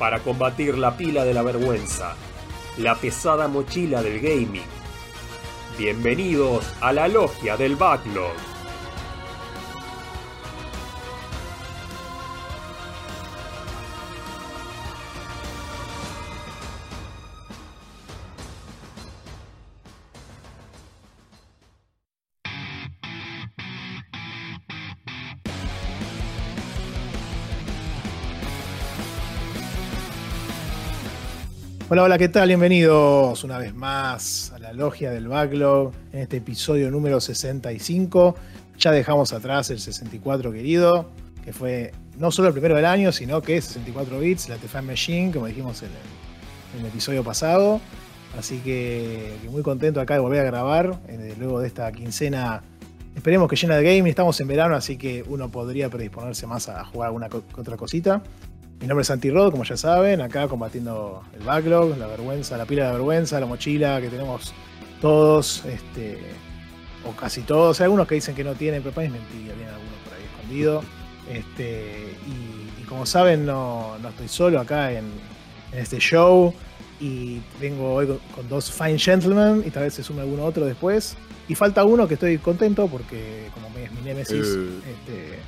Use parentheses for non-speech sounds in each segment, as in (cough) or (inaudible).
para combatir la pila de la vergüenza, la pesada mochila del gaming. Bienvenidos a la logia del backlog. Hola, hola, ¿qué tal? Bienvenidos una vez más a la logia del backlog en este episodio número 65. Ya dejamos atrás el 64 querido, que fue no solo el primero del año, sino que 64 bits, la Tefan Machine, como dijimos en el, episodio pasado. Así que, muy contento acá de volver a grabar, eh, luego de esta quincena. Esperemos que llena de gaming, estamos en verano, así que uno podría predisponerse más a jugar alguna otra cosita. Mi nombre es Santi Rod, como ya saben, acá combatiendo el backlog, la vergüenza, la pila de vergüenza, la mochila que tenemos todos, este, o casi todos. Hay algunos que dicen que no tienen, pero para es mentira, tienen algunos por ahí escondidos. Este, y, y, como saben, no, no, estoy solo acá en, en, este show. Y vengo hoy con, con, dos fine gentlemen, y tal vez se sume alguno otro después. Y falta uno que estoy contento porque, como es mi némesis, uh. este,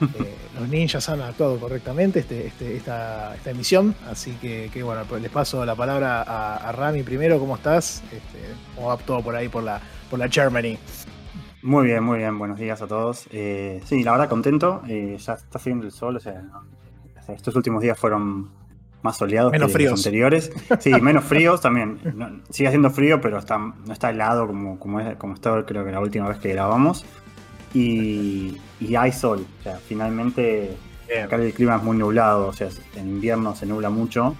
eh, los ninjas han actuado correctamente este, este, esta, esta, emisión, así que, que, bueno, pues les paso la palabra a, a Rami primero, ¿cómo estás? Este, ¿Cómo va todo por ahí por la, por la Germany? Muy bien, muy bien, buenos días a todos. Eh, sí, la verdad contento, eh, ya está saliendo el sol, o sea, o sea, estos últimos días fueron más soleados menos que fríos. los anteriores. (laughs) Sí, menos fríos también. No, sigue haciendo frío, pero está, no está helado como, como, es, como estaba creo que la última vez que grabamos y, y hay sol. O sea, finalmente Bien. acá el clima es muy nublado, o sea, en invierno se nubla mucho.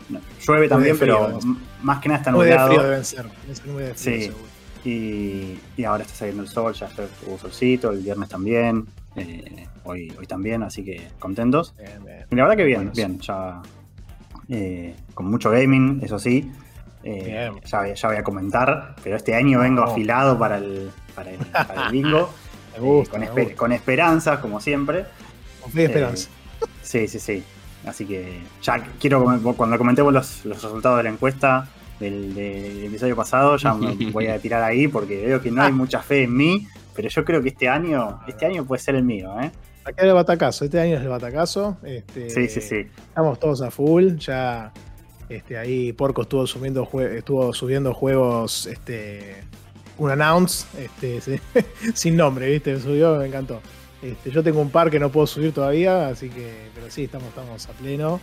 Llueve también, frío, pero más que nada está muy nublado. De frío deben ser. Muy de frío, sí. seguro. Y, y, ahora está saliendo el sol, ya hubo solcito, el viernes también, eh, hoy, hoy también, así que contentos. Bien, bien. Y la verdad que bien, Bueno, bien, ya eh, con mucho gaming, eso sí. Eh, ya, ya, voy a comentar, pero este año vengo No. afilado para el, para el, para el bingo. (laughs) Me gusta, con, me esper gusta. con esperanzas, como siempre. Con fe y esperanza. Eh, sí, sí, sí. Así que ya quiero, cuando comentemos los, los resultados de la encuesta del, del, episodio pasado, ya me (laughs) voy a tirar ahí porque veo que no hay mucha fe en mí, pero yo creo que este año, este año puede ser el mío, ¿eh? Acá el batacazo, este año es el batacazo. Este, sí, sí, sí. Estamos todos a full, ya este, ahí Porco estuvo subiendo, estuvo subiendo juegos este, un announce, este, (laughs) sin nombre, ¿viste? Subió, me encantó. Este, yo tengo un par que no puedo subir todavía, así que, pero sí, estamos, estamos a pleno.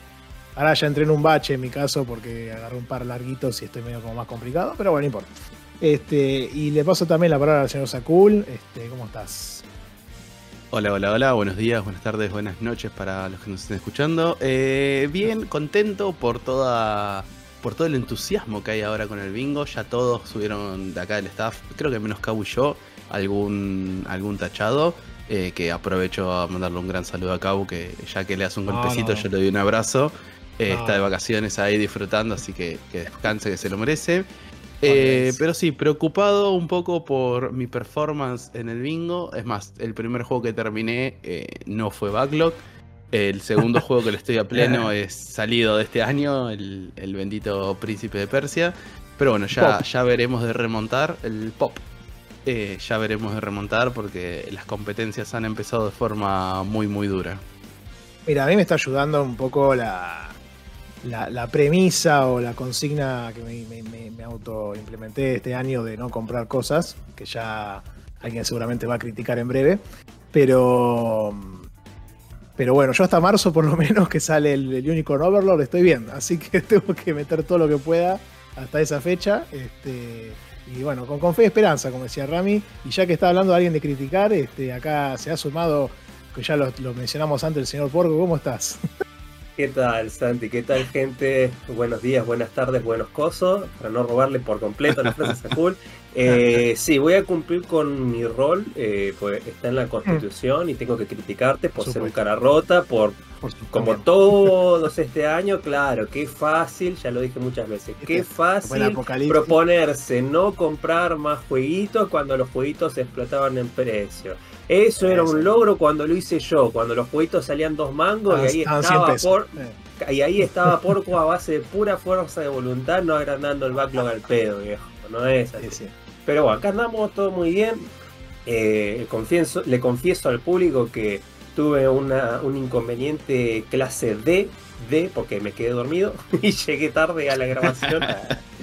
Ahora ya entré en un bache en mi caso porque agarré un par larguitos y estoy medio como más complicado, pero bueno, no importa. Este, y le paso también la palabra al señor Sakul. Este, ¿Cómo estás? Hola, hola, hola, buenos días, buenas tardes, buenas noches para los que nos estén escuchando. Eh, bien, contento por toda por todo el entusiasmo que hay ahora con el bingo. Ya todos subieron de acá del staff, creo que menos Cabo y yo, algún, algún tachado. Eh, que aprovecho a mandarle un gran saludo a Cabo, que ya que le hace un golpecito, no. yo le doy un abrazo. Eh, No. Está de vacaciones ahí disfrutando, así que, que descanse, que se lo merece. Eh, pero sí, preocupado un poco por mi performance en el bingo. Es más, el primer juego que terminé no fue Backlog. El segundo juego que le estoy a pleno (laughs) es salido de este año, el, el bendito Príncipe de Persia. Pero bueno, ya, ya veremos de remontar el pop. Eh, ya veremos de remontar porque las competencias han empezado de forma muy, muy dura. Mira, a mí me está ayudando un poco la, la, la premisa o la consigna que me, me, me, me autoimplementé este año de no comprar cosas, que ya alguien seguramente va a criticar en breve. Pero, pero bueno, yo hasta marzo por lo menos que sale el, el Unicorn Overlord estoy bien, así que (laughs) tengo que meter todo lo que pueda hasta esa fecha. Este, y bueno, con, con fe y esperanza, como decía Rami. Y ya que está hablando alguien de criticar, este, acá se ha sumado que ya lo, lo, mencionamos antes, el señor Porco, ¿cómo estás? (laughs) ¿Qué tal, Santi? ¿Qué tal, gente? Buenos días, buenas tardes, buenos cosos. Para no robarle por completo las frases a Cool. (laughs) Eh, sí, voy a cumplir con mi rol, eh, pues está en la constitución y tengo que criticarte por, ser un cara rota, por, por como todos este año, claro, qué fácil, ya lo dije muchas veces, qué fácil proponerse no comprar más jueguitos cuando los jueguitos explotaban en precio. Eso era un logro cuando lo hice yo, cuando los jueguitos salían dos mangos y ahí Estaban 100 estaba por, Eh, y ahí estaba (laughs) Porco a base de pura fuerza de voluntad, no agrandando el backlog al pedo, viejo. No es así. sí, sí. Pero bueno, acá andamos todo muy bien. Eh, confieso, le confieso al público que tuve una, un inconveniente clase D, D, porque me quedé dormido (laughs) y llegué tarde a la grabación.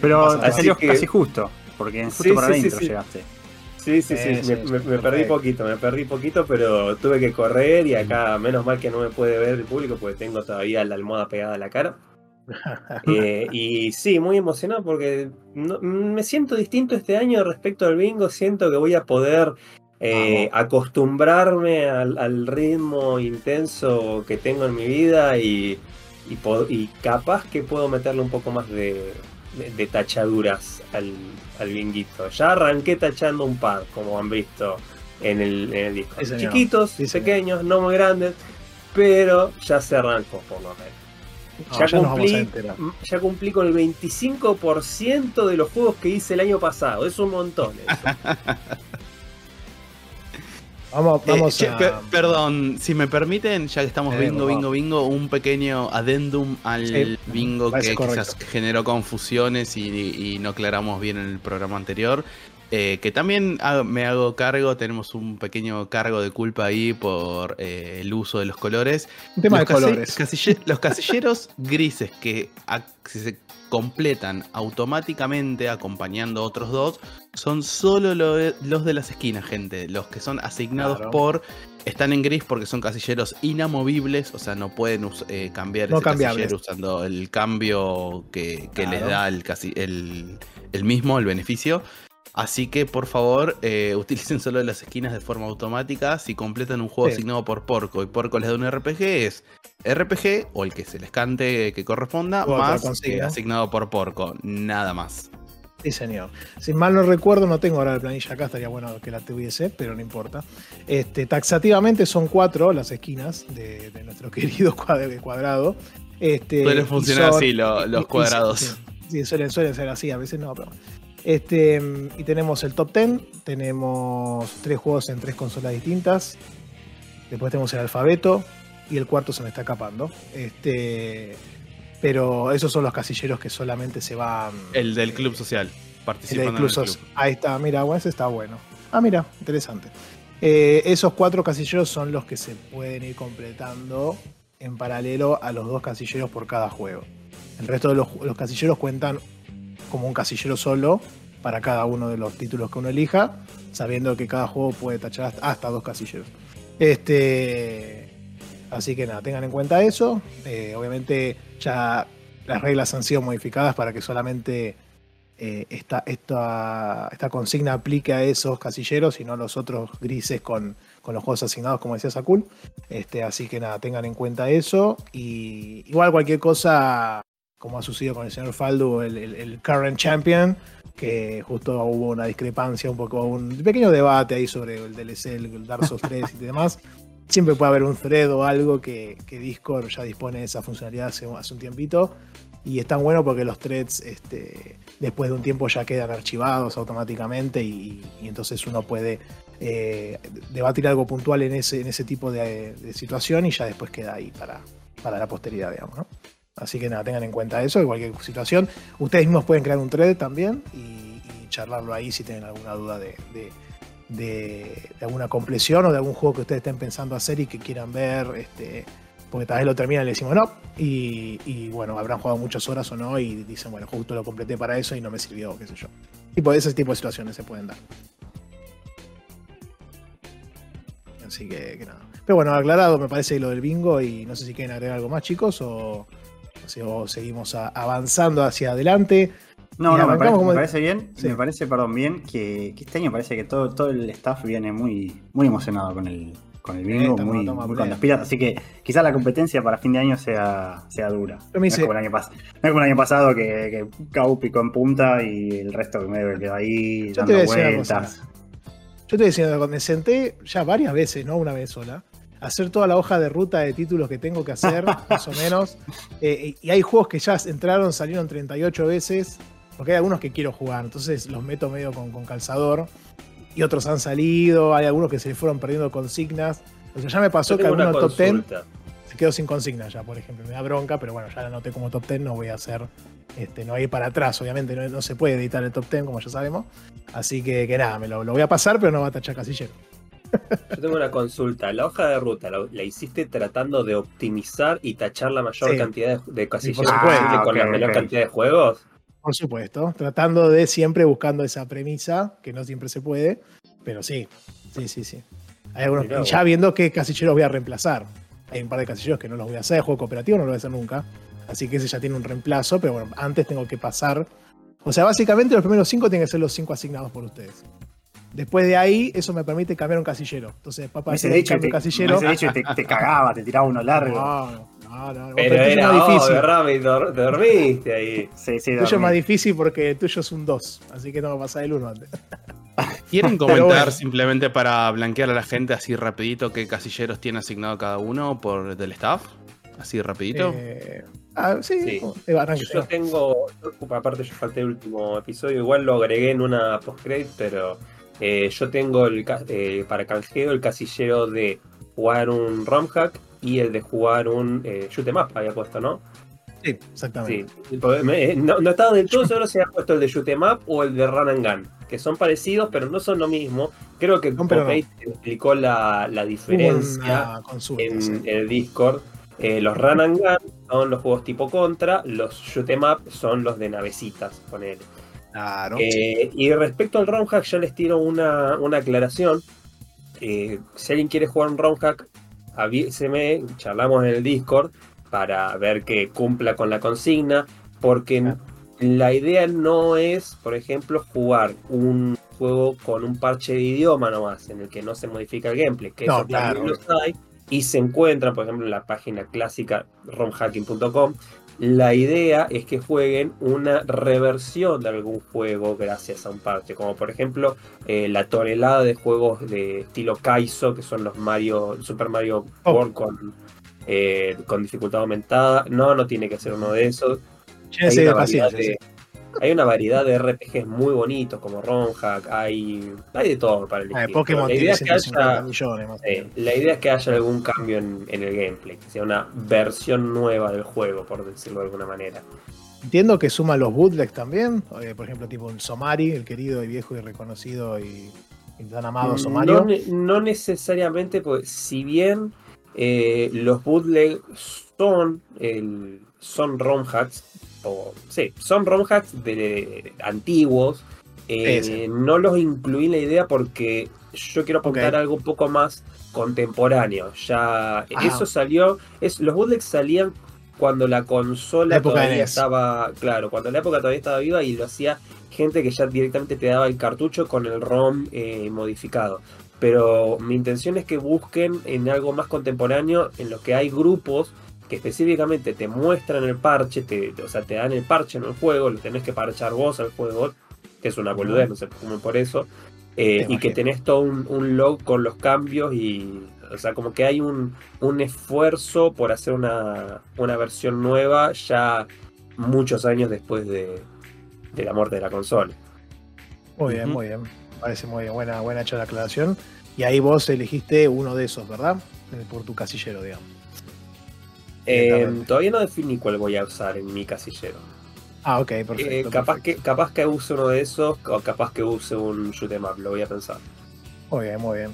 Pero te salió que- casi justo, porque justo Sí, para sí, la sí, intro sí. llegaste. Sí, sí, sí, Eh, me, sí, me- me perdí poquito, me perdí poquito, pero tuve que correr y acá menos mal que no me puede ver el público porque tengo todavía la almohada pegada a la cara. (laughs) Eh, y sí, muy emocionado porque no- me siento distinto este año respecto al bingo. Siento que voy a poder eh, acostumbrarme al, al ritmo intenso que tengo en mi vida y, y, po- y capaz que puedo meterle un poco más de, de- tachaduras al, al binguito. Ya arranqué tachando un par, como han visto en el, en el disco. Sí. Chiquitos, Sí, pequeños, no muy grandes, pero ya se arrancó por lo menos. No, Ya ya cumplí, ya cumplí con el 25% de los juegos que hice el año pasado. Es un montón. eso. (laughs) Vamos, Eh, vamos che, a. per- perdón, si me permiten, ya que estamos Eh, bingo, por bingo, bingo, un pequeño adendum al Sí, bingo que correcto. quizás generó confusiones y, y no aclaramos bien en el programa anterior. Eh, que también hago- me hago cargo, tenemos un pequeño cargo de culpa ahí por eh, el uso de los colores. Un tema de los, casi- colores. los casilleros (laughs) grises que si se completan automáticamente acompañando otros dos son solo lo de- los de las esquinas, gente. Los que son asignados Claro. por. Están en gris porque son casilleros inamovibles, o sea, no pueden eh, cambiar No ese casillero usando el cambio que, que les da el, casi, el, el mismo, el beneficio. Así que por favor eh, (laughs) utilicen solo las esquinas de forma automática. Si completan un juego Sí. asignado por Porco y Porco les da un RPG, es RPG o el que se les cante que corresponda, O más eh, asignado por Porco. Nada más. Sí, señor. Si mal no recuerdo, no tengo ahora la planilla acá, estaría bueno que la tuviese, pero no importa. Este, taxativamente son cuatro las esquinas de, de nuestro (laughs) querido cuad- cuadrado. Este, Suelen funcionar son- así lo- los y- cuadrados. Sí, sí, suelen, suelen ser así, a veces no, pero. Este, y tenemos el top 10, tenemos tres juegos en tres consolas distintas. Después tenemos el alfabeto y el cuarto se me está escapando. Este, pero esos son los casilleros que solamente se van. El del club social. El en el club. ahí está, mira, bueno, ese está bueno. Ah, mira, interesante. Eh, esos cuatro casilleros son los que se pueden ir completando en paralelo a los dos casilleros por cada juego. El resto de los, los casilleros cuentan como un casillero solo para cada uno de los títulos que uno elija, sabiendo que cada juego puede tachar hasta, hasta dos casilleros. Este, así que nada, tengan en cuenta eso. Eh, obviamente ya las reglas han sido modificadas para que solamente eh, esta, esta, esta consigna aplique a esos casilleros y no a los otros grises con, con los juegos asignados, como decía Sakul. Este, así que nada, tengan en cuenta eso. Y igual cualquier cosa, como ha sucedido con el señor Faldu, el, current champion, que justo hubo una discrepancia, un poco, un pequeño debate ahí sobre el DLC, el Dark Souls 3 y demás. (laughs) Siempre puede haber un thread o algo que, Discord ya dispone de esa funcionalidad hace, un tiempito. Y es tan bueno porque los threads este, después de un tiempo ya quedan archivados automáticamente y, entonces uno puede eh, debatir algo puntual en ese, en ese tipo de, situación y ya después queda ahí para, para la posteridad, digamos. ¿no? Así que nada, tengan en cuenta eso, en cualquier situación. Ustedes mismos pueden crear un thread también y, charlarlo ahí si tienen alguna duda de- de- alguna compleción o de algún juego que ustedes estén pensando hacer y que quieran ver. Este, porque tal vez lo terminan y le decimos no. Y, bueno, habrán jugado muchas horas o no y dicen, bueno, justo lo completé para eso y no me sirvió, qué sé yo. Tipo, ese tipo de situaciones se pueden dar. Así que, que nada. Pero bueno, aclarado me parece lo del bingo y no sé si quieren agregar algo más, chicos, o, seguimos avanzando hacia adelante. No, no, me parece, como- me parece bien, Sí. me parece, perdón, bien que, que este año parece que todo, todo el staff viene muy, muy emocionado con el, con el bingo, muy, muy con las pilas, así que quizás la competencia para fin de año sea, sea dura. Me no, es como el año pas- no es como el año pasado que, que Cau picó en punta y el resto que medio que quedó ahí Yo dando vueltas. Yo te decía, cuando me senté ya varias veces, no una vez sola, hacer toda la hoja de ruta de títulos que tengo que hacer, (laughs) más o menos. Eh, y hay juegos que ya entraron, salieron 38 veces, porque hay algunos que quiero jugar, entonces los meto medio con, con calzador. y otros han salido, hay algunos que se le fueron perdiendo consignas. O sea, ya me pasó que alguno top 10 consulta. se quedó sin consigna ya, por ejemplo. Me da bronca, pero bueno, ya la anoté como top 10, no voy a hacer, este, no voy a ir para atrás, obviamente, no, no se puede editar el top 10, como ya sabemos. Así que, que nada, me lo, lo voy a pasar, pero no va a tachar casillero. Yo tengo una consulta. La hoja de ruta la, la hiciste tratando de optimizar y tachar la mayor Sí. cantidad de, de con Ah, la menor cantidad de juegos. Por supuesto, tratando de siempre buscando esa premisa, que no siempre se puede, pero sí, sí, sí, sí. Hay algunos, Mirá ya viendo qué casilleros voy a reemplazar. Hay un par de casilleros que no los voy a hacer, juego cooperativo no lo voy a hacer nunca, así que ese ya tiene un reemplazo, pero bueno, antes tengo que pasar. O sea, básicamente los primeros cinco tienen que ser los cinco asignados por ustedes. Después de ahí, eso me permite cambiar un casillero. Entonces, papá, Me un dicho, cambio te, de casillero. me dicho te, te cagaba, te tiraba uno largo. (laughs) No, no, no, no. Pero el tuyo es era más difícil. obvio, Rami, dor- dormiste ahí. (laughs) Sí, sí, El tuyo es más difícil porque el tuyo es un 2, así que tengo que pasar el 1 antes. (laughs) ¿Quieren comentar bueno. simplemente para blanquear a la gente así rapidito qué casilleros tiene asignado cada uno por del staff? Así rapidito. Eh, ah, sí, Sí. eh, arranque, Yo tengo, aparte yo falté el último episodio, igual lo agregué en una postcredit, pero eh, yo tengo el eh, para canjeo el casillero de jugar un ROM hack y el de jugar un eh, shoot 'em up, había puesto, ¿no? Sí, exactamente. Sí, eh, no, no estaba del todo seguro si había puesto el de shoot 'em up o el de run and gun, que son parecidos, pero no son lo mismo. Creo que No, no. Explicó la, la diferencia consulta. en, sí. en el Discord. Eh, los Run and Gun son los juegos tipo contra, los Shoot 'em Up son los de navecitas, ponele. Claro. Eh, y respecto al Round Hack, ya les tiro una, una aclaración. Eh, si alguien quiere jugar un Round Hack, avíseme, charlamos en el Discord para ver que cumpla con la consigna, porque Claro. la idea no es, por ejemplo, jugar un juego con un parche de idioma nomás, en el que no se modifica el gameplay, que No, eso también claro. los hay, y se encuentran, por ejemplo, en la página clásica romhacking.com. La idea es que jueguen una reversión de algún juego gracias a un parche, como por ejemplo eh, la tonelada de juegos de estilo Kaizo, que son los Mario, Super Mario Oh. World con, eh, con dificultad aumentada. No, no tiene que ser uno de esos. Hay una, de, hay una variedad de RPGs muy bonitos como Ronhack, hay, hay de todo para elegir. Ah, Pokémon la idea es que 150 haya, millones más. eh, la idea es que haya algún cambio en, en el gameplay, que sea una versión nueva del juego, por decirlo de alguna manera. Entiendo que suma los bootlegs también. eh, por ejemplo, tipo un Somari, el querido y viejo y reconocido y, y tan amado Somario. No, ne- no necesariamente, porque si bien eh, los bootlegs son, el, son ROM hacks, o sí, son ROM hacks de, antiguos, eh, no los incluí en la idea porque yo quiero apuntar algo un poco más contemporáneo. Ya eso salió, es, los bootlegs salían cuando la consola La todavía NES. estaba, claro, cuando la época todavía estaba viva y lo hacía gente que ya directamente te daba el cartucho con el ROM eh, modificado. Pero mi intención es que busquen en algo más contemporáneo, en lo que hay grupos que específicamente te muestran el parche, te, o sea, te dan el parche en el juego, lo tenés que parchar vos al juego, que es una boludez, no se preocupen por eso, eh, y que tenés todo un, un log con los cambios y, o sea, como que hay un, un esfuerzo por hacer una, una versión nueva ya muchos años después de, de la muerte de la consola. Muy bien, muy bien. Parece muy bien. Buena, buena hecha la aclaración. Y ahí vos elegiste uno de esos, ¿verdad? Eh, Por tu casillero, digamos. Eh, Exactamente. todavía no definí cuál voy a usar en mi casillero. Ah, ok, perfecto. Eh, capaz, perfecto. que, capaz que use uno de esos o capaz que use un shoot 'em up, lo voy a pensar. Muy bien, muy bien.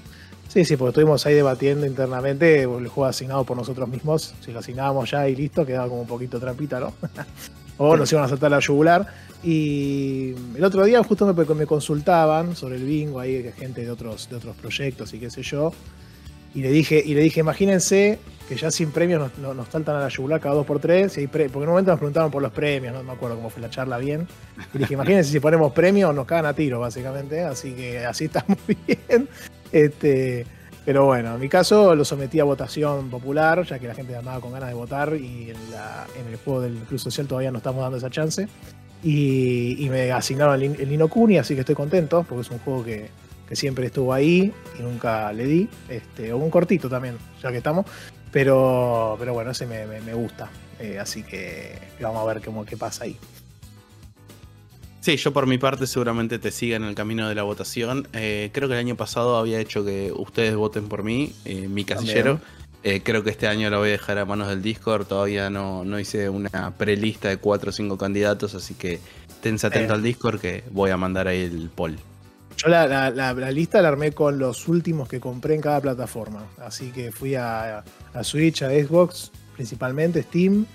Sí, sí, porque estuvimos ahí debatiendo internamente el juego asignado por nosotros mismos. Si lo asignábamos ya y listo, quedaba como un poquito trampita, ¿no? (laughs) o nos iban a saltar la yugular. Y el otro día justo me, me consultaban sobre el bingo, ahí gente de otros, de otros proyectos y qué sé yo. Y le dije, y le dije, imagínense que ya sin premios nos, nos, nos saltan a la yugular cada dos por tres. Porque en un momento nos preguntaban por los premios, no me acuerdo cómo fue la charla bien. Y dije, imagínense si ponemos premios, nos cagan a tiro, básicamente. Así que así está (laughs) muy bien. Este, pero bueno, en mi caso lo sometí a votación popular, ya que la gente andaba con ganas de votar y en, la- en el juego del Club Social todavía no estamos dando esa chance. Y, me asignaron el, el Nino Kuni, así que estoy contento, porque es un juego que, que siempre estuvo ahí y nunca le di. Este, o un cortito también, ya que estamos. Pero, pero bueno, ese me, me- me gusta. Eh, así que vamos a ver cómo, qué pasa ahí. Sí, yo por mi parte seguramente te siga en el camino de la votación. Eh, creo que el año pasado había hecho que ustedes voten por mí, eh, mi casillero. Eh, creo que este año lo voy a dejar a manos del Discord. Todavía no, no hice una prelista de 4 o 5 candidatos, así que tense atento al Discord que voy a mandar ahí el poll. Yo la, lista la armé con los últimos que compré en cada plataforma. Así que fui a, a Switch, a Xbox, principalmente Steam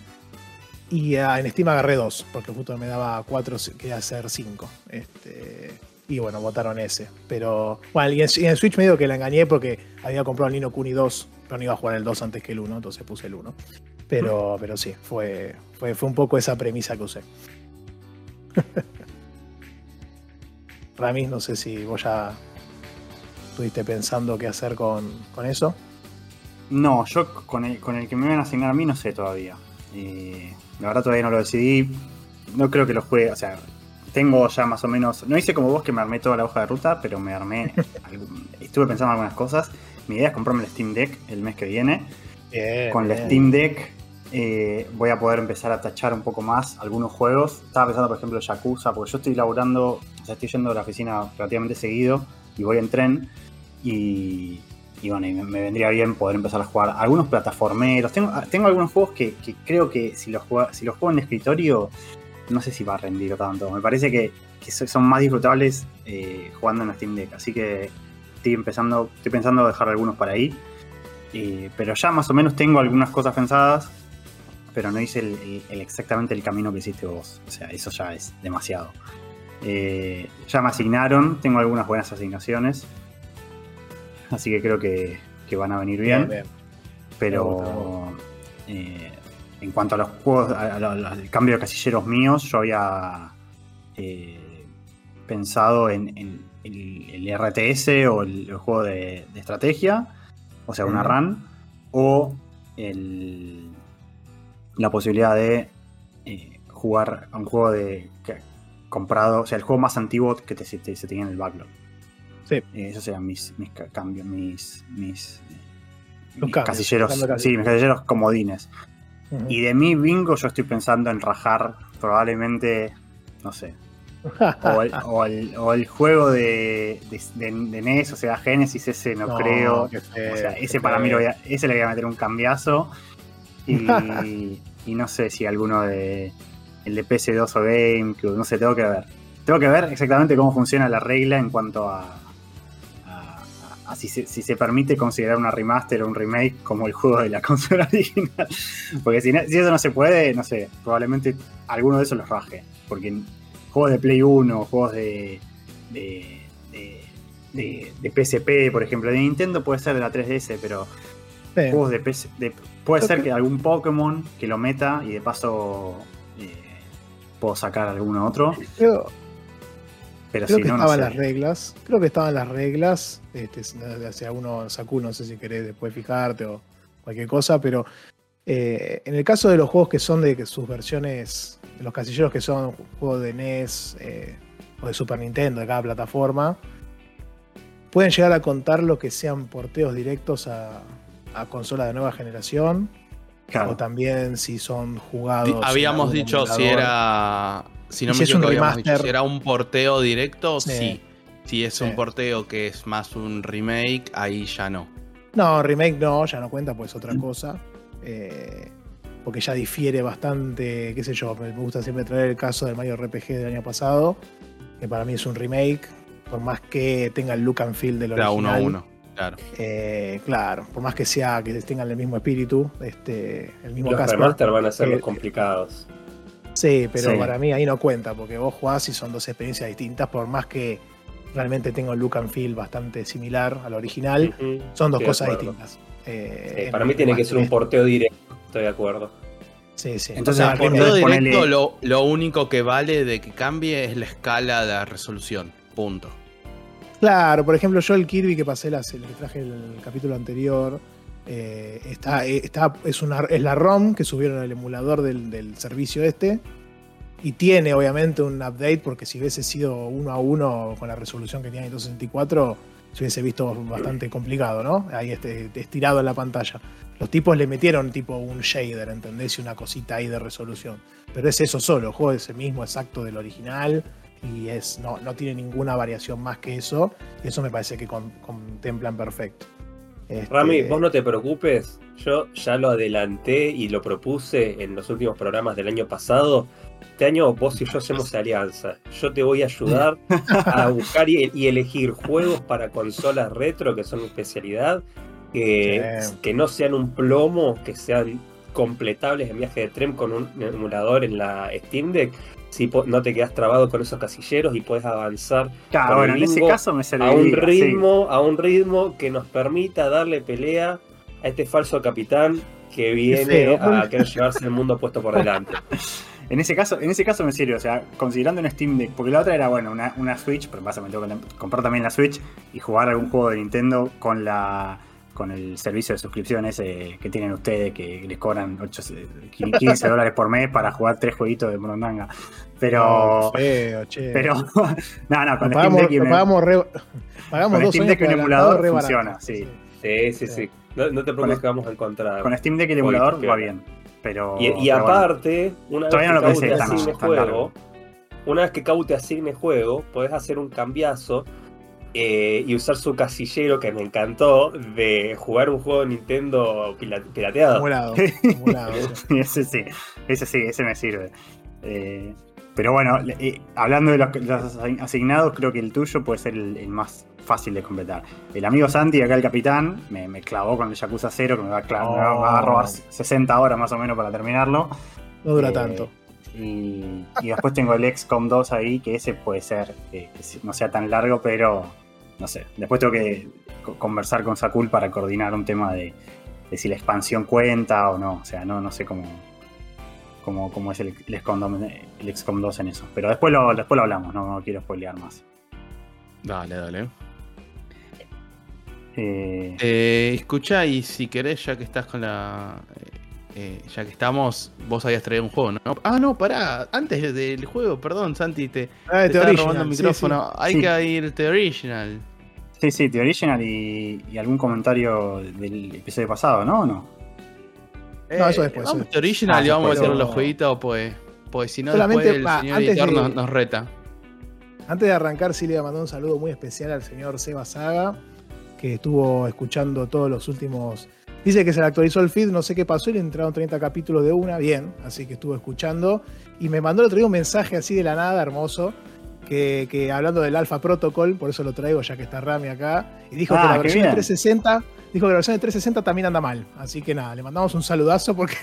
y en Steam agarré dos, porque justo me daba cuatro, quería hacer cinco. Este, y bueno, votaron ese. Pero bueno, y en, Switch me digo que la engañé porque había comprado el Nino Kuni 2, pero no iba a jugar el 2 antes que el 1, entonces puse el 1. Pero, pero sí, fue, fue, fue un poco esa premisa que usé. (laughs) Rami, no sé si vos ya estuviste pensando qué hacer con, con eso. No, yo con el, con el que me van a asignar a mí no sé todavía. Eh, la verdad todavía no lo decidí. No creo que lo juegue. O sea, tengo ya más o menos. No hice como vos que me armé toda la hoja de ruta, pero me armé. (laughs) estuve pensando en algunas cosas. Mi idea es comprarme el Steam Deck el mes que viene. Con el Steam Deck eh, voy a poder empezar a tachar un poco más algunos juegos. Estaba pensando, por ejemplo, Yakuza, porque yo estoy laburando, o sea, estoy yendo a la oficina relativamente seguido y voy en tren. Y, y bueno, me, vendría bien poder empezar a jugar algunos plataformeros. Tengo, tengo algunos juegos que, creo que si los, si los juego en escritorio, no sé si va a rendir tanto. Me parece que, son más disfrutables eh, jugando en Steam Deck. Así que estoy empezando, estoy pensando dejar algunos para ahí. Eh, pero ya más o menos tengo algunas cosas pensadas, pero no hice el, exactamente el camino que hiciste vos. O sea, eso ya es demasiado. Eh, ya me asignaron, tengo algunas buenas asignaciones así que creo que, van a venir bien. Pero eh, en cuanto a los juegos, al cambio de casilleros míos, yo había eh, pensado en, el, RTS o el, juego de, estrategia, o sea, una run, o la posibilidad de eh, jugar a un juego de comprado, o sea, el juego más antiguo que te, se tenía en el backlog. Sí. Eh, esos serían mis, mis cambios, mis, mis, casilleros. Sí, mis casilleros comodines. Y de mi bingo yo estoy pensando en rajar probablemente, no sé. o, el, (laughs) juego de, de, NES, o sea, Genesis, ese no, creo. o sea, ese para mí lo voy a, ese le voy a meter un cambiazo. Y, y no sé si alguno de el de PS2 o GameCube, no sé, tengo que ver. Tengo que ver exactamente cómo funciona la regla en cuanto a, si se, permite considerar una remaster o un remake como el juego de la (laughs) consola original. Porque si, eso no se puede, no sé, probablemente alguno de esos los raje. Porque juegos de Play 1, juegos de, de, de, PSP, por ejemplo, de Nintendo puede ser de la 3DS, pero juegos de, PS, puede ser que algún Pokémon que lo meta y de paso eh, puedo sacar alguno otro creo que estaban las reglas. Creo que estaban las reglas. Este, hacia uno, Saku, no sé si querés después fijarte o cualquier cosa, pero eh, en el caso de los juegos que son de sus versiones, de los casilleros que son juegos de NES eh, o de Super Nintendo, de cada plataforma, pueden llegar a contar lo que sean porteos directos a, a consola de nueva generación. O también si son jugados. Habíamos dicho si era si no me equivoco, si era un porteo directo, sí. Si es un porteo que es más un remake, ahí ya no. No, remake no, ya no cuenta, pues otra cosa. Eh, porque ya difiere bastante, qué sé yo, me gusta siempre traer el caso del Mario RPG del año pasado, que para mí es un remake, por más que tenga el look and feel del original. uno a uno, claro. Eh, claro, por más que sea, que tengan el mismo espíritu, este, el mismo Los remaster van a ser los complicados. Sí, pero para mí ahí no cuenta, porque vos jugás y son dos experiencias distintas, por más que realmente tengo un look and feel bastante similar al original, son dos cosas distintas. Eh, para mí tiene que ser un porteo directo, estoy de acuerdo. Sí, sí. Entonces, el porteo directo lo, lo, único que vale de que cambie es la escala de la resolución. Punto. Claro, por ejemplo, yo el Kirby que pasé, la, el que traje el capítulo anterior, eh, está, eh, está, es, una, la ROM que subieron al emulador del, servicio este. Y tiene obviamente un update, porque si hubiese sido uno a uno con la resolución que tiene en 264, se hubiese visto bastante complicado, ¿no? Ahí este, estirado en la pantalla. Los tipos le metieron tipo un shader, ¿entendés? Y una cosita ahí de resolución. Pero es eso solo, el juego es el mismo exacto del original. Y es, no, no tiene ninguna variación más que eso. Y eso me parece que con- contemplan perfecto. Este, Rami, vos no te preocupes, yo ya lo adelanté y lo propuse en los últimos programas del año pasado. Este año vos y yo hacemos alianza. Yo te voy a ayudar a (laughs) buscar y, y elegir juegos para consolas retro, que son mi especialidad, que, Sí. que no sean un plomo, que sean completables en viaje de tren con un emulador en la Steam Deck. Si no te quedas trabado con esos casilleros y puedes avanzar Claro, Con bueno, el en ese bingo, caso me a un sí. ritmo, a un ritmo que nos permita darle pelea a este falso capitán que viene a querer llevarse el mundo puesto por delante. (laughs) En ese caso, en ese caso me sirve, o sea, considerando un Steam Deck, porque la otra era, bueno, una, una Switch, pero me tengo que comprar también la Switch y jugar algún juego de Nintendo con la con el servicio de suscripción ese que tienen ustedes, que les cobran 8, 15 dólares por mes para jugar tres jueguitos de Morondanga. Pero, no, feo, che. pero, no, no, (laughs) con Lo Steam Deck lo pagamos re- pagamos con dos Steam Deck y un emulador funciona, sí. Sí, sí, sí. No, no te preocupes que vamos a encontrar. con Steam Deck y el emulador va bien. Pero, Y, y pero bueno. aparte, una vez Todavía que no lo Cau pensé tan- juego, largo. una vez que te asigne juego, podés hacer un cambiazo eh, y usar su casillero que me encantó de jugar un juego de Nintendo pirateado. Emulado, (laughs) ese sí, ese sí, ese me sirve. Eh, pero bueno, eh, hablando de los, los asign- asignados, creo que el tuyo puede ser el, el más fácil de completar. El amigo Santi, acá el capitán, me, me clavó con el Yakuza 0, que me va, a me va- me va a robar 60 horas más o menos para terminarlo. No dura Eh, tanto. Y, y después tengo el XCOM 2 ahí, que ese puede ser que no sea tan largo, pero no sé. Después tengo que co- conversar con Sakul para coordinar un tema de, de si la expansión cuenta o no. O sea, no, no sé cómo, cómo, cómo es el, el, XCOM, 2 el XCOM 2 en eso. Pero después lo, después lo hablamos, no, no quiero spoilear más. Dale, dale. Eh, Eh, escucha, y si querés, ya que estás con la. Eh, eh, ya que estamos, vos habías traído un juego, ¿no? Ah, no, pará. Antes del juego, perdón, Santi, te, Ah, te estaba robando el sí, micrófono. Hay Sí. que ir The Original. sí, sí, The Original y, y algún comentario del episodio pasado, ¿no? ¿O no? No, eso después, Vamos eso The Original Ah, y vamos a meter los jueguitos, pues. Pues si no, Solamente, después el ah, señor antes editor de- nos, nos reta. Antes de arrancar, sí le voy a mandar un saludo muy especial al señor Seba Saga, que estuvo escuchando todos los últimos. Dice que se le actualizó el feed, no sé qué pasó, y le entraron 30 capítulos de una, bien, así que estuvo escuchando. Y me mandó el otro día un mensaje así de la nada, hermoso, que, que hablando del Alpha Protocol, por eso lo traigo ya que está Rami acá, y dijo Ah, que la versión de bien. 360, dijo que la versión de 360 también anda mal. Así que nada, le mandamos un saludazo porque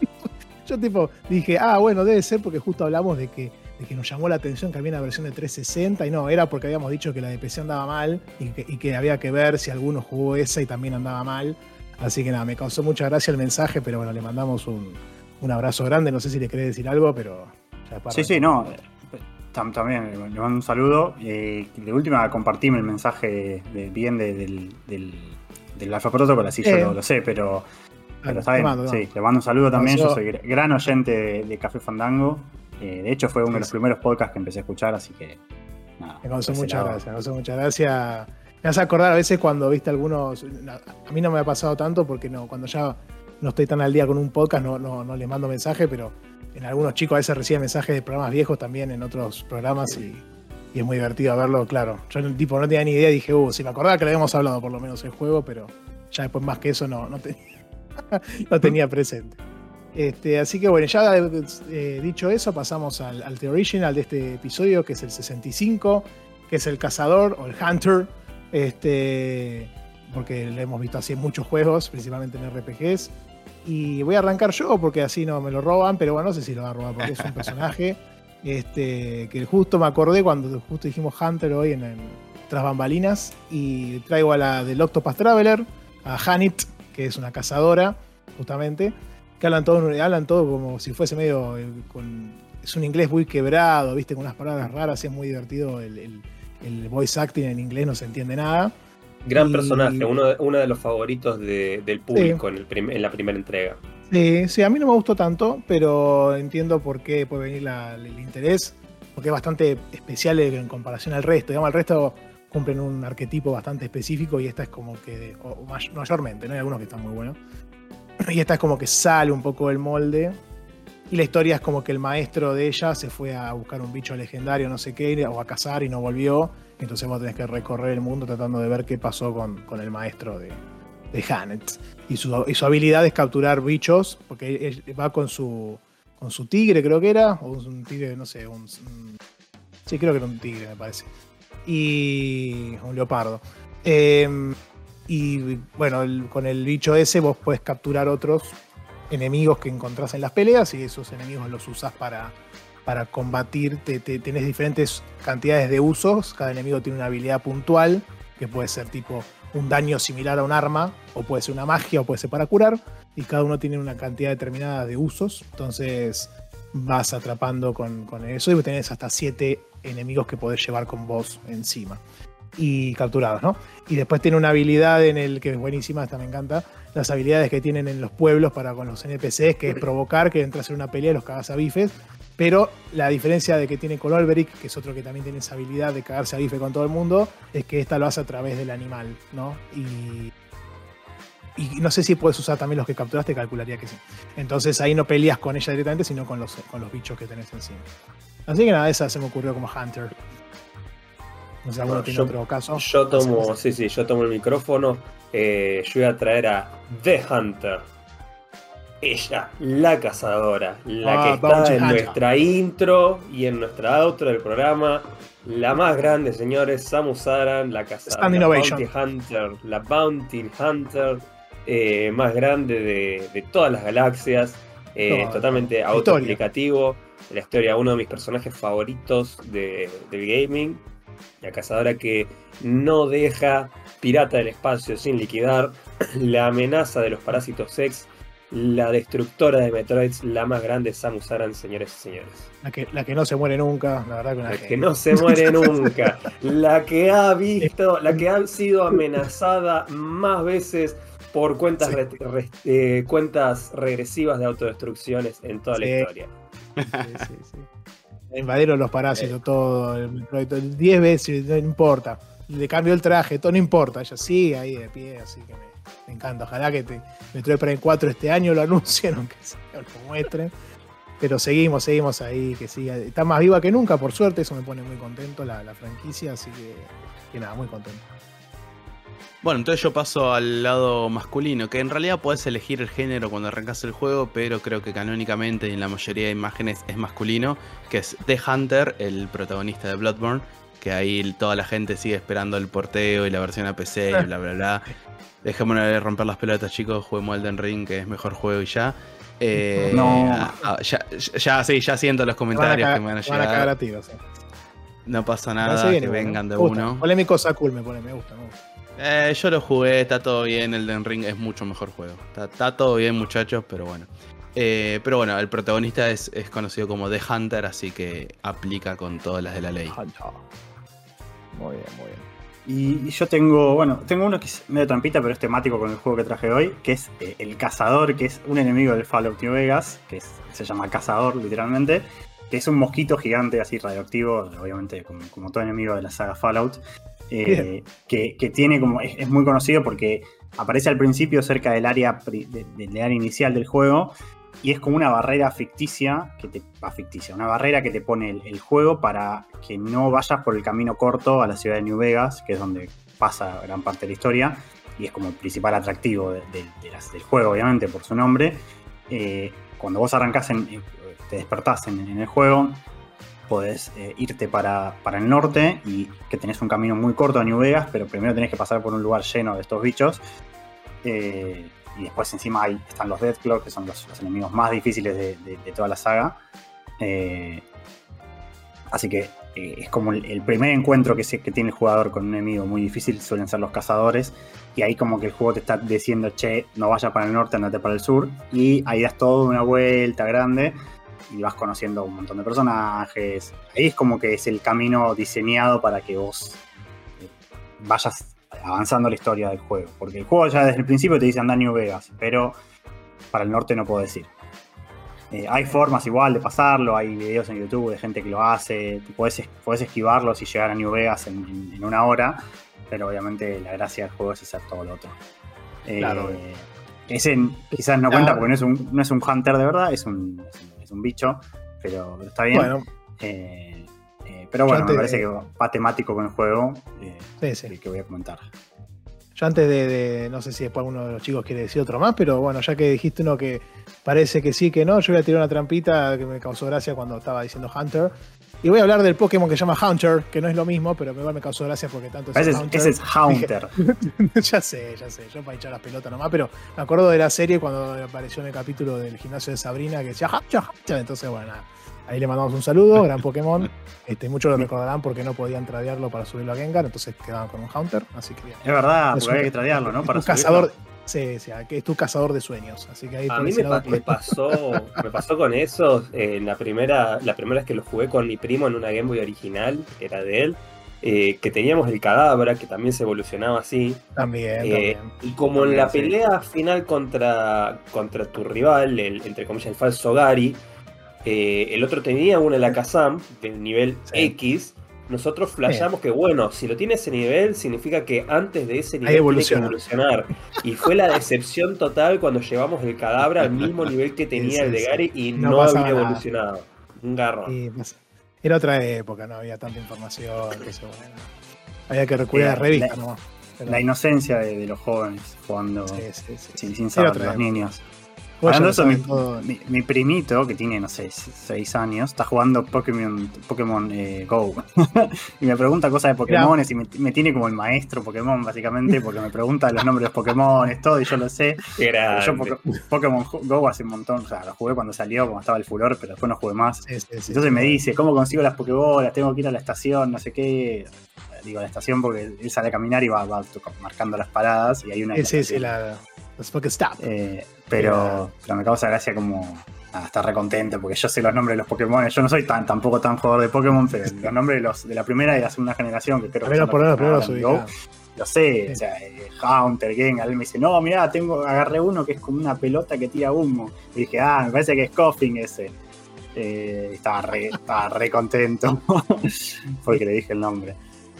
(laughs) yo tipo dije, ah, bueno, debe ser porque justo hablamos de que, de que nos llamó la atención que había una versión de 360 y no, era porque habíamos dicho que la de PC andaba mal y que, y que había que ver si alguno jugó esa y también andaba mal. Así que nada, me causó mucha gracia el mensaje, pero bueno, le mandamos un, un abrazo grande. No sé si le querés decir algo, pero ya después Sí, sí, no. eh, tam- También le mando un saludo. Eh, de última, compartime el mensaje de, bien de- del, del, del Alpha Protocol, así Eh. yo lo, lo sé, pero, pero está bien. mando, sí, le mando un saludo también. Yo soy gr- gran oyente de, de Café Fandango. Eh, de hecho, fue uno de los primeros podcasts que empecé a escuchar, así que. Nada, Me causó por ese muchas gracias, me causó muchas gracias. Me hace acordar a veces cuando viste algunos. A mí no me ha pasado tanto porque no, cuando ya no estoy tan al día con un podcast no, no, no les mando mensaje, pero en algunos chicos a veces reciben mensajes de programas viejos también en otros programas y, es muy divertido verlo, claro. Yo tipo no tenía ni idea, dije, uh, si me acordaba que le habíamos hablado por lo menos el juego, pero ya después más que eso no, (laughs) no tenía presente. Este, así que bueno, ya eh, dicho eso, pasamos al, al The Original de este episodio, que es el 65, que es el cazador o el hunter, este, porque lo hemos visto así en muchos juegos, principalmente en RPGs. Y voy a arrancar yo porque así no me lo roban, pero bueno, no sé si lo va a robar porque es un (laughs) personaje este, que justo me acordé cuando justo dijimos Hunter hoy en, en Tras Bambalinas y traigo a la del Octopus Traveler, a Hanit, que es una cazadora, justamente, que hablan todo, hablan todo como si fuese medio eh, con, es un inglés muy quebrado, viste, con unas palabras raras, y es muy divertido el, el, el voice acting en inglés, no se entiende nada. Gran Y- personaje, uno de, uno de los favoritos de- del público en, el prim- en la primera entrega. Sí, sí, a mí no me gustó tanto, pero entiendo por qué puede venir la- el interés, porque es bastante especial en comparación al resto. Digamos, el resto cumplen un arquetipo bastante específico y esta es como que, o- o may- mayormente, ¿no? Hay algunos que están muy buenos. Y esta es como que sale un poco del molde. Y la historia es como que el maestro de ella se fue a buscar un bicho legendario, no sé qué, o a cazar y no volvió. Entonces vos tenés que recorrer el mundo tratando de ver qué pasó con, con el maestro de, de. Y su, y su habilidad es capturar bichos, porque él va con su, con su tigre, creo que era, o un tigre, no sé, un, sí, creo que era un tigre, me parece. Y un leopardo. Eh, y bueno, con el bicho ese vos puedes capturar otros enemigos que encontrás en las peleas y esos enemigos los usás para, para combatir. Te, te- tenés diferentes cantidades de usos. Cada enemigo tiene una habilidad puntual, que puede ser tipo un daño similar a un arma, o puede ser una magia, o puede ser para curar. Y cada uno tiene una cantidad determinada de usos. Entonces vas atrapando con, con eso y tenés hasta siete enemigos que podés llevar con vos encima. Y capturados, ¿no? Y después tiene una habilidad en el que es buenísima, esta me encanta, las habilidades que tienen en los pueblos para con los NPCs, que es provocar que entras en una pelea y los cagas a bifes. Pero la diferencia de que tiene con Olberic, que es otro que también tiene esa habilidad de cagarse a bife con todo el mundo, es que esta lo hace a través del animal, ¿no? Y, y no sé si puedes usar también los que capturaste, calcularía que sí. Entonces ahí no peleas con ella directamente, sino con los, con los bichos que tenés encima. Así que nada, esa se me ocurrió como Hunter. No sé, ¿alguno No, tiene yo- otro caso? Yo tomo, sí, sí, yo tomo el micrófono. Eh, yo voy a traer a The Hunter. Ella, la cazadora, la Ah, que está en Hunter. nuestra intro y en nuestra outro del programa. La más grande, señores, Samus Aran, la cazadora. La. Bounty Hunter, la Bounty Hunter eh, más grande de, de todas las galaxias. eh, Toda. totalmente Historia. autoexplicativo. La historia, uno de mis personajes favoritos de- del gaming. La cazadora que no deja Pirata del Espacio sin liquidar, (clears throat) la amenaza de los parásitos sex, la destructora de Metroids, la más grande Samus Aran, señores y señores. La que, la que no se muere nunca, la verdad que una La que no se muere (laughs) nunca, la que ha visto, la que ha sido (laughs) amenazada más veces por cuentas, Sí. re- re- eh, cuentas regresivas de autodestrucciones en toda la historia. Sí, sí, sí. Invadieron los parásitos, todo, el todo, 10 veces, no importa. Le cambió el traje, todo no importa. Ella sigue ahí de pie, así que me, me encanta. Ojalá que te, Metroid Prime 4 este año lo anuncien, (laughs) aunque sea, lo muestren. Pero seguimos, seguimos ahí, que siga. Está más viva que nunca, por suerte, eso me pone muy contento la, la franquicia, así que, que nada, muy contento. Bueno, entonces yo paso al lado masculino, que en realidad puedes elegir el género cuando arrancas el juego, pero creo que canónicamente y en la mayoría de imágenes es masculino, que es The Hunter, el protagonista de Bloodborne, que ahí toda la gente sigue esperando el porteo y la versión a PC y bla bla bla. (laughs) Dejémonos de romper las pelotas, chicos, juguemos Elden Ring, que es mejor juego y ya. Eh, No. ah, ya, ya, sí, ya siento los Te van a comentarios que me van a te van a cagar llegar. a tiros. No pasa nada, que vengan de uno. Polémico Sakul me pone, me gusta, me gusta. Eh, yo lo jugué, está todo bien. El Den Ring es mucho mejor juego. Está, está todo bien, muchachos, pero bueno. Eh, pero bueno, el protagonista es, es conocido como The Hunter, así que aplica con todas las de la ley. Muy bien, muy bien. Y, yo tengo, bueno, tengo uno que es medio trampita, pero es temático con el juego que traje hoy, que es eh, el cazador, que es un enemigo del Fallout New Vegas, que se llama cazador literalmente, que es un mosquito gigante así radioactivo, obviamente como todo enemigo de la saga Fallout, eh, que, tiene como, es, muy conocido porque aparece al principio cerca del área, del área inicial del juego, y es como una barrera ficticia, que te, ficticia, una barrera que te pone el, juego para que no vayas por el camino corto a la ciudad de New Vegas, que es donde pasa gran parte de la historia, y es como el principal atractivo del juego, obviamente, por su nombre. Eh, cuando vos arrancás, en, te despertás en el juego, podés eh, irte para, para el norte y que tenés un camino muy corto a New Vegas, pero primero tenés que pasar por un lugar lleno de estos bichos. Eh, y después encima ahí están los Deathclaw, que son los, enemigos más difíciles de, de- toda la saga. Eh, así que eh, es como el, el primer encuentro que, se- que tiene el jugador con un enemigo muy difícil, suelen ser los cazadores. Y ahí como que el juego te está diciendo, che, no vaya para el norte, andate para el sur. Y ahí das toda una vuelta grande y vas conociendo un montón de personajes. Ahí es como que es el camino diseñado para que vos eh, vayas avanzando la historia del juego. Porque el juego ya desde el principio te dice anda a New Vegas, pero para el norte no puedo decir. Eh, hay formas igual de pasarlo, hay videos en YouTube de gente que lo hace, podés esquivarlos y llegar a New Vegas en, en- en una hora, pero obviamente la gracia del juego es hacer todo lo otro. Eh, Claro. Ese quizás no cuenta porque no es, un, no es un hunter de verdad, es un, es un- es un bicho, pero, pero está bien. Bueno, Eh, eh, pero bueno, me parece que va temático con el juego eh, sí, sí. que, voy a comentar. Yo antes de, de- no sé si después alguno de los chicos quiere decir otro más, pero bueno, ya que dijiste uno que parece que sí, que no, yo voy a tirar una trampita que me causó gracia cuando estaba diciendo Hunter. Y voy a hablar del Pokémon que se llama Hunter, que no es lo mismo, pero igual me causó gracia porque tanto es Ese es, Haunter. ese es (laughs) Haunter. (laughs) ya sé, ya sé, yo para echar las pelotas nomás, pero me acuerdo de la serie cuando apareció en el capítulo del gimnasio de Sabrina que decía Hunter, Hunter. Entonces, bueno, nada. Ahí le mandamos un saludo, gran Pokémon. (laughs) Este, muchos lo recordarán porque no podían tradearlo para subirlo a Gengar, entonces quedaban con un Hunter, así que bien. Es verdad, Es porque un- había que tradearlo, ¿no? Para un subirlo. cazador. Sí, sí, es tu cazador de sueños. Así que ahí A mí me, pa- pasó, me pasó con eso eh, la primera, la primera vez que lo jugué con mi primo en una Game Boy original, que era de él, eh, que teníamos el cadabra, que también se evolucionaba así. También, Eh, también. y como en la sí. pelea final contra, contra tu rival, el, entre comillas el falso Gary, eh, el otro tenía una Lakazam del nivel Sí. X. Nosotros flashamos que, bueno, si lo tiene ese nivel, significa que antes de ese nivel tiene que evoluciona. evolucionar. Y fue la decepción total cuando llevamos el cadáver al mismo (laughs) nivel que tenía Sí, el de Gary y No había nada. evolucionado. Un pues, era otra época, no había tanta información. Entonces, bueno, había que recurrir a revistas la- nomás. Pero- La inocencia de, de los jóvenes jugando sí, sí, sí. sin, saber, los época. niños. Hablando eso, mi, primito, que tiene, no sé, 6 años, está jugando Pokémon, Pokémon eh, Go. (laughs) y me pregunta cosas de Pokémon y me, me tiene como el maestro Pokémon, básicamente, porque me pregunta los nombres de los Pokémon, todo, y yo lo sé. Yo grande. Poké- Pokémon Go hace un montón, o sea, lo jugué cuando salió, cuando estaba el furor, pero después no jugué más. Sí, sí, sí. Entonces me dice, ¿cómo consigo las Pokébolas? Tengo que ir a la estación, no sé qué. Digo, a la estación porque él sale a caminar y va, marcando las paradas y hay una... Sí, sí, sí, la, los Pokéstop. Eh, pero, pero me causa gracia como ah, estar recontento porque yo sé los nombres de los Pokémon. Yo no soy tan tampoco tan jugador de Pokémon, pero los (laughs) nombres de los de la primera y la segunda generación, que creo que son por lo sé, Sí. o sea, eh, Haunter, Gengar, él me dice, no, mirá, tengo, agarré uno que es como una pelota que tira humo. Y dije, ah, me parece que es Coughing ese. Eh, estaba, re, estaba re contento (laughs) porque le dije el nombre.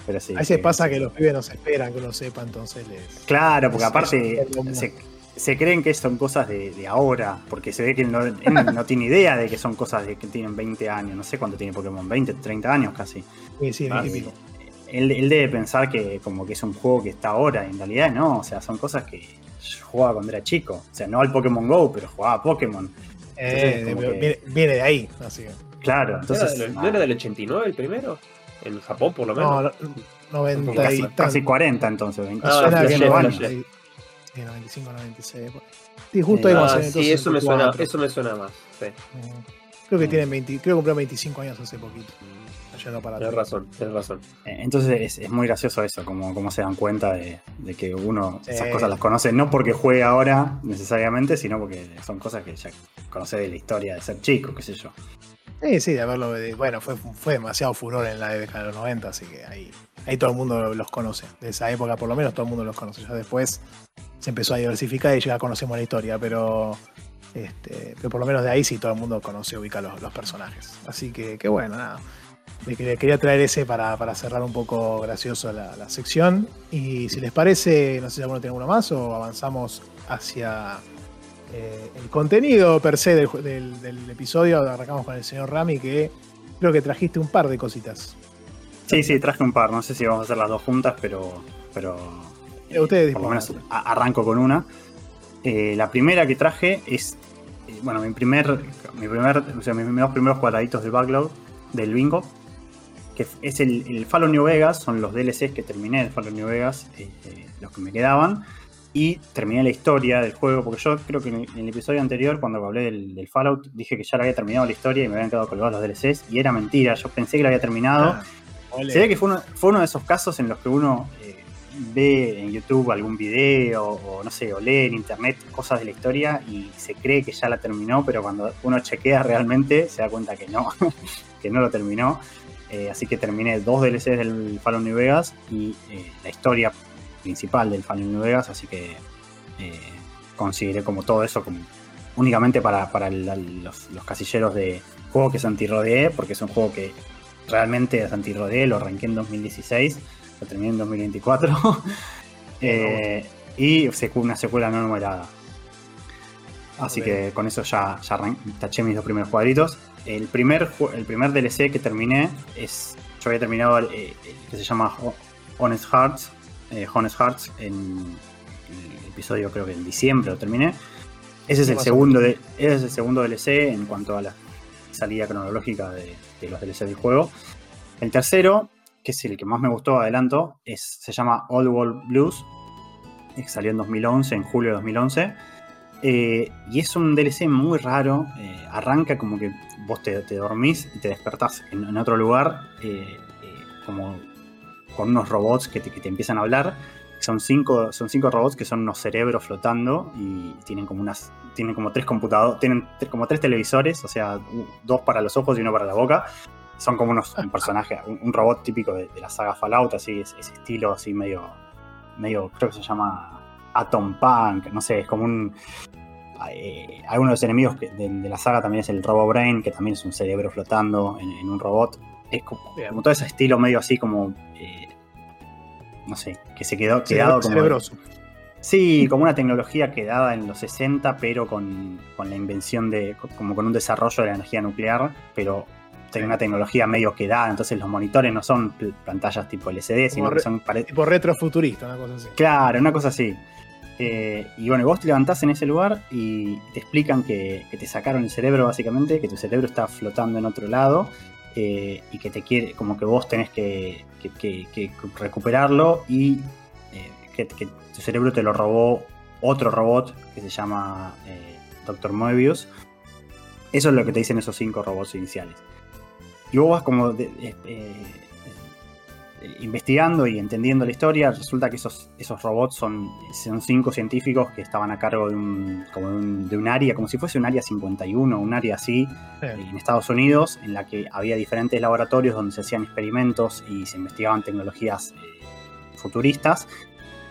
Pero sí. A veces pasa que los pibes no se esperan que lo sepa, entonces les. Claro, porque aparte se, se creen que son cosas de, de ahora, porque se ve que él no, él no (laughs) tiene idea de que son cosas de que tienen 20 años, no sé cuánto tiene Pokémon, 20, 30 años casi. Sí, sí, Ah, típico. Él, él debe pensar que como que es un juego que está ahora, en realidad no, o sea, son cosas que yo jugaba cuando era chico, o sea, no al Pokémon GO, pero jugaba a Pokémon. Eh, Entonces, como de- que- viene, viene de ahí, así. Claro, ¿No era entonces... del- ¿No era del 89 el primero? En Japón, por lo menos. No, no, 90 casi, y casi tanto. 40 entonces, 20, Ah, no, sí, 95, 96. Sí, justo Eh, ahí Ah, sí, eso me, suena, 24. eso me suena más. Sí, Mm. Creo que tienen 20, creo que cumplió 25 años hace poquito. Yendo para tienes razón, tienes razón. Eh, Entonces es, es muy gracioso eso, como, como se dan cuenta de, de que uno esas cosas las conoce no porque juegue ahora necesariamente, sino porque son cosas que ya conoce de la historia de ser chico, qué sé yo. Sí, sí, de haberlo. de- bueno, fue, fue demasiado furor en la década de los 90, así que ahí, ahí todo el mundo los conoce. De esa época, por lo menos, todo el mundo los conoce. Ya después se empezó a diversificar y ya conocemos la historia, pero. Este, pero por lo menos de ahí sí todo el mundo conoce, ubica los, personajes. Así que, qué bueno, nada. Quería, traer ese para, para cerrar un poco gracioso la, sección. Y si les parece, no sé si alguno tiene uno más o avanzamos hacia eh, el contenido per se del, del- del episodio. Arrancamos con el señor Rami, que creo que trajiste un par de cositas. Sí, sí, traje un par, no sé si vamos a hacer las dos juntas, pero, pero Eh, ustedes por lo menos arranco con una. Eh, la primera que traje es, eh, bueno, mi primer, mi primer, o sea, mis dos primeros cuadraditos del backlog del bingo, que es el, el Fallout New Vegas, son los DLCs que terminé del Fallout New Vegas, eh, eh, los que me quedaban, y terminé la historia del juego, porque yo creo que en el, episodio anterior, cuando hablé del, del Fallout, dije que ya lo había terminado la historia y me habían quedado colgados los DLCs, y era mentira, yo pensé que lo había terminado. Ah. Se ve que fue uno, fue uno de esos casos en los que uno eh, ve en YouTube algún video o no sé, o lee en internet cosas de la historia y se cree que ya la terminó, pero cuando uno chequea realmente se da cuenta que no, (laughs) que no lo terminó. Eh, así que terminé dos DLCs del Fallout New Vegas y eh, la historia principal del Fallout New Vegas, así que consideré como todo eso únicamente para, para los, casilleros de juego que anti-rodeé, porque es un juego que realmente es anti-rodeé, lo arranqué en 2016, lo terminé en 2024, (laughs) eh, y una secuela no numerada. Así que con eso ya, taché mis dos primeros cuadritos. El primer, el primer DLC que terminé es. Yo había terminado el, eh, el que se llama Ho- Honest Hearts. eh, Honest Hearts en el episodio, creo que en diciembre lo terminé. Ese es el segundo de, ese es el segundo DLC en cuanto a la salida cronológica de, los DLC del juego. El tercero, que es el que más me gustó, adelanto, es, se llama Old World Blues. Salió en 2011, en julio de 2011. Eh, y es un DLC muy raro. eh, arranca como que vos te, te dormís y te despertás en, otro lugar, eh, como con unos robots que te, que te empiezan a hablar. Son cinco, son cinco robots que son unos cerebros flotando y tienen como unas. Tienen como tres computadores. Tienen como tres televisores, o sea, dos para los ojos y uno para la boca. Son como unos un personaje, un, un robot típico de, de la saga Fallout, así, ese, ese estilo así medio. medio. creo que se llama Atom Punk, no sé, es como un. eh, algunos de los enemigos que- de, de la saga también es el Robo Brain, que también es un cerebro flotando en, en un robot. Es como todo ese estilo medio así como. eh, no sé, que se quedó quedado como. cerebroso. Sí, como una tecnología quedada en los 60, pero con, con la invención de. como con un desarrollo de la energía nuclear, pero una tecnología medio quedada. Entonces los monitores no son pantallas tipo LCD, sino re- que son Tipo retrofuturista, una cosa así. Claro, una cosa así. Eh, y bueno, vos te levantás en ese lugar y te explican que, que te sacaron el cerebro básicamente, que tu cerebro está flotando en otro lado eh, y que te quiere, como que vos tenés que, recuperarlo y eh, que, tu cerebro te lo robó otro robot que se llama eh, Dr. Moebius. Eso es lo que te dicen esos cinco robots iniciales. Y vos vas como eh, investigando y entendiendo la historia, resulta que esos, esos robots son, son cinco científicos que estaban a cargo de un, como de un, de un área, como si fuese un área 51, un área así, en Estados Unidos, en la que había diferentes laboratorios donde se hacían experimentos y se investigaban tecnologías eh, futuristas.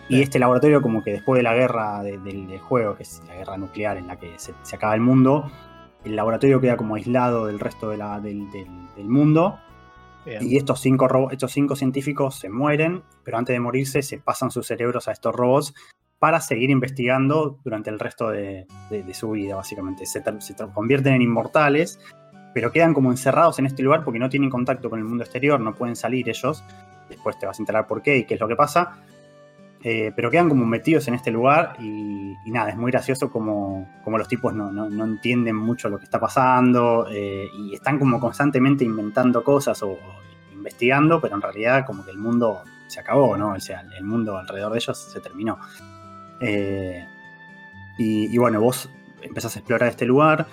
Y este laboratorio, como que después de la guerra de- del, del juego, que es la guerra nuclear en la que se, se acaba el mundo, el laboratorio queda como aislado del resto de la- del, del- del mundo. Y estos cinco, estos cinco científicos se mueren, pero antes de morirse se pasan sus cerebros a estos robots para seguir investigando durante el resto de, de- su vida, básicamente. Se, se convierten en inmortales, pero quedan como encerrados en este lugar porque no tienen contacto con el mundo exterior, no pueden salir ellos. Después te vas a enterar por qué y qué es lo que pasa. Eh, pero quedan como metidos en este lugar y, y nada, es muy gracioso como, como los tipos no, no- no entienden mucho lo que está pasando eh, y están como constantemente inventando cosas o, o investigando, pero en realidad como que el mundo se acabó, ¿no? O sea, el mundo alrededor de ellos se terminó. Eh, y, y bueno, vos empezás a explorar este lugar,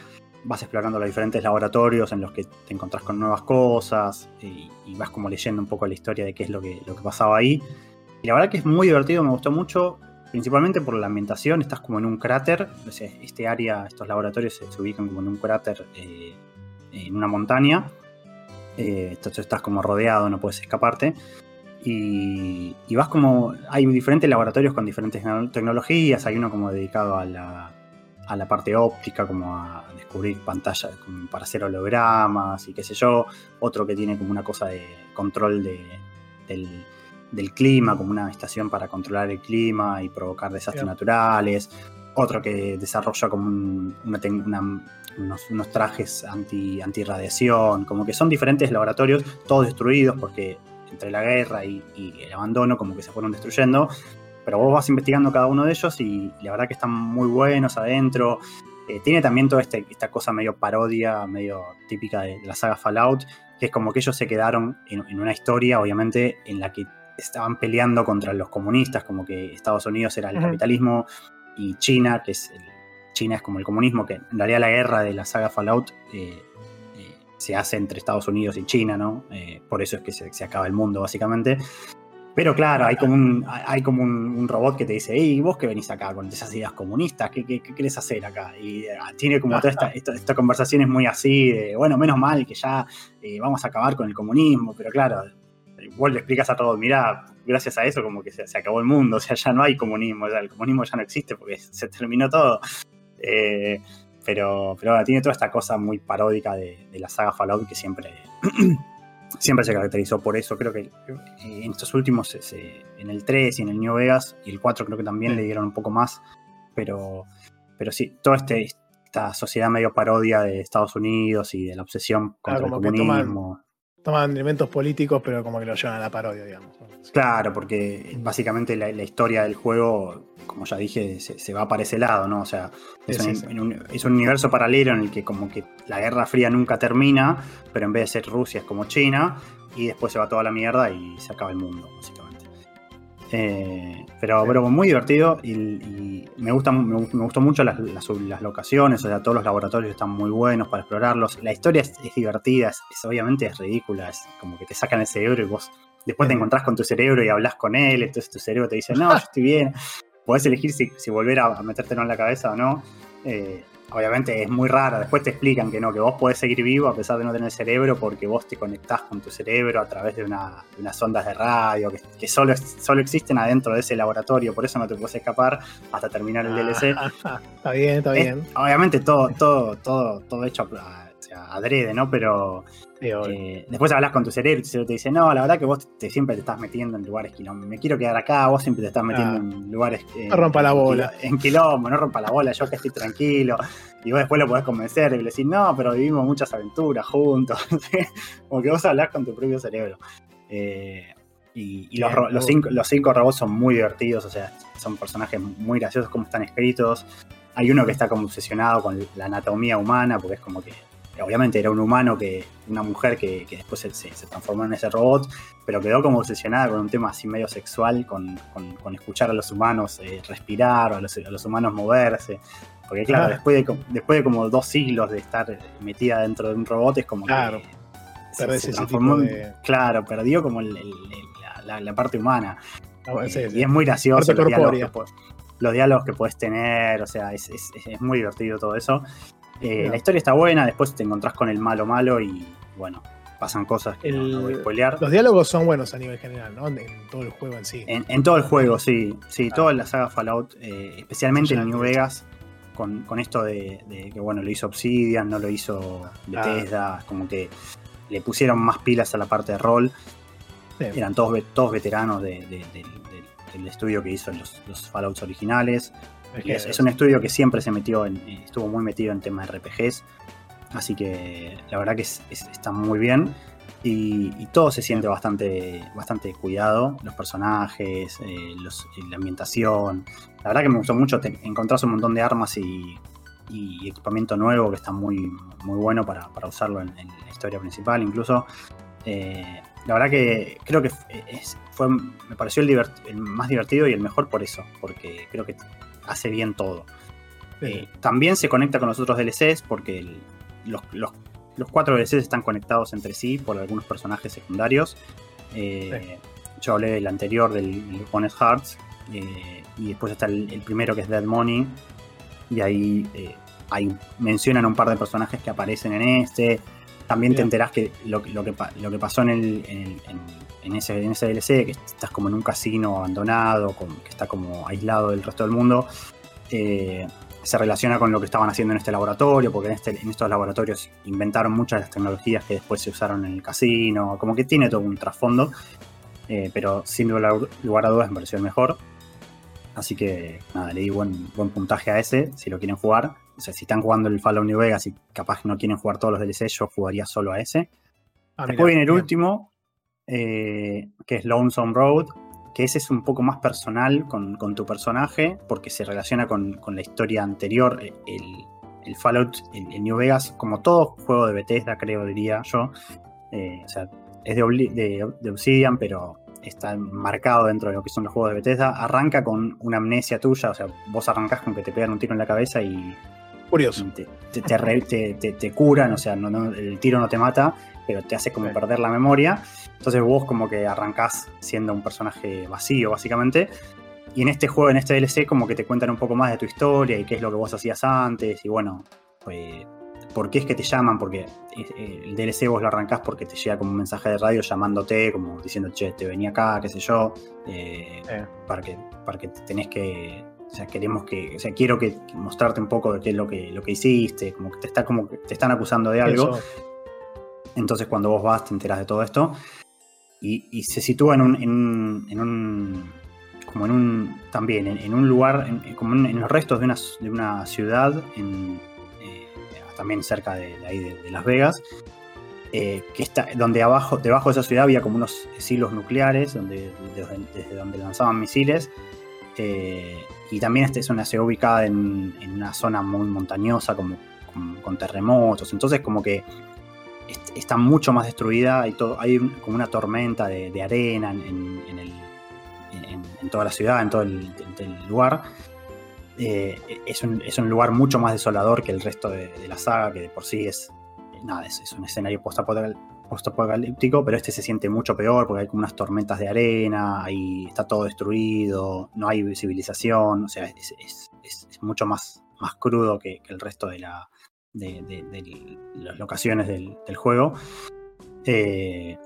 vas explorando los diferentes laboratorios en los que te encontrás con nuevas cosas y, y vas como leyendo un poco la historia de qué es lo que, lo que pasaba ahí. Y la verdad que es muy divertido, me gustó mucho, principalmente por la ambientación, estás como en un cráter, este área, estos laboratorios se, ubican como en un cráter eh, en una montaña, eh, entonces estás como rodeado, no puedes escaparte. Y, vas como. Hay diferentes laboratorios con diferentes tecno- tecnologías. Hay uno como dedicado a la, a la parte óptica, como a descubrir pantallas para hacer hologramas y qué sé yo. Otro que tiene como una cosa de control de, del, del clima, como una estación para controlar el clima y provocar desastres naturales. Otro que desarrolla como un- una, tec- una- unos, unos trajes anti, antirradiación. Como que son diferentes laboratorios, todos destruidos porque entre la guerra y, y el abandono como que se fueron destruyendo. Pero vos vas investigando cada uno de ellos y la verdad que están muy buenos adentro. Eh, tiene también toda este- esta cosa medio parodia, medio típica de la saga Fallout, que es como que ellos se quedaron en, en una historia, obviamente, en la que estaban peleando contra los comunistas, como que Estados Unidos era el capitalismo y China, que es el- China es como el comunismo, que en realidad la guerra de la saga Fallout eh, eh, se hace entre Estados Unidos y China, ¿no? Eh, por eso es que se, se acaba el mundo, básicamente. Pero claro, hay como un, hay como un, un robot que te dice, hey, vos que venís acá con esas ideas comunistas, ¿qué, qué, qué querés hacer acá? Y eh, tiene como toda esta, esta, esta conversación es muy así, de, bueno, menos mal que ya eh, vamos a acabar con el comunismo, pero claro, vos le explicas a todos, mirá, gracias a eso como que se, se acabó el mundo, (laughs) o sea, ya no hay comunismo, ya el comunismo ya no existe porque se terminó todo. Eh, pero, pero bueno, tiene toda esta cosa muy paródica de, de la saga Fallout que siempre, (clears throat) siempre se caracterizó por eso. Creo que eh, en estos últimos, se- se- en el 3 y en el New Vegas y el 4 creo que también Sí. le dieron un poco más, pero, pero sí, toda este, esta sociedad medio parodia de Estados Unidos y de la obsesión contra el comunismo toman elementos políticos, pero como que lo llevan a la parodia, digamos. Claro, porque básicamente la, historia del juego, como ya dije, se, va para ese lado, ¿no? O sea, es, un, universo paralelo en el que como que la Guerra Fría nunca termina, pero en vez de ser Rusia es como China, y después se va toda la mierda y se acaba el mundo, básicamente. Eh, pero, pero muy divertido y, me, gusta, me, gustó mucho las, locaciones, o sea, todos los laboratorios están muy buenos para explorarlos. La historia es, divertida, es, obviamente es ridícula, es como que te sacan el cerebro y vos después te encontrás con tu cerebro y hablas con él, entonces tu cerebro te dice, no, yo estoy bien. Podés elegir si, si volver a, a metértelo en la cabeza o no. Eh, obviamente es muy rara. Después te explican que no, que vos podés seguir vivo a pesar de no tener cerebro porque vos te conectás con tu cerebro a través de, unas ondas de radio que, solo, solo existen adentro de ese laboratorio, por eso no te puedes escapar hasta terminar el DLC. (laughs) está bien, está bien. obviamente todo, todo, todo, todo hecho adrede, ¿no? Pero eh, después hablas con tu cerebro y tu cerebro te dice, no, la verdad que vos te, siempre te estás metiendo en lugares quilombo. Me quiero quedar acá, vos siempre te estás metiendo en lugares... Eh, no rompa la bola. En quilombo, no rompa la bola, yo que estoy tranquilo. Y vos después lo podés convencer y le decís, no, pero vivimos muchas aventuras juntos. (laughs) Como que vos hablás con tu propio cerebro. Eh, y, los, los, cinco, los cinco robots son muy divertidos, o sea, son personajes muy graciosos como están escritos. Hay uno que está como obsesionado con la anatomía humana, porque es como que obviamente era un humano, que una mujer que, después se, transformó en ese robot, pero quedó como obsesionada con un tema así medio sexual, con, escuchar a los humanos eh, respirar o a los, humanos moverse. Porque claro, después, de, después de como dos siglos de estar metida dentro de un robot, es como claro, que se, transformó, Claro, perdió como la, parte humana. Ah, eh, y es muy gracioso los diálogos, los diálogos, que puedes tener, o sea, es, es muy divertido todo eso. Eh, la historia está buena, después te encontrás con el malo malo y bueno, pasan cosas que no, voy a spoilear. Los diálogos son buenos a nivel general, ¿no? En, todo el juego en sí. En, todo el juego, sí. Sí, toda la saga Fallout, eh, especialmente en New Vegas, con, esto de, que bueno, lo hizo Obsidian, no lo hizo Bethesda, como que le pusieron más pilas a la parte de rol. Eran todos, todos veteranos del estudio que hizo los, los Fallouts originales. Es, un estudio que siempre se metió en, estuvo muy metido en temas de RPGs, así que la verdad que está muy bien y, todo se siente bastante, bastante cuidado, los personajes, eh, la ambientación. La verdad que me gustó mucho, encontrás un montón de armas y, equipamiento nuevo que está muy, muy bueno para, usarlo en, la historia principal incluso. Eh, la verdad que creo que fue, me pareció el, el, más divertido y el mejor por eso, porque creo que hace bien todo. Eh, también se conecta con los otros DLCs porque los, cuatro DLCs están conectados entre sí por algunos personajes secundarios. Eh, yo hablé del anterior, del, Honest Hearts, eh, y después está el, primero que es Dead Money, y ahí, ahí mencionan un par de personajes que aparecen en este. También te enterás que lo, lo, que lo que pasó en, el, en, ese, en ese DLC, que estás como en un casino abandonado, que está como aislado del resto del mundo, eh, se relaciona con lo que estaban haciendo en este laboratorio, porque en, este, en estos laboratorios inventaron muchas de las tecnologías que después se usaron en el casino, como que tiene todo un trasfondo, eh, pero sin lugar a dudas me pareció el mejor. Así que nada, le di buen, buen puntaje a ese, si lo quieren jugar. O sea, si están jugando el Fallout New Vegas y capaz no quieren jugar todos los DLC, yo jugaría solo a ese. Ah, Después viene el último, eh, que es Lonesome Road, que ese es un poco más personal con, tu personaje, porque se relaciona con, la historia anterior. Eh, el, Fallout, en New Vegas, como todo juego de Bethesda, creo, diría yo. Eh, o sea, es de, de, Obsidian, pero está marcado dentro de lo que son los juegos de Bethesda. Arranca con una amnesia tuya, o sea, vos arrancás con que te pegan un tiro en la cabeza y Curioso. Te, te, curan, o sea, no, el tiro no te mata, pero te hace como perder la memoria. Entonces vos como que arrancás siendo un personaje vacío, básicamente. Y en este juego, en este DLC, como que te cuentan un poco más de tu historia y qué es lo que vos hacías antes. Y bueno, pues, ¿por qué es que te llaman? Porque eh, el DLC vos lo arrancás porque te llega como un mensaje de radio llamándote, como diciendo, che, te venía acá, qué sé yo, eh, para, que, para que tenés que o sea, queremos que, o sea, quiero que mostrarte un poco de qué es lo que, lo que hiciste, como que te está como te están acusando de algo. Entonces cuando vos vas te enteras de todo esto. Y, se sitúa en un, como en un, también en, un lugar, como en, los restos de una, ciudad, eh, también cerca de, ahí de, Las Vegas, eh, que está, donde abajo, debajo de esa ciudad había como unos silos nucleares, donde, desde, donde lanzaban misiles. y también esta es una ubicada en, una zona muy montañosa, como con, terremotos. Entonces, como que está mucho más destruida. Hay, hay como una tormenta de, arena en, en, toda la ciudad, en todo el, lugar. Eh, es, un, lugar mucho más desolador que el resto de, la saga, que de por sí es, nada, es, un escenario post-apocalíptico, pero este se siente mucho peor porque hay como unas tormentas de arena, ahí está todo destruido, no hay civilización, o sea, es, mucho más, más crudo que, el resto de, la, de, las locaciones del, juego. Eh,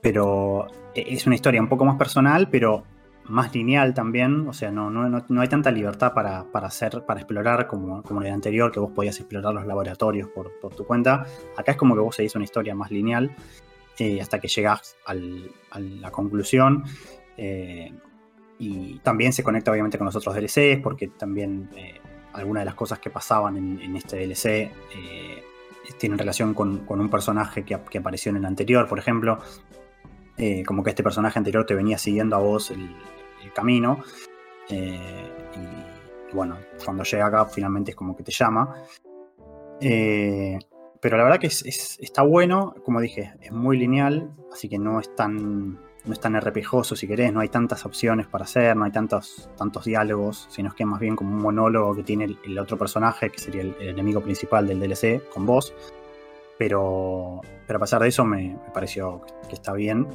pero es una historia un poco más personal, pero más lineal también. O sea, no, no, hay tanta libertad para, hacer, para explorar como, como en anterior, que vos podías explorar los laboratorios por, tu cuenta. Acá es como que vos seguís una historia más lineal eh, hasta que llegás a la conclusión. Eh, y también se conecta obviamente con los otros DLCs, porque también algunas de las cosas que pasaban en, este DLC eh, tienen relación con, un personaje que, apareció en el anterior, por ejemplo. Eh, como que este personaje anterior te venía siguiendo a vos el, camino. Eh, y, bueno, cuando llega acá finalmente es como que te llama. pero la verdad que está bueno, como dije, es muy lineal, así que no es tan no es tan RPGoso si querés, no hay tantas opciones para hacer, no hay tantos, tantos diálogos, sino que es más bien como un monólogo que tiene el, otro personaje, que sería el, enemigo principal del DLC, con vos. Pero, pero a pesar de eso me, pareció que está bien.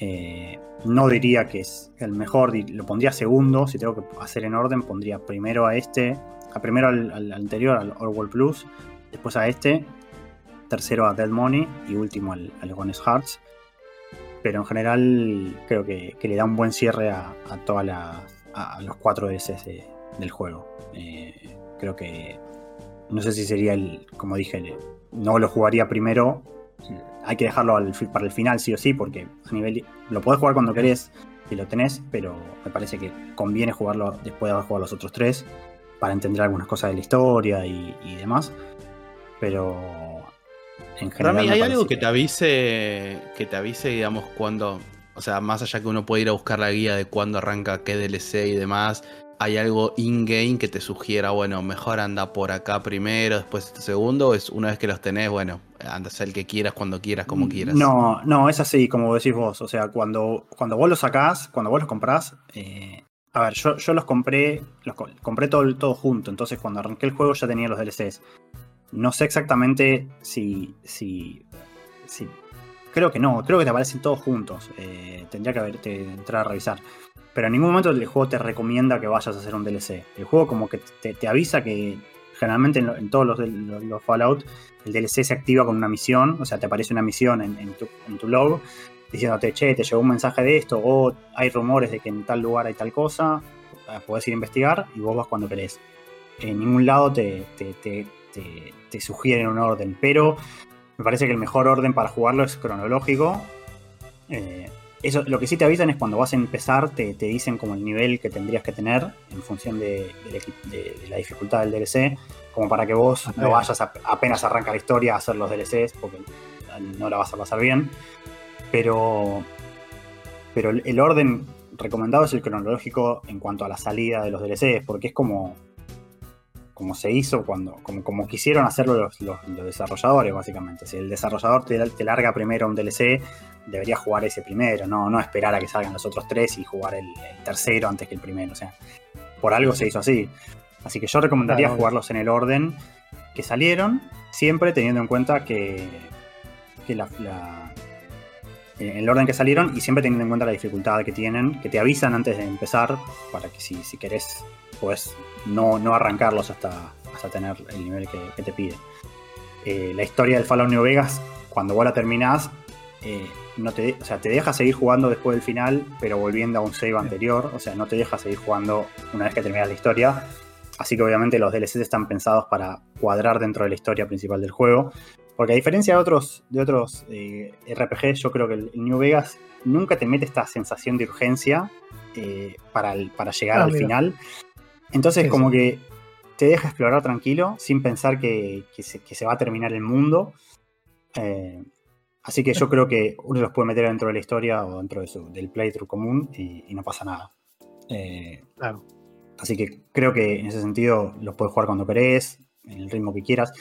Eh, no diría que es el mejor, lo pondría segundo, si tengo que hacer en orden, pondría primero a este, a primero al, anterior, al World Plus, después a este, tercero a Dead Money y último al, al Hearts pero en general creo que, le da un buen cierre a, todas a, los cuatro DLCs del juego. Eh, creo que no sé si sería el, como dije, no lo jugaría primero. Hay que dejarlo para el final sí o sí, porque a nivel lo podés jugar cuando querés si lo tenés, pero me parece que conviene jugarlo después de haber jugado los otros tres para entender algunas cosas de la historia y demás. Pero en general. ¿hay algo que te avise, que te avise, digamos, cuando, o sea, más allá que uno puede ir a buscar la guía de cuándo arranca qué DLC y demás, ¿hay algo in-game que te sugiera, bueno, mejor anda por acá primero, después este segundo? ¿O es una vez que los tenés, bueno, anda el que quieras, cuando quieras, como quieras? No, no, es así, como decís vos. O sea, cuando, cuando vos los sacás, cuando vos los comprás, eh, a ver, yo, yo los compré, los compré todo, todo junto, entonces cuando arranqué el juego ya tenía los DLCs. No sé exactamente si, si, Creo que no, creo que te aparecen todos juntos. Eh, tendría que haberte, entrar a revisar. Pero en ningún momento el juego te recomienda que vayas a hacer un DLC. El juego como que te, avisa que generalmente en, todos los, los, Fallout el DLC se activa con una misión. O sea, te aparece una misión en, tu, en tu log diciéndote, che, te llegó un mensaje de esto, o hay rumores de que en tal lugar hay tal cosa, puedes ir a investigar y vos vas cuando querés. En ningún lado te, sugieren un orden, pero me parece que el mejor orden para jugarlo es cronológico. Eh, eso, lo que sí te avisan es cuando vas a empezar, te, dicen como el nivel que tendrías que tener en función de, la dificultad del DLC, como para que vos no vayas apenas arranca la historia a hacer los DLCs, porque no la vas a pasar bien. Pero, pero el orden recomendado es el cronológico en cuanto a la salida de los DLCs, porque es como como se hizo cuando, como, como quisieron hacerlo los, desarrolladores, básicamente. Si el desarrollador te, larga primero un DLC, debería jugar ese primero, no, no esperar a que salgan los otros tres y jugar el, tercero antes que el primero. O sea, por algo se hizo así. Así que yo recomendaría jugarlos en el orden que salieron, siempre teniendo en cuenta que, que la, en el orden que salieron y siempre teniendo en cuenta la dificultad que tienen, que te avisan antes de empezar, para que si, si querés, pues no, no arrancarlos hasta, hasta tener el nivel que, te pide. Eh, la historia del Fallout New Vegas, cuando vos la terminás, eh, no te, o sea, te deja seguir jugando después del final, pero volviendo a un save anterior, o sea, no te deja seguir jugando una vez que terminas la historia. Así que obviamente los DLCs están pensados para cuadrar dentro de la historia principal del juego. Porque a diferencia de otros, de otros eh, RPG, yo creo que el, New Vegas nunca te mete esta sensación de urgencia eh, para, para, llegar Ah, al mira. final. Entonces, Sí, como que te deja explorar tranquilo, sin pensar que, que se, que se va a terminar el mundo. Eh, así que yo creo que uno los puede meter dentro de la historia o dentro de su- del playthrough común y, y no pasa nada. Eh, Claro. Así que creo que en ese sentido los puedes jugar cuando querés, en el ritmo que quieras.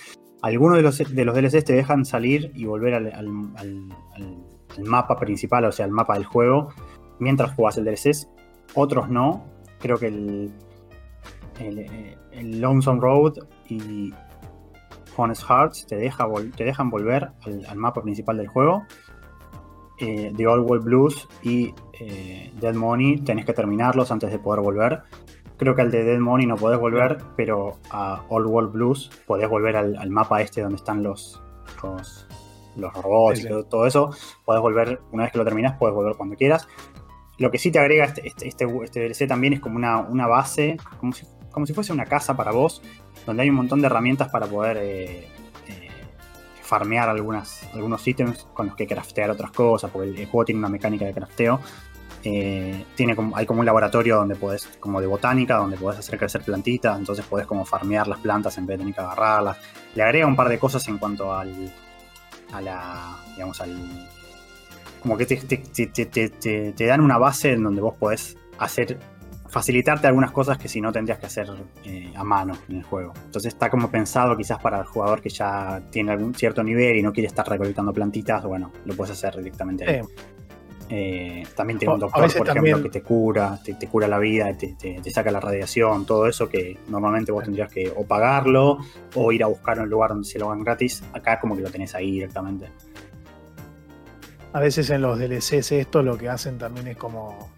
Algunos de los, de los DLCs te dejan salir y volver al, al- al- al- al mapa principal, o sea, al mapa del juego, mientras jugás el DLC. Otros no. Creo que el, el, eh, el Lonesome Road y Honest Hearts te, deja vol- te dejan volver al, al mapa principal del juego. Eh, The Old World Blues y eh, Dead Money tenés que terminarlos antes de poder volver. Creo que al de Dead Money no podés volver, pero a Old World Blues podés volver al, al mapa este donde están los, los, los robots Sí, y sí. todo, todo eso. Podés volver, una vez que lo terminás, podés volver cuando quieras. Lo que sí te agrega este, este, este, este DLC también es como una, una base, como si, como si fuese una casa para vos, donde hay un montón de herramientas para poder eh, eh, farmear algunas, algunos ítems con los que craftear otras cosas, porque el, juego tiene una mecánica de crafteo. Eh, tiene hay como un laboratorio donde podés, como de botánica, donde podés hacer crecer plantitas, entonces podés como farmear las plantas en vez de tener que agarrarlas. Le agrega un par de cosas en cuanto al, a la, digamos, al, como que te- te- te- te dan una base en donde vos podés hacer, facilitarte algunas cosas que si no tendrías que hacer eh, a mano en el juego. Entonces está como pensado quizás para el jugador que ya tiene algún cierto nivel y no quiere estar recolectando plantitas, bueno, lo puedes hacer directamente ahí. Eh, también tiene un doctor, por ejemplo, que te cura, te, te cura la vida, te, te- te saca la radiación, todo eso que normalmente vos tendrías que o pagarlo o ir a buscar un lugar donde se lo hagan gratis. Acá como que lo tenés ahí directamente. a veces en los DLCs esto lo que hacen también es como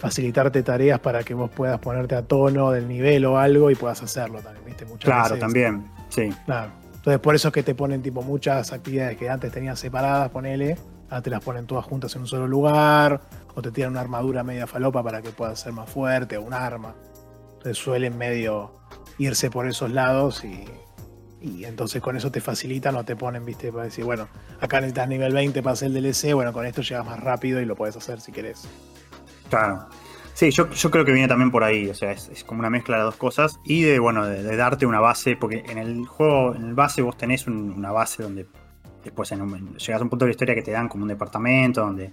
facilitarte tareas para que vos puedas ponerte a tono del nivel o algo y puedas hacerlo también, ¿viste? Muchas Claro, veces- también, sí. Claro. Entonces por eso es que te ponen tipo muchas actividades que antes tenías separadas, ponele, ahora te las ponen todas juntas en un solo lugar, o te tiran una armadura media falopa para que puedas ser más fuerte, o un arma. Entonces suelen medio irse por esos lados y, y entonces con eso te facilitan o te ponen, viste, para decir, bueno, acá necesitas nivel 20 para hacer el DLC, bueno, con esto llegas más rápido y lo puedes hacer si querés. Claro. Sí, yo, yo creo que viene también por ahí, o sea, es, es como una mezcla de dos cosas y de, bueno, de, de darte una base, porque en el juego, en el base vos tenés un- una base donde después en un- llegas a un punto de la historia que te dan como un departamento donde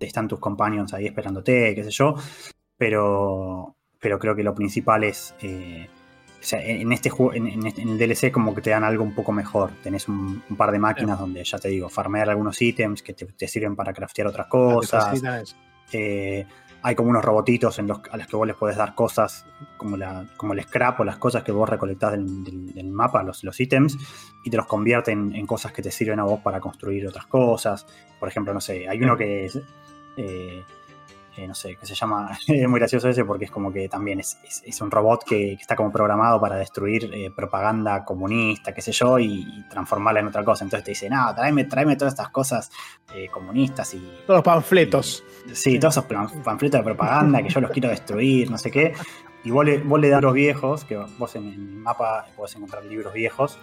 están tus companions ahí esperándote, qué sé yo, pero, pero creo que lo principal es, eh, o sea, en este juego, en, en en el DLC como que te dan algo un poco mejor, tenés un, un par de máquinas donde ya te digo, farmear algunos ítems que te, te sirven para craftear otras Te cosas, eh, hay como unos robotitos en los, a los que vos les podés dar cosas, como, la, como el scrap o las cosas que vos recolectás del, del- del mapa, los, los ítems, y te los convierten en cosas que te sirven a vos para construir otras cosas. Por ejemplo, no sé, hay uno que es, eh, eh, no sé, que se llama, (laughs) es muy gracioso ese porque es como que también es, es- es un robot que, que está como programado para destruir eh, propaganda comunista, qué sé yo, y, y transformarla en otra cosa. Entonces te dice, no, tráeme, tráeme todas estas cosas eh, comunistas y Todos los panfletos. Sí, todos esos panfletos de propaganda que yo los quiero destruir, no sé qué. Y vos le, vos le das los viejos, que vos en el mapa podés encontrar libros viejos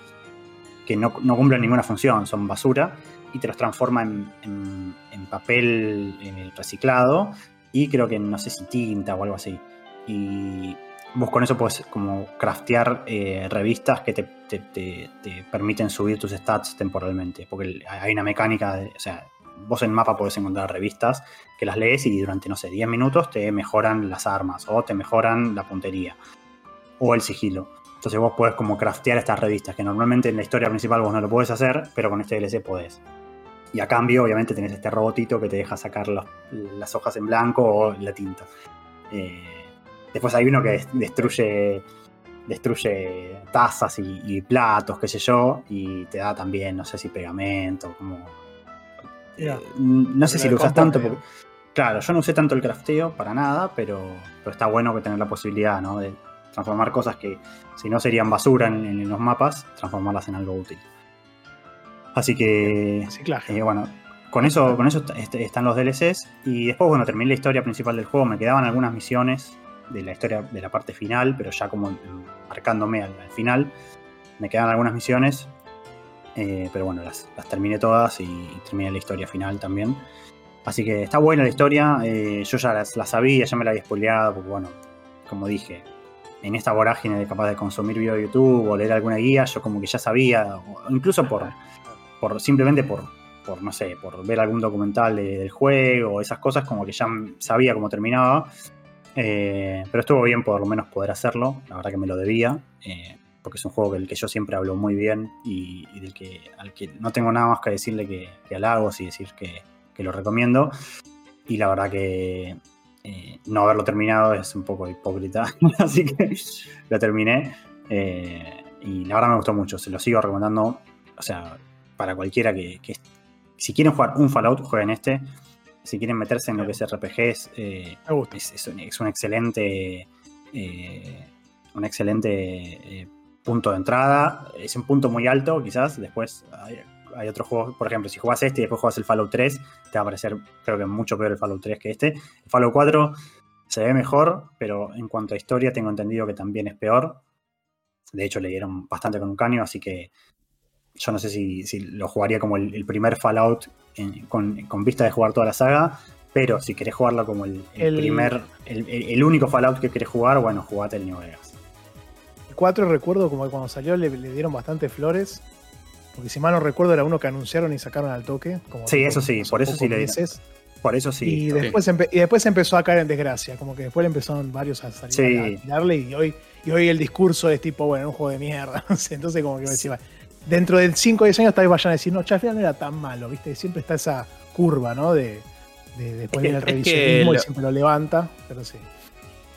que no, no cumplen ninguna función, son basura, y te los transforma en, en- en papel reciclado y creo que no sé si tinta o algo así. Y vos con eso podés como craftear eh, revistas que te, te- te- te permiten subir tus stats temporalmente, porque hay una mecánica, o sea, vos en mapa podés encontrar revistas que las lees y durante, no sé, 10 minutos te mejoran las armas o te mejoran la puntería o el sigilo. Entonces vos podés como craftear estas revistas, que normalmente en la historia principal vos no lo podés hacer, pero con este DLC podés. Y a cambio, obviamente, tenés este robotito que te deja sacar los- las hojas en blanco o la tinta. Eh, después hay uno que des- destruye destruye tazas y, y platos, qué sé yo, y te da también, no sé si pegamento, como... Eh, no sé Pero si lo usas tanto, porque, claro, yo no usé tanto el crafteo para nada, pero, pero está bueno que tener la posibilidad, ¿no? De transformar cosas que si no serían basura en, en los mapas, transformarlas en algo útil. Así que, eh, bueno, con eso, con eso est- est- están los DLCs. Y después, bueno, terminé la historia principal del juego. Me quedaban algunas misiones de la historia de la parte final, pero ya como marcándome al, al final. Me quedan algunas misiones. Eh, pero bueno, las, terminé todas y, terminé la historia final también. Así que está buena la historia. Eh, yo ya la, sabía, ya me la había spoileado, porque bueno, como dije, en esta vorágine de capaz de consumir video de YouTube o leer alguna guía, yo como que ya sabía, incluso por, simplemente por, por, no sé, por ver algún documental del juego, esas cosas, como que ya sabía cómo terminaba. Eh, pero estuvo bien por lo menos poder hacerlo, la verdad que me lo debía, eh, porque es un juego del que yo siempre hablo muy bien y, del que, al que no tengo nada más que decirle que, que halagos decir que, lo recomiendo. Y la verdad que eh, no haberlo terminado es un poco hipócrita, (laughs) así que lo terminé. y la verdad me gustó mucho, se lo sigo recomendando, o sea, para cualquiera que, que si quieren jugar un Fallout, jueguen este si quieren meterse en lo que es RPGs, eh, es, un, excelente, eh, un excelente eh, punto de entrada. Es un punto muy alto, quizás. Después hay, otros juegos, por ejemplo, si juegas este y después juegas el Fallout 3, te va a parecer, creo que mucho peor el Fallout 3 que este. El Fallout 4 se ve mejor, pero en cuanto a historia, tengo entendido que también es peor. De hecho, le dieron bastante con un caño, así que yo no sé si, lo jugaría como el, primer Fallout con, vista de jugar toda la saga, pero si querés jugarlo como el, primer, el, único Fallout que querés jugar, bueno, jugate el New Vegas. El 4 recuerdo como que cuando salió le, dieron bastante flores, porque si mal no recuerdo era uno que anunciaron y sacaron al toque. Como sí, eso sí, por eso sí le dices. Por eso sí. Y después, y después empezó a caer en desgracia, como que después le empezaron varios a salir a darle y hoy, y hoy el discurso es tipo, bueno, un juego de mierda. (laughs) Entonces como que me decía, dentro de 5 o 10 años tal vez vayan a decir, no, Charles no era tan malo, ¿viste? Siempre está esa curva, ¿no? De, después viene el revisionismo y siempre lo levanta, pero sí.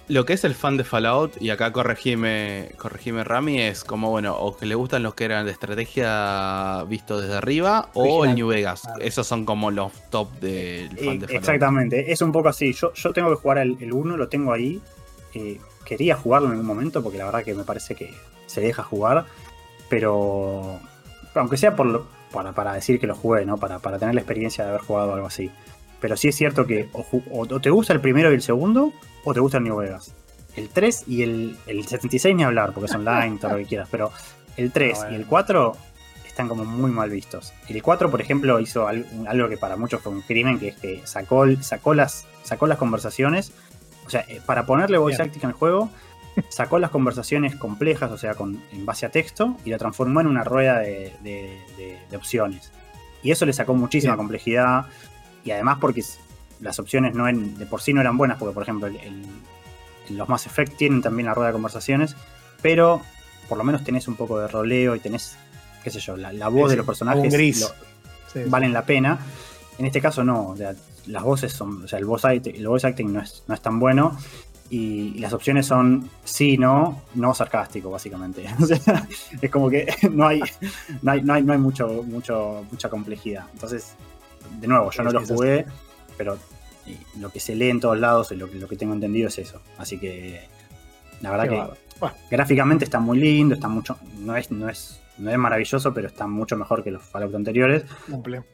Lo que es el fan de Fallout, y acá corregime, corregime Rami, es como, bueno, o que le gustan los que eran de estrategia visto desde arriba, o el New Vegas. Esos son como los top del fan de Fallout. Exactamente, es un poco así. Yo, yo tengo que jugar el 1, lo tengo ahí. Eh, quería jugarlo en algún momento, porque la verdad que me parece que se deja jugar pero aunque sea por, para, para, decir que lo jugué, ¿no? Para, para, tener la experiencia de haber jugado algo así. Pero sí es cierto que o, te gusta el primero y el segundo, o te gusta el New Vegas. El 3 y el, el 76 ni hablar, porque es online, todo lo que quieras, pero el 3 ah, y el 4 están como muy mal vistos. El 4, por ejemplo, hizo algo que para muchos fue un crimen, que es que sacó, sacó, las, sacó las conversaciones. O sea, eh, para ponerle voice acting al juego, sacó las conversaciones complejas, o sea, con, en base a texto, y la transformó en una rueda de, opciones. Y eso le sacó muchísima complejidad, y además porque las opciones no de por sí no eran buenas, porque por ejemplo los Mass Effect tienen también la rueda de conversaciones, pero por lo menos tenés un poco de roleo y tenés, qué sé yo, la, voz de los personajes gris. valen la pena. En este caso no, las voces son, o sea, el voice acting, el voice acting no, es, no es tan bueno y las opciones son sí, no, no sarcástico, básicamente. (laughs) es como que (laughs) no hay, no hay, no hay, mucho, mucho, mucha complejidad. Entonces, de nuevo, yo no lo jugué, pero lo que se lee en todos lados, lo, lo que tengo entendido es eso. Así que, la verdad que gráficamente está muy lindo, está mucho, no es, no es, no es maravilloso, pero está mucho mejor que los Fallout anteriores.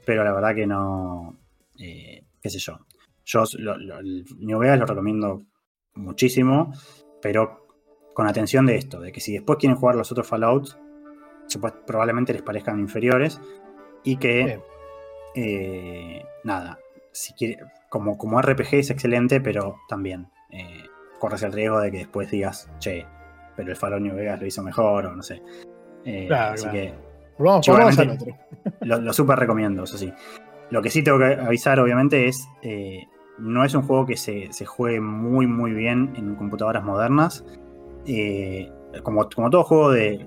Pero la verdad que no, eh, qué sé yo. Yo lo, lo, el New Vegas lo recomiendo muchísimo, pero con atención de esto, de que si después quieren jugar los otros Fallouts, probablemente les parezcan inferiores y que, eh, nada, si quiere, como, como RPG es excelente, pero también eh, corres el riesgo de que después digas, che, pero el Fallout New Vegas lo hizo mejor o no sé. Eh, así que lo, lo super recomiendo, eso sí. Lo que sí tengo que avisar, obviamente, es no es un juego que se, juegue muy muy bien en computadoras modernas. Eh, como, como, todo juego de,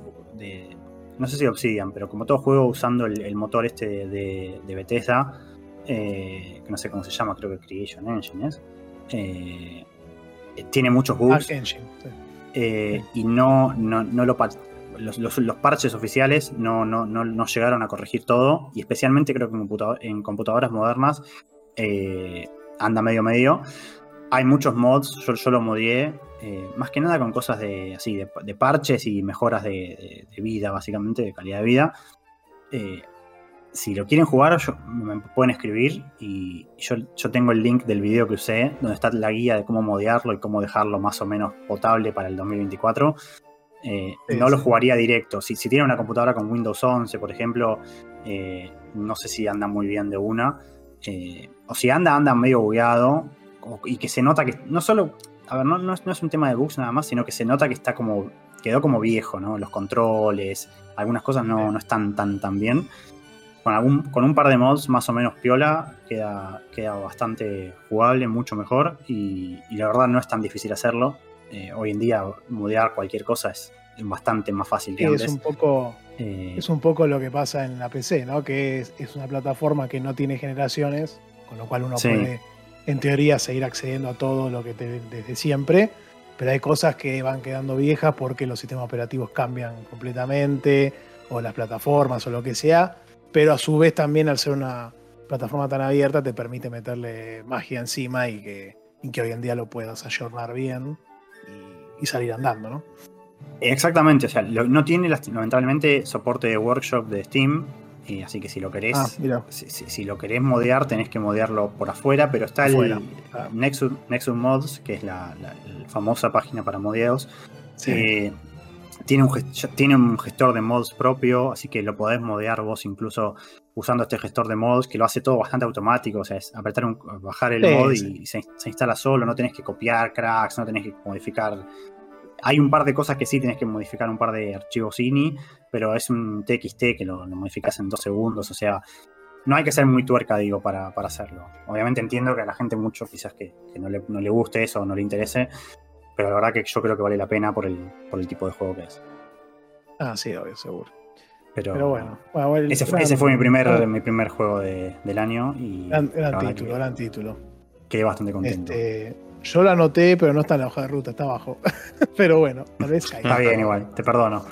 No sé si Obsidian, pero como todo juego usando el, motor este de, Bethesda, eh, que no sé cómo se llama, creo que Creation Engine es. Eh, tiene muchos bugs. Y no, no, lo los, los, parches oficiales no, no, no, llegaron a corregir todo. Y especialmente creo que en, en computadoras modernas anda medio medio. Hay muchos mods, yo, yo lo modié, eh, más que nada con cosas de, así, de, parches y mejoras de, vida, básicamente, de calidad de vida. Eh, si lo quieren jugar, me pueden escribir y yo, yo, tengo el link del video que usé, donde está la guía de cómo modearlo y cómo dejarlo más o menos potable para el 2024. eh, Sí, no lo jugaría directo. Si, si tiene una computadora con Windows 11, por ejemplo, eh, no sé si anda muy bien de una. eh, o si anda, anda medio bugueado. y que se nota que no solo. A ver, no, no es, no es un tema de bugs nada más, sino que se nota que está como. quedó como viejo, ¿no? Los controles, algunas cosas no, no están tan, tan bien. Con, algún, con un par de mods más o menos piola, queda, queda bastante jugable, mucho mejor. Y, y la verdad no es tan difícil hacerlo. Eh, hoy en día, modear cualquier cosa es bastante más fácil que Sí, antes. es un poco Eh, Es un poco lo que pasa en la PC, ¿no? Que es, es una plataforma que no tiene generaciones, con lo cual uno Sí. puede, en teoría, seguir accediendo a todo lo que te- desde siempre, pero hay cosas que van quedando viejas porque los sistemas operativos cambian completamente, o las plataformas, o lo que sea, pero a su vez también al ser una plataforma tan abierta te permite meterle magia encima y que, y que hoy en día lo puedas ayornar bien y, y salir andando, ¿no? Exactamente, o sea, no tiene lamentablemente soporte de workshop de Steam, y así que si lo querés, Ah, si, si- si lo querés modear, tenés que modearlo por afuera, pero está Afuera, el claro. Nexus, Nexus Mods, que es la, la- la famosa página para modeados. Sí. eh, tiene, un tiene un gestor de mods propio, así que lo podés modear vos incluso usando este gestor de mods, que lo hace todo bastante automático, o sea, es apretar un, bajar el Sí, mod sí. y se, se instala solo, no tenés que copiar cracks, no tenés que modificar hay un par de cosas que sí tienes que modificar, un par de archivos INI, pero es un TXT que lo, lo modificas en dos segundos, o sea, no hay que ser muy tuerca, digo, para, para hacerlo. Obviamente entiendo que a la gente mucho quizás que, que no, le, no le guste eso o no le interese, pero la verdad que yo creo que vale la pena por el, por el tipo de juego que es. Ah, sí, obvio, seguro. Pero, Pero bueno, bueno, ese, fue, ese fue mi primer, mi primer juego de- del año y Gran, gran título, que gran título. quedé bastante contento. Este, yo lo anoté, pero no está en la hoja de ruta, está abajo. (laughs) pero bueno, tal vez caiga. Está bien igual, te perdono.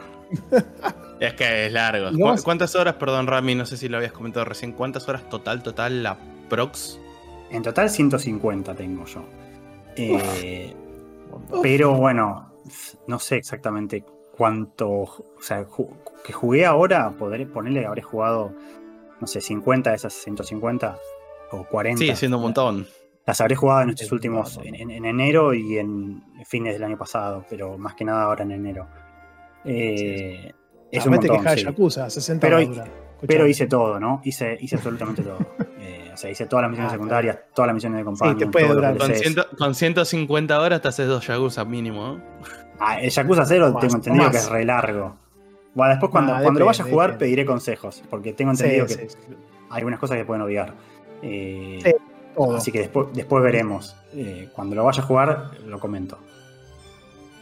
Es que es largo. ¿Y vos? ¿Cu- ¿Cuántas horas, perdón, Rami? No sé si lo habías comentado recién. ¿Cuántas horas total, total la Prox? En total 150 tengo yo. Eh, Pero bueno, no sé exactamente cuánto. O sea, ju- que jugué ahora, podré ponerle, habré jugado, no sé, 50 de esas 150 o 40. Sigue siendo un montón. Las habré jugado en estos últimos, en, en- en enero y en fines del año pasado, pero más que nada ahora en enero. Eh, es un montón, que sí. Yakuza, 60 Pero-. Pero hice todo, ¿no? Hice, hice absolutamente todo. (laughs) Eh, o sea, hice todas las misiones Ah, secundarias, todas las misiones de compañía. te puede todos los durar. Con, ciento- con 150 horas te haces dos Yakuza mínimo. Ah, el Yakuza 0 Más, tengo entendido más. que es re largo. Bueno, después cuando, Ah, cuando lo vaya a jugar depende. pediré consejos, porque tengo Sí, entendido sí, que sí, hay algunas cosas que pueden odiar. Eh, Sí. Todo. así que después, después veremos. Eh, cuando lo vaya a jugar, lo comento.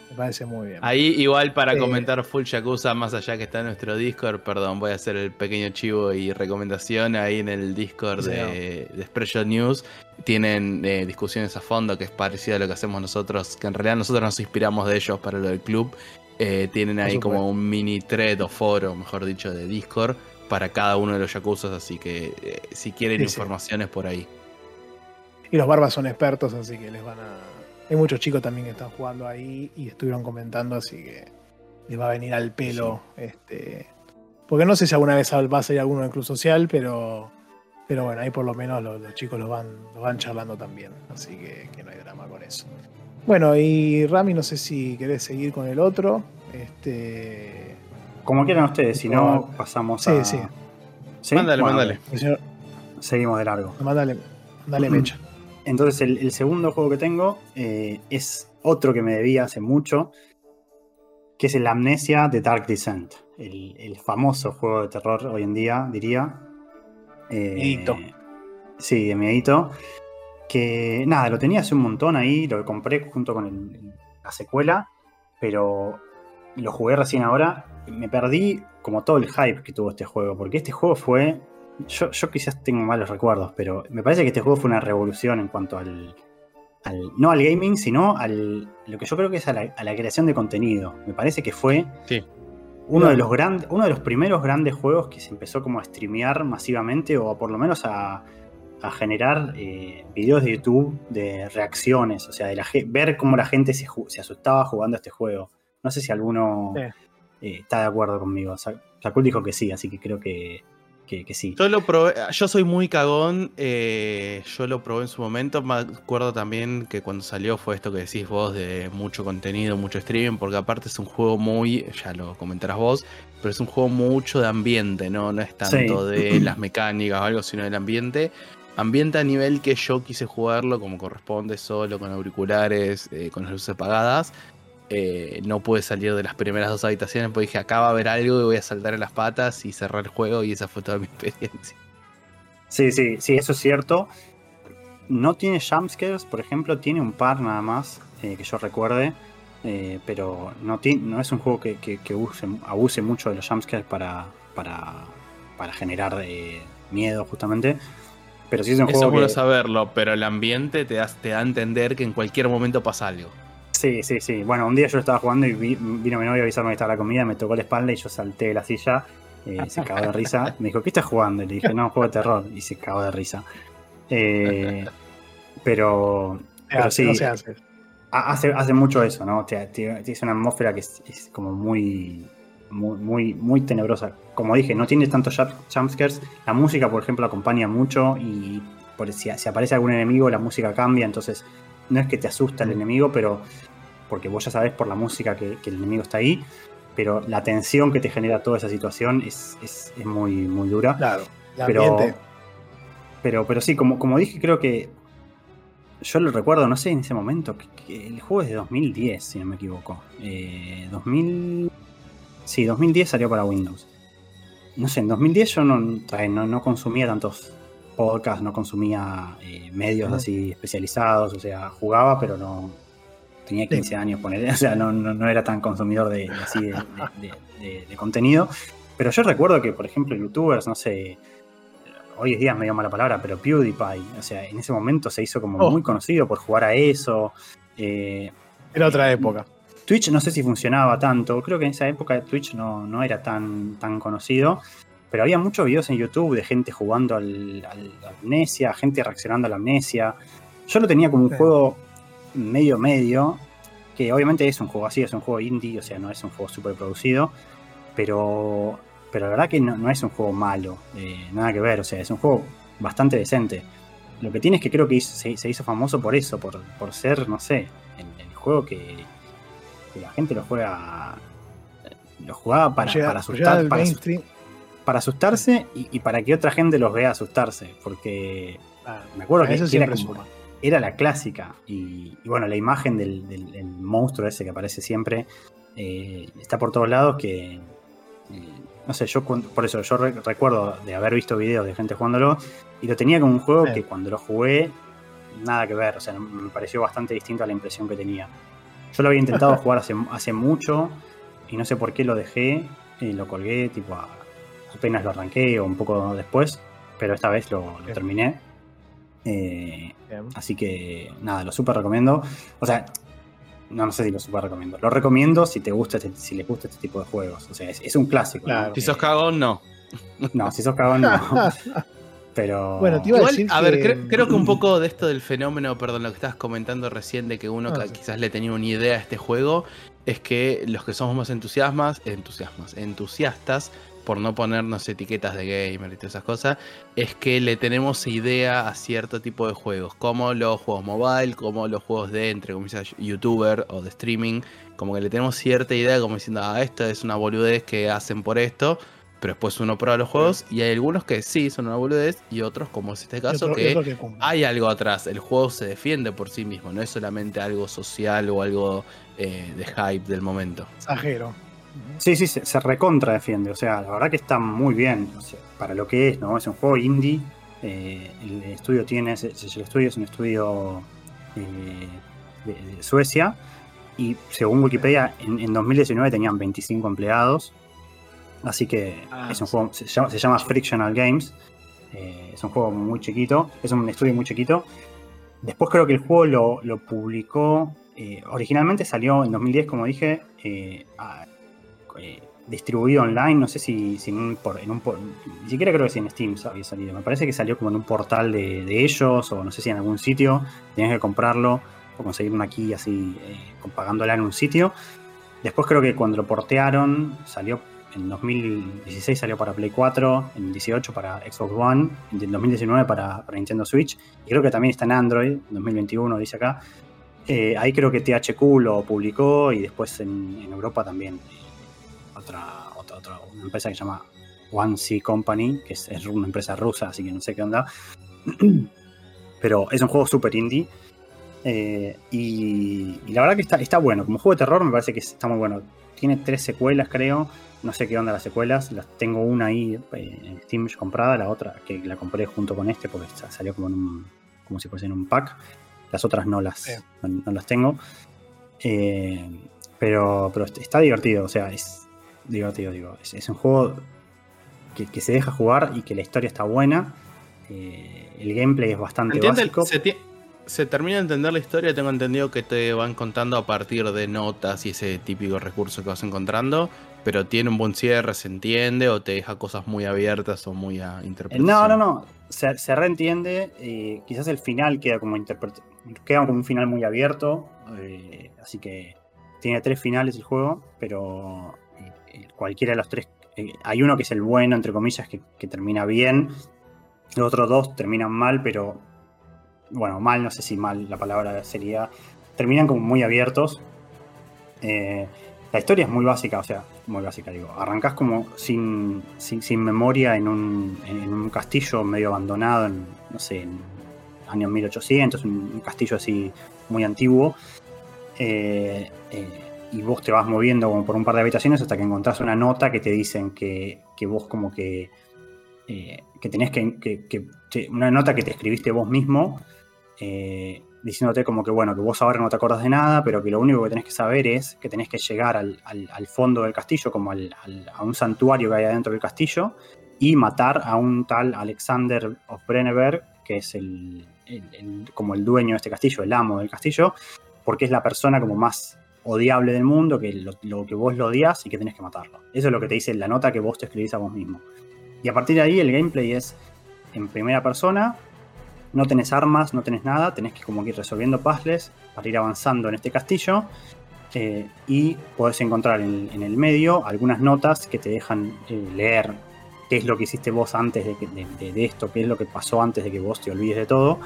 Me parece muy bien. Ahí igual para Sí. comentar Full Yakuza, más allá que está en nuestro Discord, perdón, voy a hacer el pequeño chivo y recomendación ahí en el Discord Sí, de, de Spreadshot News. Tienen eh, discusiones a fondo, que es parecido a lo que hacemos nosotros, que en realidad nosotros nos inspiramos de ellos para lo del club. Eh, tienen ahí como un mini thread o foro, mejor dicho, de Discord para cada uno de los Yakuzas, así que eh, si quieren Sí, sí. informaciones por ahí. Y los barbas son expertos, así que les van a. Hay muchos chicos también que están jugando ahí y estuvieron comentando, así que les va a venir al pelo. Este, porque no sé si alguna vez va a salir alguno del club social, pero, pero bueno, ahí por lo menos los, los chicos los van, los van charlando también, así que, que no hay drama con eso. Bueno, y Rami, no sé si querés seguir con el otro. Este, Como quieran ustedes, si no, pasamos Sí, a. sí. ¿Sí? Mándale, Bueno, mándale. el señor, Seguimos de largo. mándale, mándale (clears throat) mecha. Entonces, el, el segundo juego que tengo eh, es otro que me debía hace mucho, que es el Amnesia de Dark Descent, el, el famoso juego de terror hoy en día, diría. Eh, Miedito. Sí, de miedito. Que nada, lo tenía hace un montón ahí, lo compré junto con el- la secuela, pero lo jugué recién ahora. Me perdí como todo el hype que tuvo este juego, porque este juego fue yo, yo quizás tengo malos recuerdos, pero me parece que este juego fue una revolución en cuanto al, al- no al gaming, sino al lo que yo creo que es a la, a la creación de contenido. Me parece que fue Sí. uno de los grandes, uno de los primeros grandes juegos que se empezó como a streamear masivamente o por lo menos a, a generar eh, videos de YouTube de reacciones, o sea, de la, ver cómo la gente se, asustaba jugando a este juego. No sé si alguno Sí. eh, está de acuerdo conmigo. Sa- Sakul dijo que sí, así que creo que, que, sí. Yo lo probé, yo soy muy cagón, eh, yo lo probé en su momento, me acuerdo también que cuando salió fue esto que decís vos de mucho contenido, mucho streaming, porque aparte es un juego muy, ya lo comentarás vos, pero es un juego mucho de ambiente, ¿no? No es tanto de (clears throat) las mecánicas o algo, sino del ambiente. Ambiente a nivel que yo quise jugarlo como corresponde, solo, con auriculares, eh, con las luces apagadas. Eh, no pude salir de las primeras dos habitaciones porque dije, acá va a haber algo y voy a saltar en las patas y cerrar el juego y esa fue toda mi (laughs) experiencia. Sí, sí, sí, eso es cierto. No tiene jumpscares, por ejemplo, tiene un par nada más eh, que yo recuerde, eh, pero no, no es un juego que, abuse mucho de los jumpscares para, para, para generar miedo justamente. Pero sí es un Eso juego. Es bueno saberlo, pero el ambiente te te da a entender que en cualquier momento pasa algo. Sí, sí, sí. Bueno, un día yo estaba jugando y vino mi novio a avisarme que estaba la comida, me tocó la espalda y yo salté de la silla. Eh, se cagó de risa. Me dijo, ¿qué estás jugando? Y le dije, no, juego de terror. Y se cagó de risa. Eh, pero, pero sí. Hace, hace mucho eso, ¿no? Tiene una atmósfera que es, como muy, muy, muy, tenebrosa. Como dije, no tiene tantos jumpscares. La música, por ejemplo, acompaña mucho y por, si, si, aparece algún enemigo, la música cambia. Entonces, no es que te asusta el enemigo, pero porque vos ya sabés por la música que, el enemigo está ahí, pero la tensión que te genera toda esa situación es, muy, muy dura. Claro, pero, pero, pero sí, como, como dije, creo que yo lo recuerdo, no sé, en ese momento, que, el juego es de 2010, si no me equivoco. 2000... Eh, sí, 2010 salió para Windows. No sé, en 2010 yo no, no, no consumía tantos podcasts, no consumía eh, medios así especializados, o sea, jugaba, pero no, tenía 15 años, poner, (laughs) o sea, no, no, era tan consumidor de, así de, contenido. Pero yo recuerdo que, por ejemplo, youtubers, no sé, hoy es día medio mala palabra, pero PewDiePie, o sea, en ese momento se hizo como oh. muy conocido por jugar a eso. Eh, era otra época. Twitch no sé si funcionaba tanto, creo que en esa época Twitch no, no era tan, tan conocido, pero había muchos videos en YouTube de gente jugando al, a la amnesia, gente reaccionando a la amnesia. Yo lo tenía como un juego medio medio, que obviamente es un juego así, es un juego indie, o sea, no es un juego súper producido, pero, pero la verdad que no, es un juego malo, eh, nada que ver, o sea, es un juego bastante decente. Lo que tiene es que creo que se, hizo famoso por eso, por, por ser, no sé, el, juego que, la gente lo juega, lo jugaba para, para asustar, para, asustarse y, para que otra gente los vea asustarse, porque me acuerdo que, eso era era la clásica. Y, bueno, la imagen del, monstruo ese que aparece siempre eh, está por todos lados que... Eh, no sé, yo por eso yo recuerdo de haber visto videos de gente jugándolo y lo tenía como un juego que cuando lo jugué nada que ver, o sea, me pareció bastante distinto a la impresión que tenía. Yo lo había intentado (laughs) jugar hace, hace mucho y no sé por qué lo dejé y lo colgué, tipo apenas lo arranqué o un poco después, pero esta vez lo terminé. Eh, así que nada, lo super recomiendo. O sea, no, no sé si lo super recomiendo. Lo recomiendo si te gusta este, si les gusta este tipo de juegos. O sea, es, un clásico. Si sos cagón, no. No, si sos cagón, no. (laughs) Pero. Bueno, te iba a decir. A ver, creo, que un poco de esto del fenómeno, perdón, lo que estabas comentando recién, de que uno ah, quizás le tenía una idea a este juego, es que los que somos más entusiasmas, entusiasmas, entusiastas, por no ponernos etiquetas de gamer y todas esas cosas, es que le tenemos idea a cierto tipo de juegos, como los juegos mobile, como los juegos de, entre comillas, youtuber o de streaming, como que le tenemos cierta idea como diciendo, ah, esto es una boludez que hacen por esto, pero después uno prueba los juegos y hay algunos que sí son una boludez y otros, como es este caso, que, hay algo atrás, el juego se defiende por sí mismo, no es solamente algo social o algo eh, de hype del momento. Exagero. Sí, sí, se, recontra defiende. O sea, la verdad que está muy bien. para lo que es, ¿no? Es un juego indie. Eh, el estudio tiene. El estudio es un estudio eh, de, Suecia. Y según Wikipedia, en, 2019 tenían 25 empleados. Así que ah, es un juego. Se llama, Frictional Games. Eh, es un juego muy chiquito. Es un estudio muy chiquito. Después creo que el juego lo, lo publicó. originalmente salió en 2010, como dije, a, eh, distribuido online, no sé si, en un, ni siquiera creo que si en Steam había salido, me parece que salió como en un portal de, ellos o no sé si en algún sitio, tenías que comprarlo o conseguir una key así eh, pagándola en un sitio. Después creo que cuando lo portearon salió en 2016 salió para Play 4, en 2018 para Xbox One, en 2019 para, para Nintendo Switch, y creo que también está en Android, 2021 dice acá. Eh, ahí creo que THQ lo publicó y después en, en Europa también eh, otra, otra, otra una empresa que se llama One C Company, que es, es una empresa rusa, así que no sé qué onda. (clears throat) Pero es un juego super indie. eh, y, y la verdad que está, está bueno. Como juego de terror me parece que está muy bueno. Tiene tres secuelas, creo. No sé qué onda las secuelas. Las tengo una ahí eh, en Steam comprada, la otra que la compré junto con este porque sa- salió como en un, como si fuese en un pack. Las otras no las, no las tengo. Eh, pero, pero está divertido, o sea, es divertido, digo. Es, es un juego que, que se deja jugar y que la historia está buena. Eh, el gameplay es bastante Entiende- básico. se, termina de entender la historia, tengo entendido que te van contando a partir de notas y ese típico recurso que vas encontrando, pero tiene un buen cierre, se entiende, o te deja cosas muy abiertas o muy a interpretación. No, no, no. Se, se reentiende. eh, quizás el final queda como queda como un final muy abierto. eh, así que tiene tres finales el juego, pero cualquiera de los tres. eh, hay uno que es el bueno, entre comillas, que, termina bien. Los otros dos terminan mal, pero. Bueno, mal, no sé si mal la palabra sería. Terminan como muy abiertos. Eh, la historia es muy básica, o sea, muy básica, digo. Arrancás como sin, sin, sin memoria en un, en un castillo medio abandonado, en, no sé, en años 1800, un, un castillo así muy antiguo. Eh, eh, y vos te vas moviendo como por un par de habitaciones hasta que encontrás una nota que te dicen que, que vos como que... eh, que tenés que, Una nota que te escribiste vos mismo. eh, diciéndote como que bueno, que vos ahora no te acordás de nada, pero que lo único que tenés que saber es que tenés que llegar al, al- fondo del castillo, como al- a un santuario que hay adentro del castillo, y matar a un tal Alexander of Brenneberg, que es el- como el dueño de este castillo, el amo del castillo, porque es la persona como más odiable del mundo, que lo, que vos lo odias y que tenés que matarlo. Eso es lo que te dice la nota que vos te escribís a vos mismo. Y a partir de ahí el gameplay es en primera persona, no tenés armas, no tenés nada, tenés que como que ir resolviendo puzzles para ir avanzando en este castillo. eh, y podés encontrar en, el medio algunas notas que te dejan eh, leer qué es lo que hiciste vos antes de esto, qué es lo que pasó antes de que vos te olvides de todo.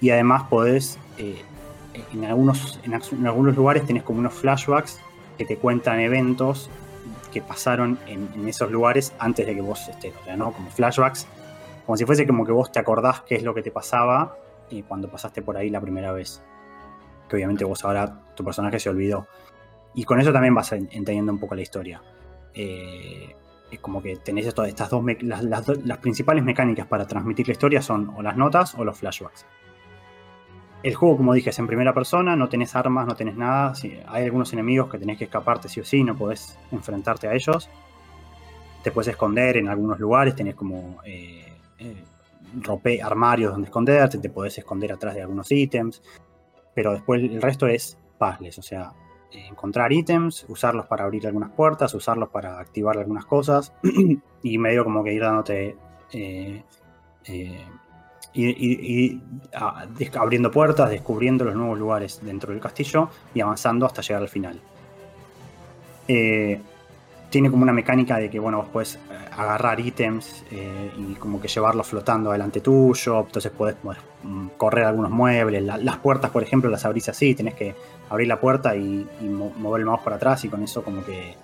Y además podés, eh, en, algunos, en, algunos lugares tenés como unos flashbacks que te cuentan eventos que pasaron en, esos lugares antes de que vos estés. O sea, ¿no? Como flashbacks como si fuese como que vos te acordás qué es lo que te pasaba cuando pasaste por ahí la primera vez. Que obviamente vos ahora tu personaje se olvidó. Y con eso también vas en- entendiendo un poco la historia. Eh, es como que tenés esto, estas dos las, las principales mecánicas para transmitir la historia son o las notas o los flashbacks. El juego, como dije, es en primera persona, no tenés armas, no tenés nada. sí, hay algunos enemigos que tenés que escaparte sí o sí, no podés enfrentarte a ellos. Te puedes esconder en algunos lugares, tenés como eh, eh, armarios donde esconderte, te podés esconder atrás de algunos ítems, pero después el resto es puzzles, o sea, encontrar ítems, usarlos para abrir algunas puertas, usarlos para activar algunas cosas, (clears throat) y medio como que ir dándote... eh, eh, y, y- y, ah, abriendo puertas, descubriendo los nuevos lugares dentro del castillo y avanzando hasta llegar al final. Eh, tiene como una mecánica de que, bueno, vos podés eh, agarrar ítems eh, y como que llevarlos flotando delante tuyo, entonces podés, podés, mm, correr algunos muebles, La- las puertas, por ejemplo, las abrís así, tenés que abrir la puerta y, y mo- mover el mouse para atrás y con eso como que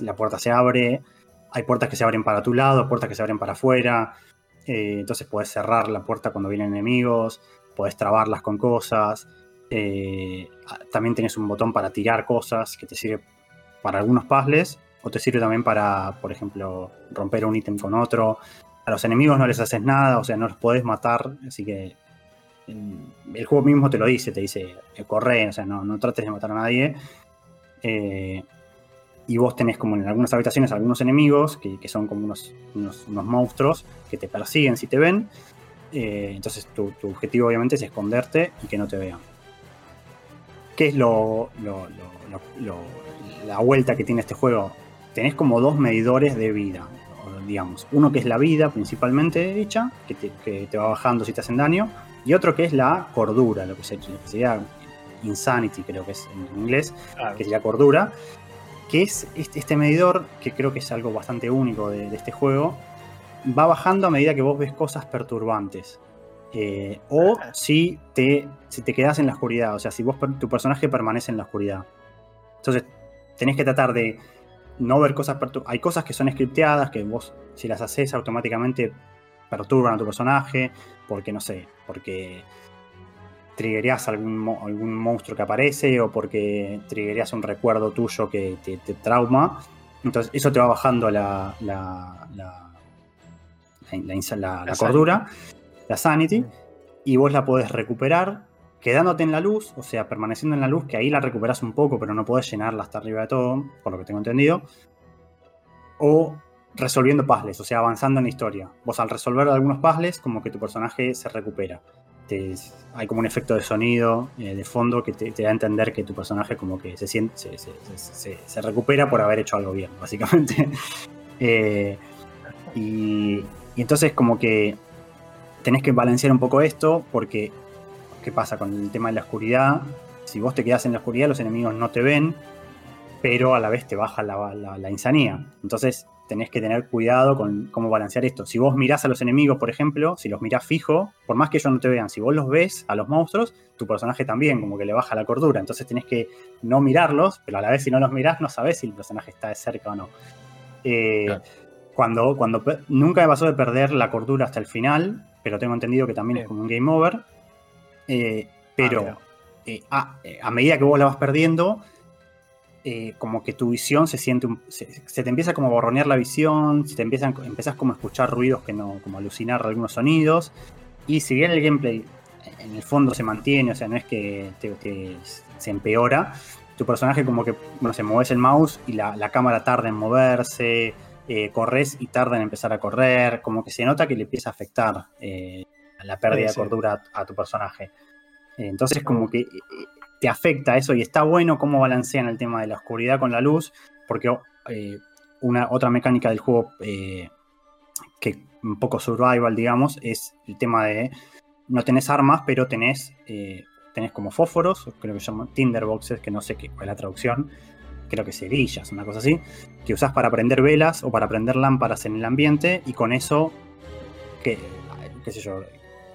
la puerta se abre, hay puertas que se abren para tu lado, puertas que se abren para afuera, eh, entonces podés cerrar la puerta cuando vienen enemigos, podés trabarlas con cosas, eh, también tenés un botón para tirar cosas que te sirve para algunos puzzles o te sirve también para, por ejemplo, romper un ítem con otro. A los enemigos no les haces nada, o sea, no los podés matar, así que mm, el juego mismo te lo dice, te dice, eh, corre, o sea, no, no trates de matar a nadie. Y vos tenés como en algunas habitaciones algunos enemigos, que, que son como unos, unos, unos monstruos que te persiguen si te ven. Eh, entonces tu, tu objetivo obviamente es esconderte y que no te vean. ¿Qué es lo, la vuelta que tiene este juego? Tenés como dos medidores de vida, digamos. Uno que es la vida principalmente dicha, que te, que te va bajando si te hacen daño, y otro que es la cordura, lo que, se- lo que sería insanity creo que es en inglés, que es la cordura. Que es este medidor, que creo que es algo bastante único de, este juego, va bajando a medida que vos ves cosas perturbantes. Eh, o si te, si te quedas en la oscuridad, o sea, si vos tu personaje permanece en la oscuridad. Entonces, tenés que tratar de no ver cosas perturbantes. Hay cosas que son scripteadas, que vos, si las haces automáticamente, perturban a tu personaje, porque no sé, porque triggerías algún, algún monstruo que aparece o porque triggerías un recuerdo tuyo que te, trauma. Entonces eso te va bajando la, la, la, la, cordura, la sanity, y vos la podés recuperar quedándote en la luz, o sea, permaneciendo en la luz, que ahí la recuperas un poco, pero no podés llenarla hasta arriba de todo, por lo que tengo entendido. O resolviendo puzzles, o sea, avanzando en la historia. Vos al resolver algunos puzzles, como que tu personaje se recupera hay como un efecto de sonido eh, de fondo que te, da a entender que tu personaje como que se siente, se, recupera por haber hecho algo bien, básicamente. (laughs) Eh, y, entonces como que tenés que balancear un poco esto porque ¿qué pasa con el tema de la oscuridad? Si vos te quedas en la oscuridad los enemigos no te ven, pero a la vez te baja la, la insanía. Entonces tenés que tener cuidado con cómo balancear esto. Si vos mirás a los enemigos, por ejemplo, si los mirás fijo, por más que ellos no te vean, si vos los ves a los monstruos, tu personaje también como que le baja la cordura. Entonces tenés que no mirarlos, pero a la vez si no los mirás no sabés si el personaje está de cerca o no. Eh, cuando, cuando nunca me pasó de perder la cordura hasta el final, pero tengo entendido que también es como un game over. Eh, pero ah, eh, a medida que vos la vas perdiendo, eh, como que tu visión se siente, se, te empieza como a borronear la visión, se te empiezan, empiezas como a escuchar ruidos que no, como alucinar algunos sonidos, y si bien el gameplay en el fondo se mantiene, o sea, no es que se empeora, tu personaje como que, bueno, se mueves el mouse y la, cámara tarda en moverse, eh, corres y tarda en empezar a correr, como que se nota que le empieza a afectar eh, la pérdida de cordura a, a tu personaje. Entonces como que te afecta eso y está bueno cómo balancean el tema de la oscuridad con la luz, porque eh, una otra mecánica del juego eh, que un poco survival, digamos, es el tema de no tenés armas, pero tenés, eh, tenés como fósforos, creo que llaman tinderboxes, que no sé qué, cuál es la traducción, creo que cerillas, una cosa así, que usás para prender velas o para prender lámparas en el ambiente y con eso, que, qué sé yo,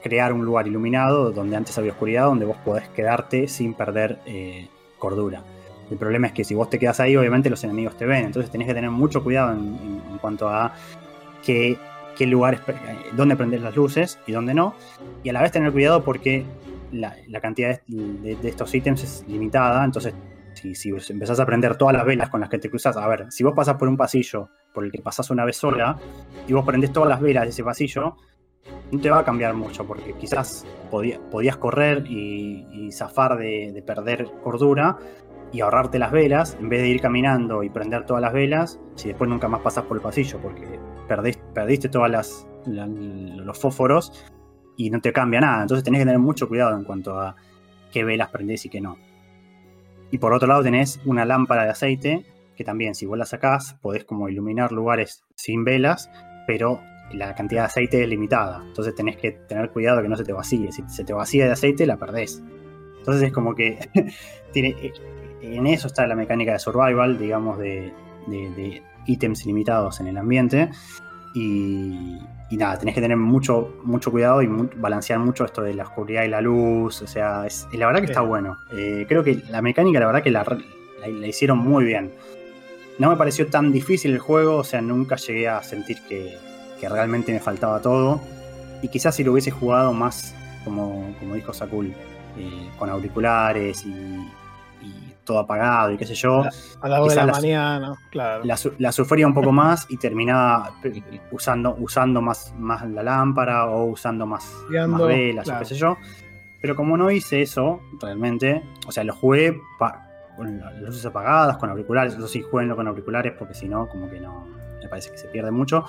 crear un lugar iluminado donde antes había oscuridad, donde vos podés quedarte sin perder eh, cordura. El problema es que si vos te quedas ahí, obviamente los enemigos te ven, entonces tenés que tener mucho cuidado en, cuanto a qué, lugares, eh, dónde prender las luces y dónde no, y a la vez tener cuidado porque la, cantidad de, estos ítems es limitada, entonces si, si, empezás a prender todas las velas con las que te cruzas, a ver, si vos pasas por un pasillo por el que pasás una vez sola y vos prendés todas las velas de ese pasillo, no te va a cambiar mucho, porque quizás podías correr y, zafar de, perder cordura y ahorrarte las velas, en vez de ir caminando y prender todas las velas, si después nunca más pasas por el pasillo, porque perdiste, perdiste todos los fósforos y no te cambia nada. Entonces tenés que tener mucho cuidado en cuanto a qué velas prendés y qué no. Y por otro lado tenés una lámpara de aceite, que también si vos la sacás, podés como iluminar lugares sin velas, pero la cantidad de aceite es limitada. Entonces tenés que tener cuidado que no se te vacíe. Si se te vacía de aceite, la perdés. Entonces es como que (laughs) tiene, eh, en eso está la mecánica de survival, digamos, de, ítems limitados en el ambiente. Y, nada, tenés que tener mucho, mucho cuidado y balancear mucho esto de la oscuridad y la luz. O sea, es, la verdad que está bueno. Eh, creo que la mecánica, la verdad que la, la hicieron muy bien. No me pareció tan difícil el juego, o sea, nunca llegué a sentir que, que realmente me faltaba todo. Y quizás si lo hubiese jugado más, como, como dijo Sakul, eh, con auriculares y, todo apagado y qué sé yo. A la hora de la, mañana, claro. La, sufría un poco más y terminaba usando, usando más, más la lámpara o usando más, velas o qué sé yo. Pero como no hice eso, realmente, o sea, lo jugué con las luces apagadas, con auriculares. Eso sí, jueguenlo con auriculares porque si no, como que no, me parece que se pierde mucho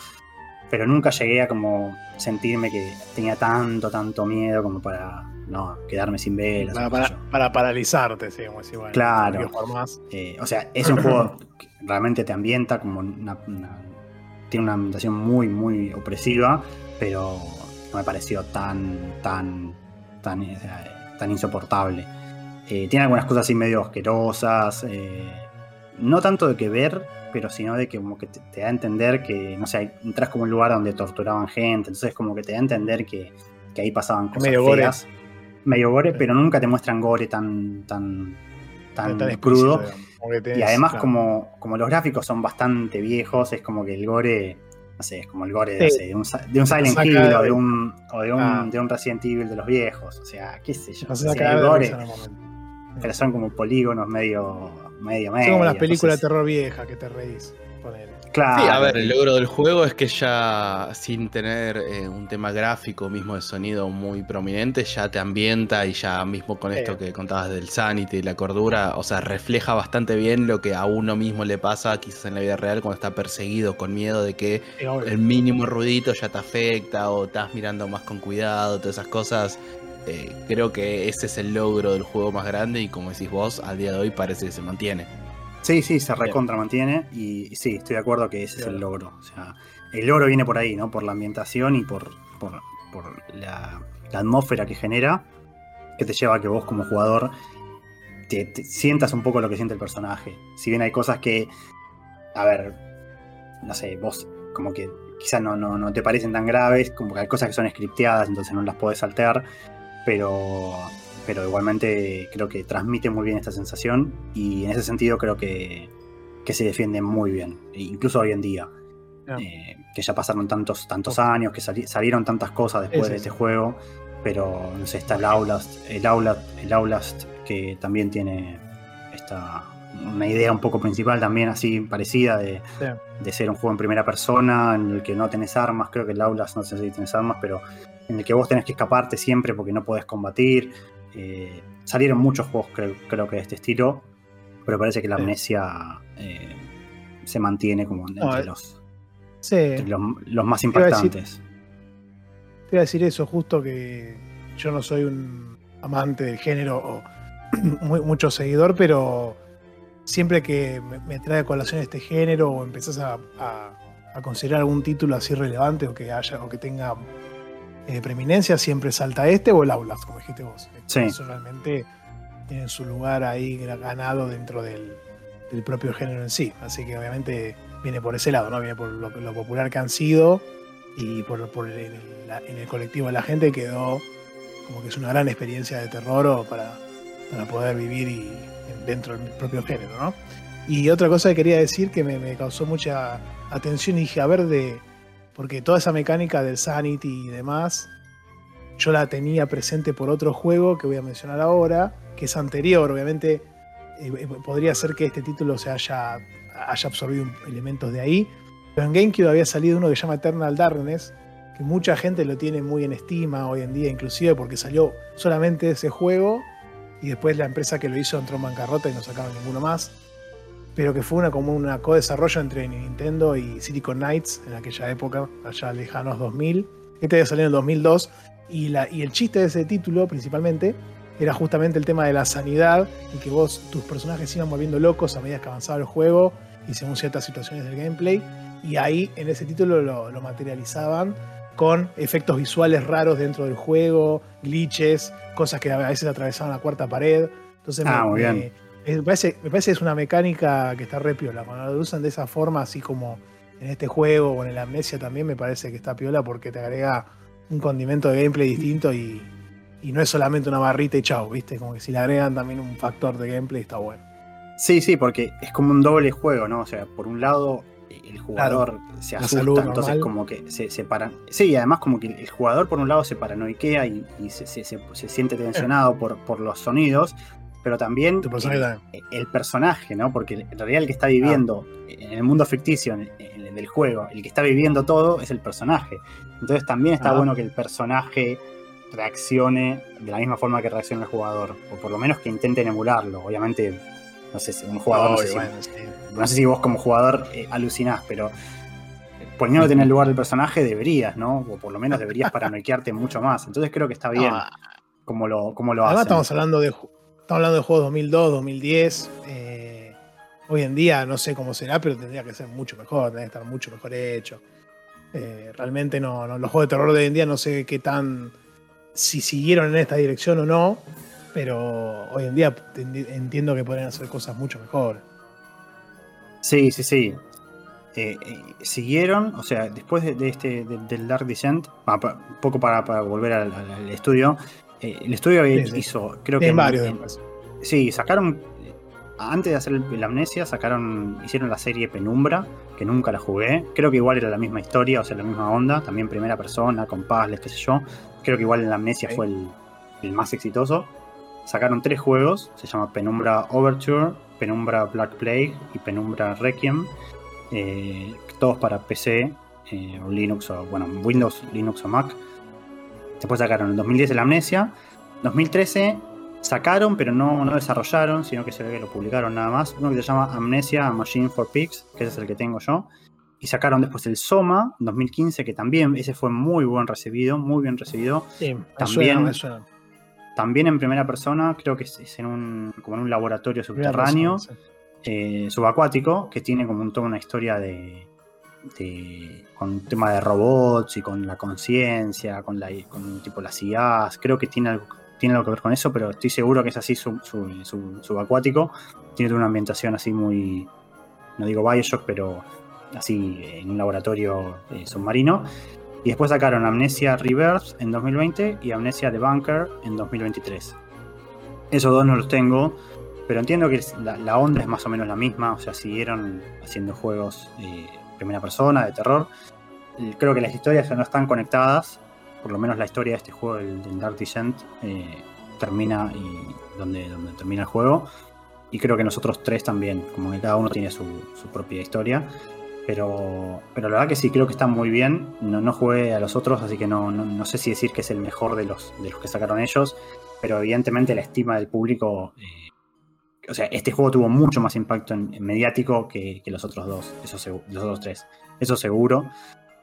pero nunca llegué a como sentirme que tenía tanto, tanto miedo como para no quedarme sin velas. Para, paralizarte, digamos, igual. Claro. Eh, o sea, es un juego que realmente te ambienta como una, tiene una ambientación muy, muy opresiva, pero no me pareció tan, tan, tan, eh, tan insoportable. Eh, tiene algunas cosas así medio asquerosas no tanto de que ver, pero sino de que como que te, te da a entender que, no sé, entras como un lugar donde torturaban gente, entonces como que te da a entender que, que ahí pasaban cosas Medio gore. feas. Medio gore, Sí. pero nunca te muestran gore tan, tan, tan, Tan crudo. tenés- Y además, claro. como, como los gráficos son bastante viejos, es como que el gore, no sé, es como el gore Sí. de, un, de un Silent Hill o de- un, o de un, Ah. de un Resident Evil de los viejos. O sea, qué sé yo. O sea, el gore, pero son como polígonos medio, medio, medio. Son como las películas de terror viejas que te reís. Claro. Sí, a ver, el logro del juego es que ya sin tener eh, un tema gráfico mismo de sonido muy prominente, ya te ambienta y ya mismo con esto que contabas del sanity y la cordura, o sea, refleja bastante bien lo que a uno mismo le pasa quizás en la vida real cuando está perseguido con miedo de que el mínimo ruidito ya te afecta o estás mirando más con cuidado, todas esas cosas. Eh, creo que ese es el logro del juego más grande y como decís vos, al día de hoy parece que se mantiene. Sí, sí, se recontra mantiene y, y sí, estoy de acuerdo que ese es el logro. O sea, el logro viene por ahí, ¿no? Por la ambientación y por, por, por la, la atmósfera que genera, que te lleva a que vos como jugador te, te sientas un poco lo que siente el personaje. Si bien hay cosas que, a ver, no sé, vos como que quizás no, no, no te parecen tan graves, como que hay cosas que son scripteadas, entonces no las podés saltear, pero, pero igualmente creo que transmite muy bien esta sensación y en ese sentido creo que, que se defiende muy bien, e incluso hoy en día. Eh, que ya pasaron tantos, tantos años, que sali- salieron tantas cosas después de este juego, pero no sé, está el Outlast, el Outlast, el Outlast que también tiene esta, una idea un poco principal también así parecida de, Sí. de ser un juego en primera persona, en el que no tenés armas, creo que el Outlast no sé si tenés armas, pero en el que vos tenés que escaparte siempre porque no podés combatir. Eh, salieron muchos juegos creo, creo que de este estilo, pero parece que la amnesia eh, se mantiene como entre, No, los, Sí, entre los, los más impactantes. te iba a decir eso, justo que yo no soy un amante del género o (clears throat) muy- mucho seguidor, pero siempre que me, trae a colación este género o empezás a, a- a considerar algún título así relevante o que haya o que tenga eh, preeminencia, siempre salta este o el Aulas, como dijiste vos. Sí. Personalmente tienen su lugar ahí ganado dentro del, del propio género en sí. Así que obviamente viene por ese lado, ¿no? Viene por lo, lo popular que han sido y por, por el- en el colectivo de la gente quedó como que es una gran experiencia de terror o para, para poder vivir y, dentro del propio género, ¿no? Y otra cosa que quería decir que me, causó mucha atención y dije, a ver, de. Porque toda esa mecánica del Sanity y demás, yo la tenía presente por otro juego que voy a mencionar ahora, que es anterior, obviamente. eh, eh, podría ser que este título se haya, haya absorbido elementos de ahí. Pero en GameCube había salido uno que se llama Eternal Darkness, que mucha gente lo tiene muy en estima hoy en día, inclusive porque salió solamente ese juego y después la empresa que lo hizo entró en bancarrota y no sacaron ninguno más. Pero que fue una, como una co-desarrollo entre Nintendo y Silicon Knights en aquella época, allá lejanos 2000. Este había salido en el 2002 y, la, y el chiste de ese título principalmente era justamente el tema de la sanidad y que vos, tus personajes se iban volviendo locos a medida que avanzaba el juego y según ciertas situaciones del gameplay. Y ahí en ese título lo, lo materializaban con efectos visuales raros dentro del juego, glitches, cosas que a veces atravesaban la cuarta pared. Entonces Ah, me, muy bien. me parece, me parece que es una mecánica que está re piola. Cuando lo usan de esa forma, así como en este juego o en el Amnesia también, me parece que está piola porque te agrega un condimento de gameplay distinto y, y no es solamente una barrita y chao, ¿viste? Como que si le agregan también un factor de gameplay está bueno. Sí, sí, porque es como un doble juego, ¿no? O sea, por un lado, el jugador se asusta, entonces normal. como que se, se para. Sí, y además como que el jugador por un lado se paranoiquea y, y se, se- siente tensionado por, por los sonidos, pero también el, personaje, ¿no? Porque en realidad el que está viviendo en el mundo ficticio en- el del juego, el que está viviendo todo es el personaje. Entonces también está Ah. bueno que el personaje reaccione de la misma forma que reacciona el jugador, o por lo menos que intenten emularlo. Obviamente, no sé si un jugador, no sé Obvio, si- bueno, sí. No sé si vos como jugador eh, alucinás, pero poniéndote en el lugar del personaje deberías, ¿no? O por lo menos deberías paranoiquearte mucho más. Entonces creo que está bien Ah, como lo, como lo Además hacen. estamos hablando de estamos hablando de juegos 2002, 2010. eh, hoy en día no sé cómo será, pero tendría que ser mucho mejor, tendría que estar mucho mejor hecho. Eh, realmente no, no- los juegos de terror de hoy en día no sé qué tan si siguieron en esta dirección o no, pero hoy en día entiendo que podrían hacer cosas mucho mejores. Sí, sí, sí. Eh, eh, siguieron, o sea, después de, este del Dark Descent, un poco para, volver al, estudio, eh, el estudio hizo, creo que... En varios. sí, sacaron, antes de hacer la amnesia, sacaron, hicieron la serie Penumbra, que nunca la jugué. Creo que igual era la misma historia, o sea, la misma onda, también primera persona, con puzzles, qué sé yo. Creo que igual en la amnesia fue el, el más exitoso. Sacaron tres juegos, se llama Penumbra Overture, Penumbra Black Plague y Penumbra Requiem. Eh, todos para PC eh, o Linux o bueno, Windows, Linux o Mac. Después sacaron en 2010 la Amnesia. 2013 sacaron, pero no, no desarrollaron, sino que se ve que lo publicaron nada más. Uno que se llama Amnesia Machine for Pigs, que ese es el que tengo yo. Y sacaron después el Soma 2015, que también ese fue muy buen recibido, muy bien recibido. también, también en primera persona, creo que es en un, como en un laboratorio subterráneo. Eh, subacuático, que tiene como un, toda una historia de, con un tema de robots y con la conciencia, con, la, con tipo las IAs. Creo que tiene algo, tiene algo que ver con eso, pero estoy seguro que es así subacuático. Tiene una ambientación así muy, no digo Bioshock, pero así en un laboratorio eh, submarino. Y después sacaron Amnesia Reverse en 2020 y Amnesia The Bunker en 2023. Esos dos no los tengo. Pero entiendo que la, onda es más o menos la misma, o sea, siguieron haciendo juegos de primera persona, de terror. Creo que las historias no están conectadas, por lo menos la historia de este juego, del, Dark Descent, eh, termina y donde, donde termina el juego. Y creo que nosotros tres también, como que cada uno tiene su, propia historia. Pero, pero la verdad que sí, creo que está muy bien. No, no jugué a los otros, así que no, no, sé si decir que es el mejor de los, de los que sacaron ellos. Pero evidentemente la estima del público eh, o sea, este juego tuvo mucho más impacto en, mediático que, los otros dos, eso los otros tres. Eso seguro.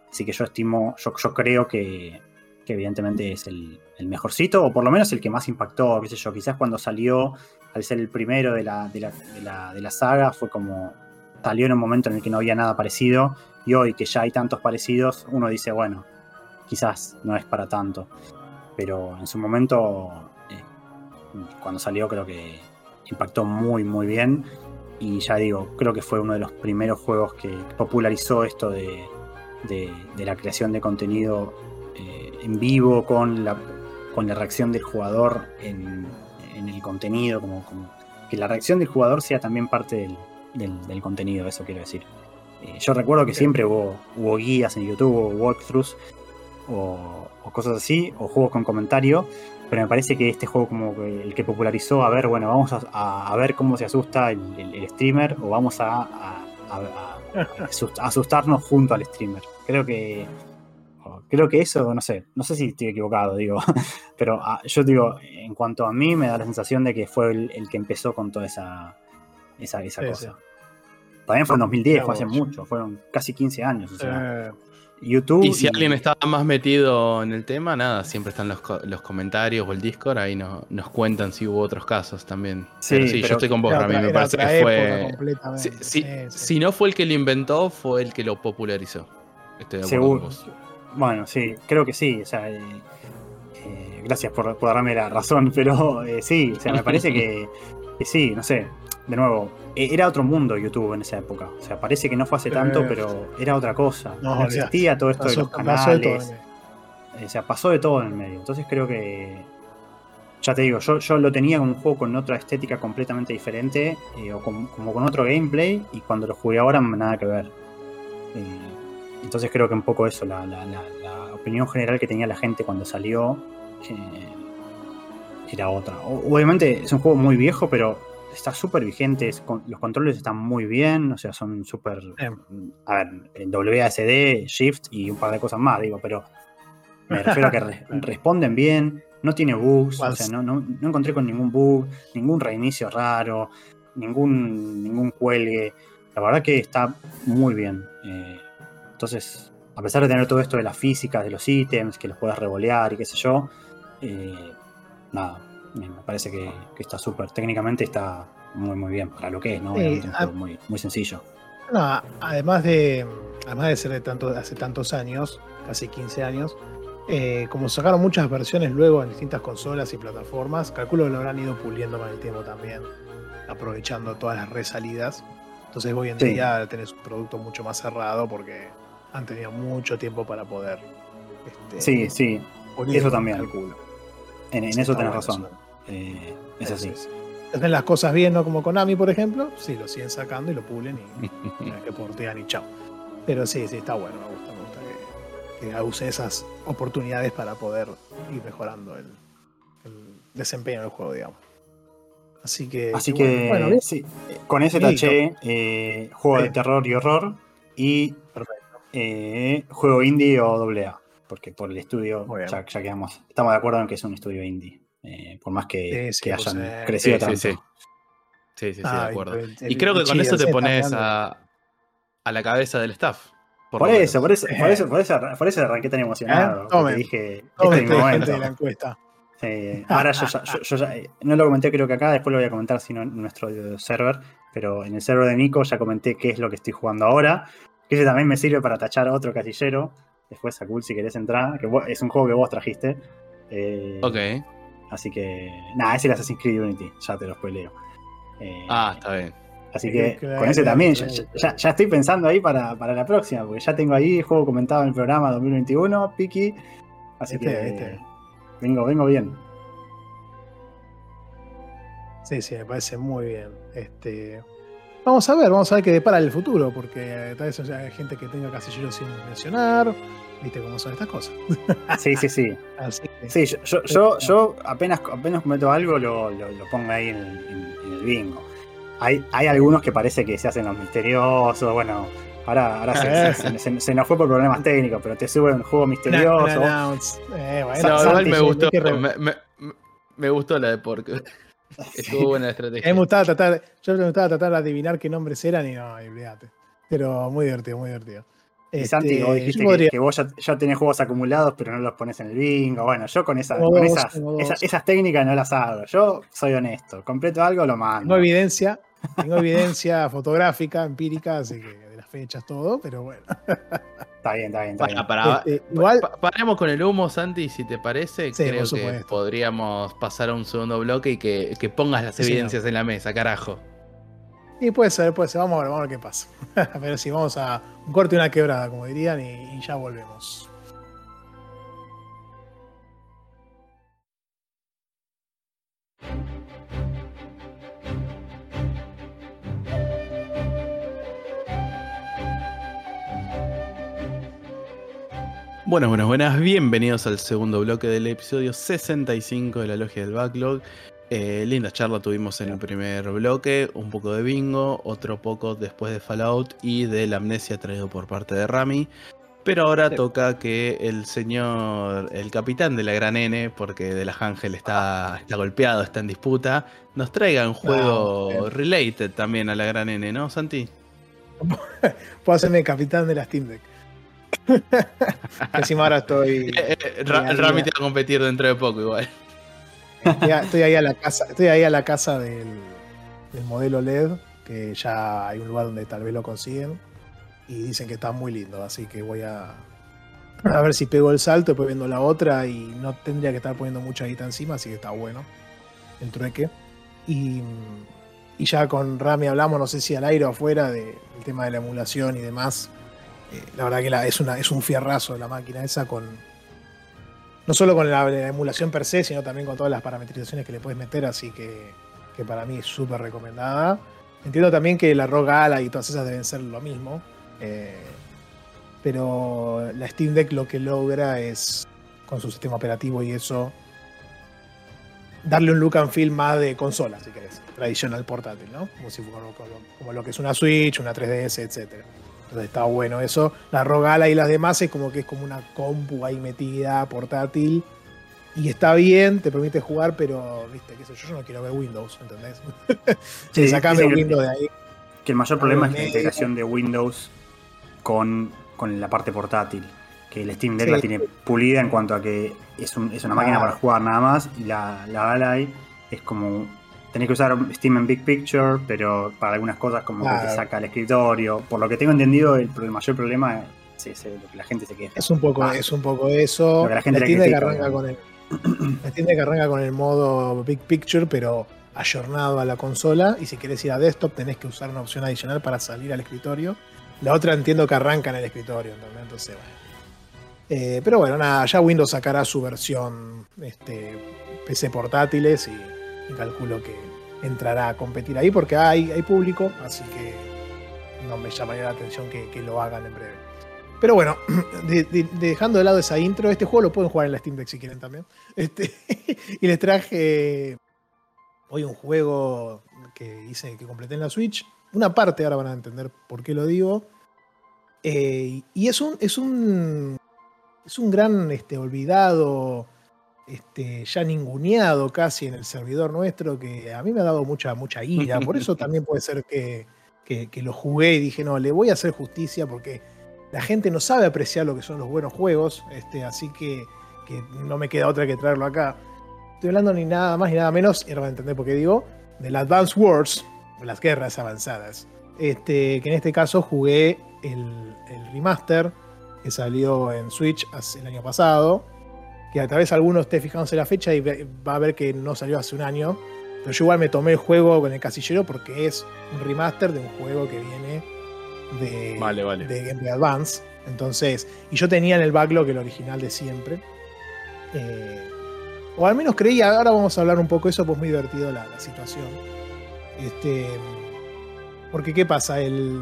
Así que yo estimo, yo, yo creo que, evidentemente es el, mejorcito, o por lo menos el que más impactó, qué sé yo, quizás cuando salió, al ser el primero de la, de la, saga, fue como, salió en un momento en el que no había nada parecido, y hoy que ya hay tantos parecidos, uno dice, bueno, quizás no es para tanto. Pero en su momento, eh, cuando salió creo que impactó muy, muy bien. Y ya digo, creo que fue uno de los primeros juegos que popularizó esto de, la creación de contenido eh, en vivo con la, reacción del jugador en, el contenido, como, que la reacción del jugador sea también parte del, contenido, eso quiero decir. Eh, yo recuerdo que siempre hubo, hubo guías en YouTube, o walkthroughs o, o, cosas así, o juegos con comentario, pero me parece que este juego como el que popularizó, a ver, bueno, vamos a, ver cómo se asusta el, streamer o vamos a, (laughs) asustarnos junto al streamer. Creo que creo que eso, no sé, no sé si estoy equivocado, digo, (laughs) pero ah, yo digo, en cuanto a mí me da la sensación de que fue el, que empezó con toda esa, esa, cosa. También fue en 2010, fue hace mucho, fueron casi 15 años. O sea, eh, YouTube. Y si alguien está más metido en el tema, nada, siempre están los, los comentarios o el Discord, ahí no, nos cuentan si hubo otros casos también. Sí, sí yo estoy con vos, Rami, me parece que fue... Si, no fue el que lo inventó, fue el que lo popularizó. Estoy de acuerdo Con vos. Bueno, sí, creo que sí, o sea... Eh, eh, gracias por, darme la razón, (laughs) pero eh, sí, o sea, me parece que, que sí, no sé, de nuevo, e-, era otro mundo YouTube en esa época. O sea, parece que no fue hace tanto, pero era otra cosa. No, existía todo esto de los canales. o sea, pasó de todo en el medio. Entonces creo que. Ya te digo, yo, yo lo tenía como un juego con otra estética completamente diferente, eh, o como con otro gameplay, y cuando lo jugué ahora nada que ver. Eh, entonces creo que un poco eso, la, opinión general que tenía la gente cuando salió eh, era otra. obviamente es un juego muy viejo, pero está súper vigente, los controles están muy bien, o sea, son súper... A ver, en WASD, Shift y un par de cosas más, digo, pero me refiero a que (laughs) responden bien, no tiene bugs, o sea, no, no, encontré con ningún bug, ningún reinicio raro, ningún, ningún cuelgue. La verdad que está muy bien. Eh, entonces, a pesar de tener todo esto de las físicas, de los ítems, que los puedes revolear y qué sé yo, eh, nada, me parece que, está súper. Técnicamente está muy, muy bien para lo que es, ¿no? muy, muy sencillo. además de, además de ser de, tanto, hace tantos años, casi 15 años, eh, como sacaron muchas versiones luego en distintas consolas y plataformas, calculo que lo habrán ido puliendo con el tiempo también, aprovechando todas las resalidas. Entonces hoy en Sí. día tenés un producto mucho más cerrado porque han tenido mucho tiempo para poder. este, Sí, sí, eso también. el culo. en, eso tenés razón. Eh, es así. Sí, sí. Hacen las cosas bien, ¿no? Como Konami, por ejemplo. Sí, lo siguen sacando y lo pulen y (laughs) que portean y chao. Pero sí, sí, está bueno, me gusta, me gusta que, que use esas oportunidades para poder ir mejorando el, el desempeño del juego, digamos. Así que. Así bueno, que bueno, sí, con ese taché eh, juego de terror y horror y eh, juego indie o doble A. Porque por el estudio ya quedamos. Estamos de acuerdo en que es un estudio indie. Eh, por más que, Sí, sí, que pues, hayan eh, crecido sí, tanto. sí, sí. Sí, sí, sí, Ah, de acuerdo. el- el- Y creo que con eso te pones a, a la cabeza del staff. Por, eso, por eso, por eso, (laughs) por eso, por eso arranqué tan emocionado. ¿Eh? dije, este es mi gente momento. de la encuesta. Sí, ahora yo, ya- yo- yo ya- eh, no lo comenté creo que acá, después lo voy a comentar sino en nuestro server, pero en el server de Nico ya comenté qué es lo que estoy jugando ahora, que ese también me sirve para tachar otro casillero, después Sakul si querés entrar, que vos- es un juego que vos trajiste. eh, Ok. Así que, nada, es el Assassin's Creed Unity, ya te lo spoileo. Eh, Ah, está bien. Así Sí, que claro, con ese también, claro. ya, ya- ya estoy pensando ahí para, para la próxima, porque ya tengo ahí el juego comentado en el programa 2021, Piki. Así Viste, que viste. vengo, vengo bien. Sí, sí, me parece muy bien. Este, vamos a ver, vamos a ver qué depara el futuro, porque tal vez haya gente que tenga casilleros sin mencionar. Viste cómo son estas cosas. Sí, sí, sí. (laughs) Así que, Sí, yo, yo, yo, yo apenas, apenas cometo algo lo, lo, lo pongo ahí en el, en- en el bingo. Hay, hay algunos que parece que se hacen los misteriosos, bueno, ahora, ahora se, se- se- se nos fue por problemas técnicos, pero te suben un juego misterioso. Eh, bueno, Sa- No, Santi, igual me gustó. Me, me- me gustó la de porque (laughs) Estuvo buena la A mí estrategia. me gustaba tratar, yo me gustaba tratar de adivinar qué nombres eran y no, y olvídate. Pero muy divertido, muy divertido. Este, Santi, vos dijiste podría- que, que vos ya, ya tenés juegos acumulados, pero no los pones en el bingo. Bueno, yo con, esa, Tengo con esas, esas, esas técnicas no las hago. Yo soy honesto. Completo algo, lo mando. Tengo evidencia, tengo evidencia fotográfica, empírica, así que fechas, todo, pero bueno. (laughs) Está bien, está bien, está bien. Para, para, Este, igual, pa- paremos con el humo, Santi, si te parece. Sí, creo que podríamos pasar a un segundo bloque y que, que pongas las Sí, señor. evidencias en la mesa, carajo. y puede ser, puede ser, vamos a ver, vamos a ver qué pasa. (laughs) pero sí, vamos a un corte y una quebrada, como dirían, y, y ya volvemos. Buenas, buenas, buenas. Bienvenidos al segundo bloque del episodio 65 de la Logia del Backlog. Eh, linda charla tuvimos en el primer bloque, un poco de bingo, otro poco después de Fallout y de la amnesia traído por parte de Rami. Pero ahora Sí. toca que el señor, el capitán de la gran N, porque de la Ángel está, está golpeado, está en disputa, nos traiga un juego bien. related también a la gran N, ¿no, Santi? (laughs) Puedo hacerme capitán de la Steam Deck. (laughs) Encima ahora estoy. Eh, eh, Ra- Rami te va a competir dentro de poco igual. Estoy ahí a la casa, estoy ahí a la casa del, del modelo LED, que ya hay un lugar donde tal vez lo consiguen. Y dicen que está muy lindo, así que voy a, a ver si pego el salto, después viendo la otra y no tendría que estar poniendo mucha guita encima, así que está bueno el trueque. Y, y ya con Rami hablamos, no sé si al aire o afuera, de- del tema de la emulación y demás. Eh, la verdad que es, un fierrazo la máquina esa con, no solo con la, la emulación per se, sino también con todas las parametrizaciones que le puedes meter, así que, que para mí es súper recomendada. Entiendo también que la ROG Ally y todas esas deben ser lo mismo, eh, pero la Steam Deck lo que logra es, con su sistema operativo y eso, darle un look and feel más de consola, si querés, tradicional portátil, ¿no? Como, si fuera, como, como lo que es una Switch, una 3DS, etcétera. Entonces está bueno eso. La Rogala y las demás es como que es como una compu ahí metida, portátil. Y está bien, te permite jugar, pero, viste, qué sé yo, yo no quiero ver Windows, ¿entendés? Sí, (laughs) sacame Windows de ahí. Que el mayor problema es la integración de Windows con, con la parte portátil. Que el Steam Deck Sí. la tiene pulida en cuanto a que es, un- es una máquina para jugar nada más. Y la, la Ally es como. Tenés que usar Steam en Big Picture, pero para algunas cosas como que Claro. te saca el escritorio. Por lo que tengo entendido, el, el mayor problema es ese, lo que la gente se queja. Es un poco, Ah. es un poco eso. Lo que la gente Steam Deck critica, arranca ¿no? con el. (clears throat) La Deck arranca con el modo Big Picture, pero ayornado a la consola y si querés ir a desktop tenés que usar una opción adicional para salir al escritorio. La otra entiendo que arranca en el escritorio, entonces bueno. Eh, pero bueno, nada, ya Windows sacará su versión este, PC portátiles y, calculo que entrará a competir ahí porque hay, hay público, así que no me llamaría la atención que, lo hagan en breve. Pero bueno, (clears throat) dejando de lado esa intro, este juego lo pueden jugar en la Steam Deck si quieren también. Este, (laughs) y les traje hoy un juego que hice, que completé en la Switch. Una parte, ahora van a entender por qué lo digo. Eh, y es un, es un es un gran este, olvidado, este, ya ninguneado casi en el servidor nuestro, que a mí me ha dado mucha, mucha ira. Por eso (laughs) también puede ser que, lo jugué y dije, no, le voy a hacer justicia porque la gente no sabe apreciar lo que son los buenos juegos, este, así que, no me queda otra que traerlo acá. Estoy hablando ni nada más ni nada menos, y ahora van a entender por qué digo, del Advance Wars, las guerras avanzadas. Este, que en este caso jugué el, el remaster que salió en Switch el año pasado. Que a través algunos esté fijándose la fecha y va a ver que no salió hace un año. Pero yo igual me tomé el juego con el casillero porque es un remaster de un juego que viene de, de Game Boy Advance. Entonces, y yo tenía en el backlog el original de siempre. Eh, o al menos creía, ahora vamos a hablar un poco de eso, pues muy divertido la, la situación. Este, porque, ¿qué pasa? El,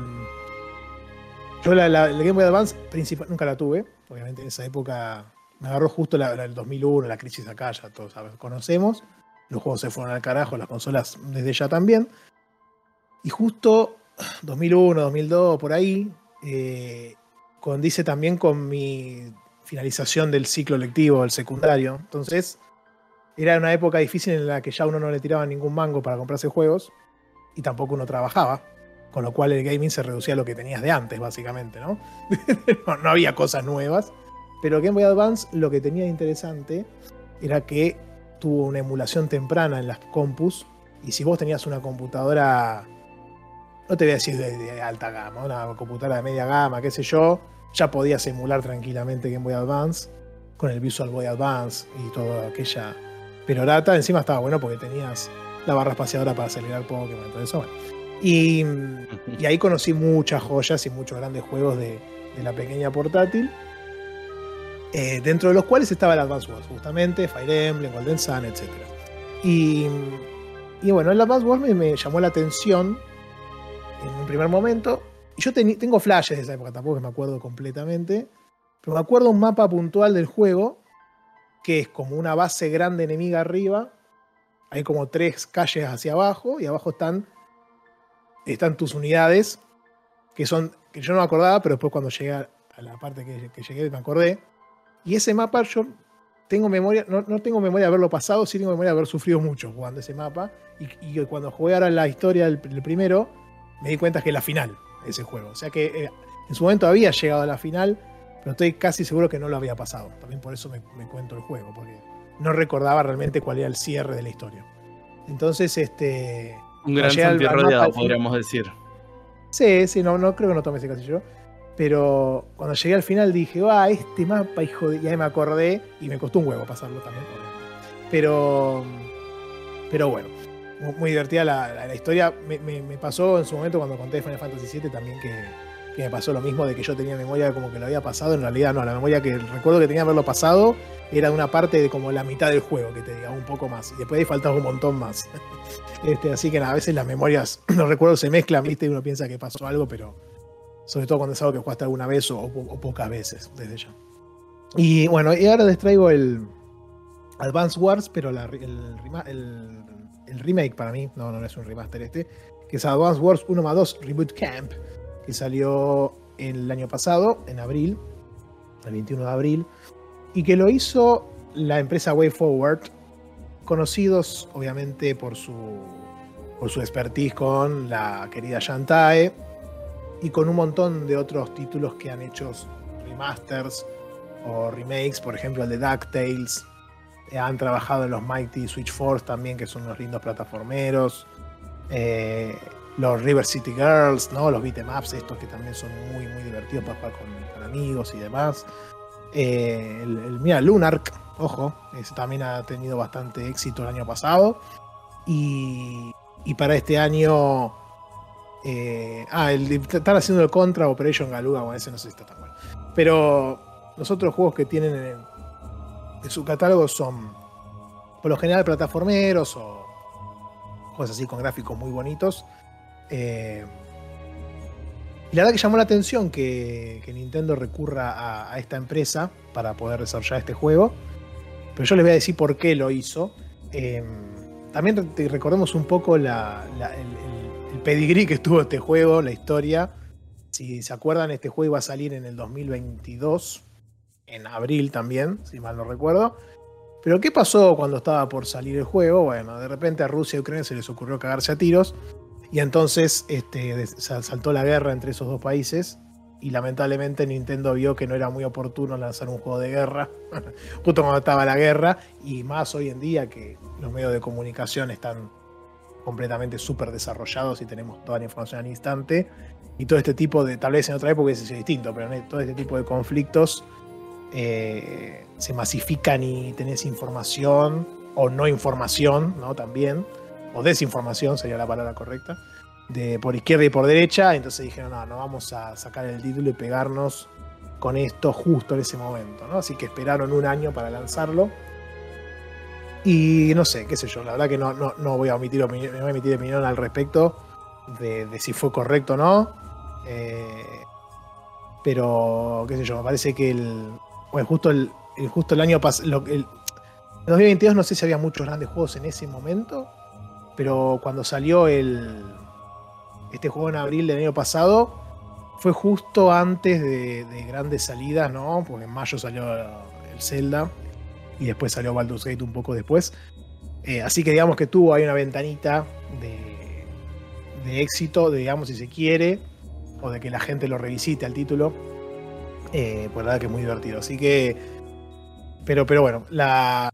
yo la, Game Boy Advance principal, nunca la tuve. Obviamente en esa época me agarró justo la, el 2001, la crisis acá, ya todos conocemos. Los juegos se fueron al carajo, las consolas desde ya también. Y justo 2001, 2002, por ahí, eh, condice también con mi finalización del ciclo lectivo, el secundario. Entonces, era una época difícil en la que ya uno no le tiraba ningún mango para comprarse juegos y tampoco uno trabajaba con lo cual el gaming se reducía a lo que tenías de antes, básicamente, ¿no? (laughs) no, había cosas nuevas. Pero Game Boy Advance lo que tenía de interesante era que tuvo una emulación temprana en las compus. Y si vos tenías una computadora, no te voy a decir de, alta gama, una computadora de media gama, qué sé yo, ya podías emular tranquilamente Game Boy Advance con el Visual Boy Advance y toda aquella perorata. Encima estaba bueno porque tenías la barra espaciadora para acelerar Pokémon, todo eso. Bueno. Y, ahí conocí muchas joyas y muchos grandes juegos de, la pequeña portátil. Eh, dentro de los cuales estaba el Advance Wars, justamente, Fire Emblem, Golden Sun, etc. Y, bueno, el Advance Wars me, llamó la atención en un primer momento. Yo tengo flashes de esa época, tampoco me acuerdo completamente, pero me acuerdo un mapa puntual del juego, que es como una base grande enemiga arriba, hay como tres calles hacia abajo, y abajo están están tus unidades, que son, que yo no me acordaba, pero después cuando llegué a la parte que, llegué me acordé. Y ese mapa yo tengo memoria, no, tengo memoria de haberlo pasado, sí tengo memoria de haber sufrido mucho jugando ese mapa. Y, cuando jugué ahora la historia del, primero, me di cuenta que es la final ese juego. O sea que eh, en su momento había llegado a la final, pero estoy casi seguro que no lo había pasado. También por eso me, me cuento el juego, porque no recordaba realmente cuál era el cierre de la historia. Entonces, este, un gran sentido rodeado, podríamos decir. Sí, sí, no, no creo que no tome ese casillo. Pero cuando llegué al final dije, ah, este mapa, hijo de. Y ahí me acordé y me costó un huevo pasarlo también. Pero. Pero bueno, muy, divertida la, historia. Me, pasó en su momento cuando conté Final Fantasy VII también que, que, me pasó lo mismo de que yo tenía memoria como que lo había pasado. En realidad no, la memoria que recuerdo que tenía haberlo pasado era de una parte de como la mitad del juego, que te diga un poco más. Y después ahí faltaba un montón más. (laughs) Este, así que a veces las memorias, (clears throat) los recuerdos se mezclan, ¿viste? Y uno piensa que pasó algo, pero sobre todo cuando es algo que jugaste alguna vez o, pocas veces desde ya. Y bueno, y ahora les traigo el Advance Wars, pero el, remake para mí, no, no es un remaster este, que es Advance Wars 1 más 2 Reboot Camp, que salió el año pasado, en abril, el 21 de abril, y que lo hizo la empresa WayForward, conocidos obviamente por su, por su expertise con la querida Shantae y con un montón de otros títulos que han hecho remasters o remakes, por ejemplo el de DuckTales. Eh, han trabajado en los Mighty Switch Force también, que son unos lindos plataformeros. Eh, los River City Girls, ¿no? los beatemaps estos que también son muy, muy divertidos para jugar con, amigos y demás. Eh, el, mira, Lunark, Ojo, ese también ha tenido bastante éxito el año pasado. Y, y para este año. Eh, ah, el, están haciendo el contra Operation Galuga, bueno, ese no sé si está tan bueno. Pero los otros juegos que tienen en, su catálogo son, por lo general, plataformeros o cosas así con gráficos muy bonitos. Eh, y la verdad que llamó la atención que, Nintendo recurra a, esta empresa para poder desarrollar este juego. Pero yo les voy a decir por qué lo hizo. Eh, también re- recordemos un poco la- la- el, el- pedigrí que tuvo este juego, la historia. Si se acuerdan, este juego iba a salir en el 2022, en abril también, si mal no recuerdo. Pero ¿qué pasó cuando estaba por salir el juego? Bueno, de repente a Rusia y Ucrania se les ocurrió cagarse a tiros. Y entonces este, saltó la guerra entre esos dos países. Y lamentablemente Nintendo vio que no era muy oportuno lanzar un juego de guerra (laughs) justo cuando estaba la guerra. Y más hoy en día que los medios de comunicación están completamente súper desarrollados y tenemos toda la información al instante. Y todo este tipo de, tal vez en otra época hubiese sido distinto, pero en todo este tipo de conflictos eh, se masifican y tenés información o no información, ¿no? También, o desinformación sería la palabra correcta, de por izquierda y por derecha. Entonces dijeron, no, no vamos a sacar el título y pegarnos con esto justo en ese momento, ¿no? Así que esperaron un año para lanzarlo. Y no sé, qué sé yo, la verdad que no, no, no voy a omitir opinión, voy a emitir opinión al respecto de, si fue correcto o no. Eh, pero, qué sé yo, me parece que el. Bueno, justo el, el- justo el año pasado. En 2022 no sé si había muchos grandes juegos en ese momento. Pero cuando salió el. Este juego en abril del año pasado. Fue justo antes de, de grandes salidas, ¿no? Porque en mayo salió el Zelda. Y después salió Baldur's Gate un poco después. Eh, así que digamos que tuvo ahí una ventanita de, de éxito, digamos, si se quiere, o de que la gente lo revisite al título. Eh, pues la verdad que es muy divertido. Así que. Pero, pero bueno, la,